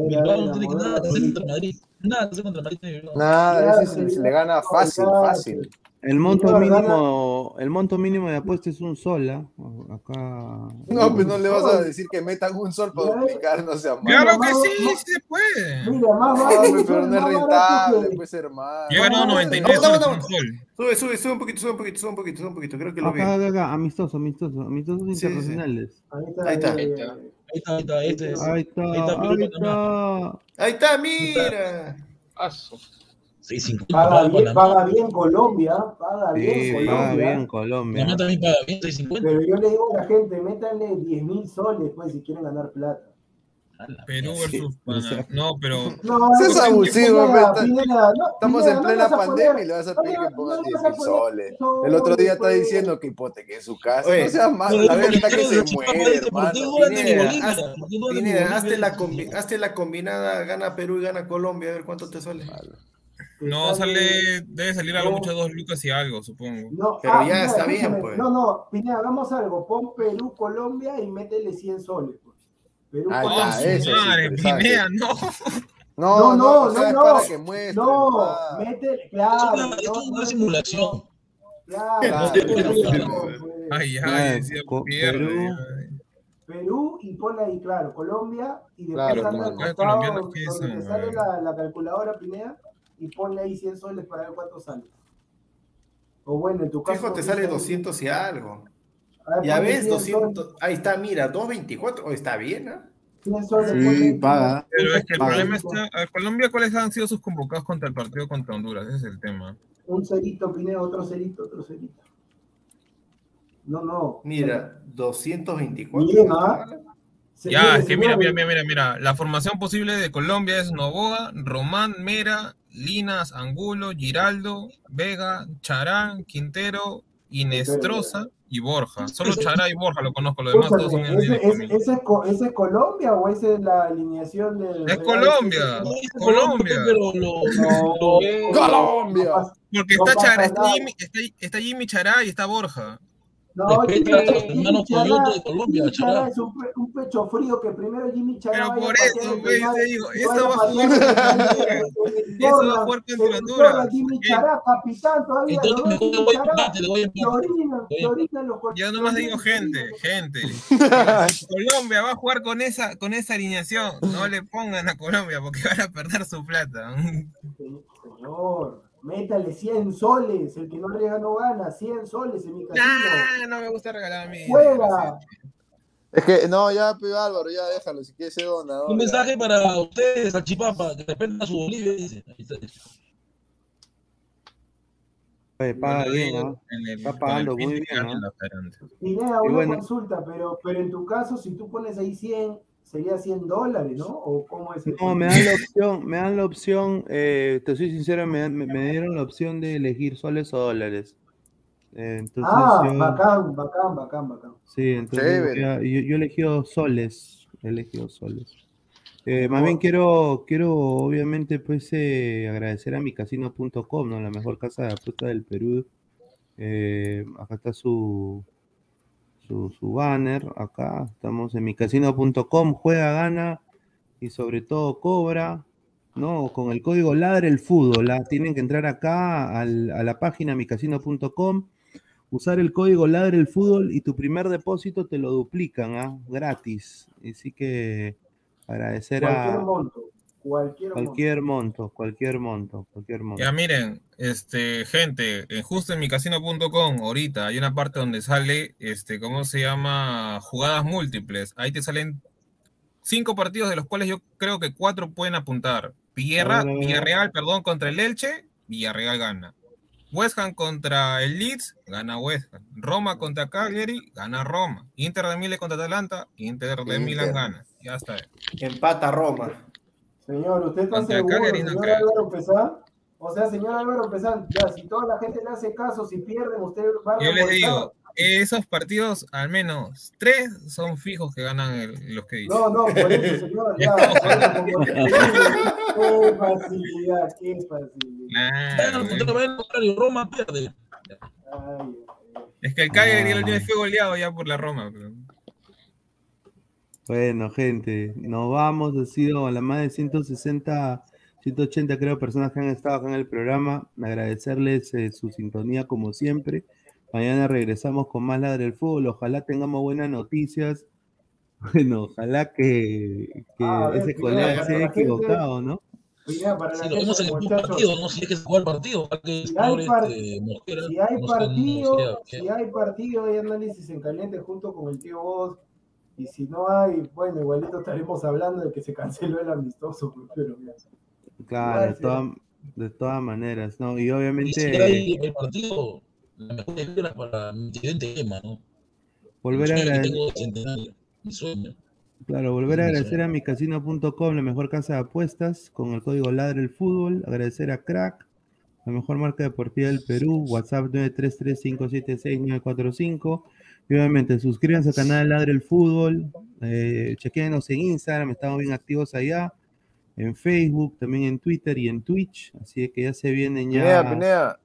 Bilbao no tiene que nada que hacer contra Madrid. Nada que hacer contra Madrid. Nada, ese se, le gana fácil, fácil. El monto mínimo, el monto mínimo de apuesta es un sol, ¿ah? Acá. No, pues no le vas a decir que metan un sol para duplicar, no sea malo. Claro que sí, más- sí se puede. Mira, más No, vale pues, pero no es rentable, pues hermano. Yo he ganado No, 99 no, soles no, con no. un sol. Sube, sube, sube un poquito, sube un poquito, sube un poquito, sube un poquito, creo que lo Acá, vi. acá, acá, amistoso, amistoso, amistosos sí, sí. internacionales. Ahí está. Ahí está. eh, Ahí está, ahí está, es. Ahí está, Ahí está, ahí está. Ahí está, mira. 50 Paga paga bien, paga bien Colombia, paga Sí, bien paga Colombia. bien Colombia. Panamá también paga bien, 650. Pero yo le digo a la gente, métanle 10 mil soles, pues, si quieren ganar plata. Perú versus. Panamá. No, pero No, no, abusivo, pues, Estamos en plena pandemia y le vas a pedir que le 10 vas a mil soles. El otro día está soles, diciendo que hipoteque en su casa. Oye, no seas malo, la ¿por qué verdad que no se muere, dicen, ¿por qué hermano. hazte la combinada, gana Perú y gana Colombia, a ver cuánto te sale. No Sale- sale, debe salir a lo mucho dos lucas y algo, supongo. No, Pero ah, ya Pineda, está bien, pues. No, no, Pineda, hagamos algo. Pon Perú, Colombia y métele 100 soles. Pues. Perú, Ahí Colombia. está, sí, Madre, exacto. Pinea, no. No, No, no, no, o sea, es no, para no. que muestre. No, nomás. métele, Es claro. una, es no, una no, simulación. Claro, Claro, pues. Ay, Ah, ay, decía, co- pierde. Perú. Perú y ponle ahí, claro, Colombia y después Claro, anda claro. al costado colombianos, ¿qué donde sale la, la calculadora Pineda y ponle ahí 100 soles para ver cuánto sale. O bueno, en tu caso. Fijo, te sale sé, 200 y algo. a ver, Ya ves, 100 200. Ahí está, mira, 224. Oh, está bien, ¿ah? 100 soles, Sí, paga. Pero es que el Paga. problema está. A Colombia, ¿cuáles han sido sus convocados contra el partido contra Honduras? Ese es el tema. Un cerito, Pineda, otro cerito, otro cerito. No, no. Mira, 224. Bien, ¿ah? Ya, es que mira, mira, mira, mira, mira. La formación posible de Colombia es Novoa, Román, Mera, Linas, Angulo, Giraldo, Vega, Charán, Quintero, Inestrosa y Borja. Solo Chará y Borja lo conozco, los demás todos son en ¿ese, ese, ese es, Co- ese es Colombia o esa es la alineación del Es Real? Colombia, No, es Colombia. Pero No, lo- Colombia. Porque No está, Chara- está. Jimmy, está, está Jimmy Chará y está Borja. No, Respeta Jimmy, a los hermanos Chará, Coyote de Colombia, Chará. es un, un pecho frío que primero Jimmy Chará Pero por eso, güey, digo, y eso va a Eso va jugar en Honduras. Jimmy. Chará, capitán todavía, Entonces Jimmy voy a empate, le voy a empate. orinan, que orinan los Yo nomás digo gente, gente. Colombia va a jugar con esa, con esa alineación. No le pongan a Colombia porque van a perder su plata. Señor, métale 100 soles, el que no riega no gana, 100 soles en mi casino. Nah, no me gusta regalar a mí. Juega. Es que, no, ya, pe, Álvaro, ya déjalo, si quieres ser donador. Un ya. mensaje para ustedes, Salchipapa, que respeten a su Bolivia, dice. Ahí está. Oye, paga Bueno, bien, ¿no? el- Está pagando muy bien, que ¿no? Y una bueno. consulta, pero, pero en tu caso, si tú pones ahí 100, sería 100 dólares, ¿no? ¿O cómo es el No, me dan la opción, me dan la opción, eh, te soy sincero, me, dan- me- me dieron la opción de elegir soles o dólares. Eh, entonces Ah, yo, bacán, bacán, bacán, bacán. sí, entonces yo, yo he elegido soles, he elegido soles. Eh, más bien quiero, quiero obviamente pues eh, agradecer a micasino.com, ¿no? La mejor casa de apuestas del Perú. Eh, acá está su, su, banner, acá estamos en micasino.com, juega, gana y sobre todo cobra, ¿no? Con el código Ladre el Fútbol, ¿ah? tienen que entrar acá al- a la página micasino.com, usar el código Ladre el Fútbol y tu primer depósito te lo duplican, ¿ah? Gratis. Así que agradecer a monto, cualquier, cualquier monto, cualquier monto, cualquier monto. Ya miren, este, gente, en justo en micasino.com, ahorita hay una parte donde sale, este, ¿cómo se llama? Jugadas múltiples. Ahí te salen cinco partidos de los cuales yo creo que cuatro pueden apuntar. Villarra- A ver, a ver. Villarreal, perdón, contra el Elche, Villarreal gana. West Ham contra el Leeds, gana West Ham. Roma contra Cagliari, gana Roma. Inter de Milán contra Atalanta, Inter de Inter. Milán gana. Ya está. Empata Roma. Señor, ¿usted está Contra seguro, Cagliari no señor. Álvaro Pesán? O sea, señor Álvaro Pesán, ya, si toda la gente le hace caso, si pierden, usted va a Yo les digo, esos partidos, al menos tres son fijos que ganan el- los que dicen. No, no, por eso, señor, ya. Qué facilidad, qué facilidad. Claro, Roma pierde. Es que el Cagliari el último fue goleado ya por la Roma. pero- Bueno, gente, nos vamos. Ha sido a la más de 160, 180, creo, personas que han estado acá en el programa. Agradecerles eh, su sintonía, como siempre. Mañana regresamos con más Ladre del Fútbol. Ojalá tengamos buenas noticias. Bueno, ojalá que, que Ah, ver, ese colega para se haya gente- equivocado, ¿no? Mira, para Si la lo vemos en gente, el muchachos, partido, no si es que se juega el partido. que Si hay, par- este, Mosquera, si hay no no partido, sea- si hay partido, hay análisis en caliente junto con el tío Voz. Y si no hay, bueno, igualito estaremos hablando de que se canceló el amistoso, pero. Claro, de todas, de todas maneras, ¿no? Y Y si obviamente hay el partido, la mejor vibra para mi siguiente tema, ¿no? volver a agradecer. mi sueño. Claro, volver a agradecer a micasino.com, la mejor casa de apuestas, con el código Ladre el Fútbol. Agradecer a Crack, la mejor marca deportiva del Perú. WhatsApp 933-576-945. Y obviamente, suscríbanse al canal Ladre el Fútbol. Eh, chequéenos en Instagram, estamos bien activos allá. En Facebook, también en Twitter y en Twitch. Así que ya se vienen ya. Pineda, Pineda,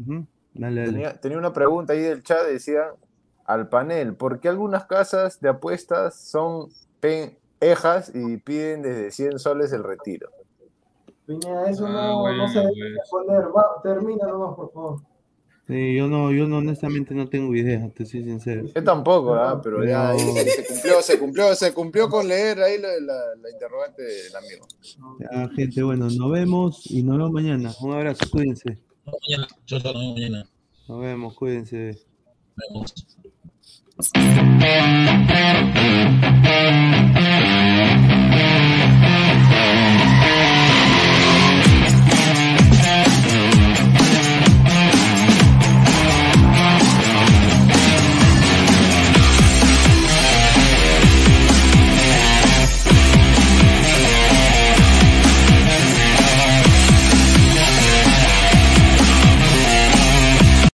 Ujú, Dale, dale. tenía, tenía una pregunta ahí del chat, decía al panel, ¿por qué algunas casas de apuestas son pendejas y piden desde 100 soles el retiro? Pineda, eso Ah, no, bueno, no se debe pues. responder. Va, termina nomás, por favor. Sí, yo no, yo no, honestamente no tengo idea, te soy sincero. Yo tampoco, ¿ah? pero ya ahí se cumplió, se cumplió, se cumplió con leer ahí la, la- la interrogante del amigo. Ya, gente, bueno, nos vemos y nos vemos mañana. Un abrazo, cuídense. No, mañana, chao, chao, nos vemos mañana. Nos vemos, cuídense. Nos vemos.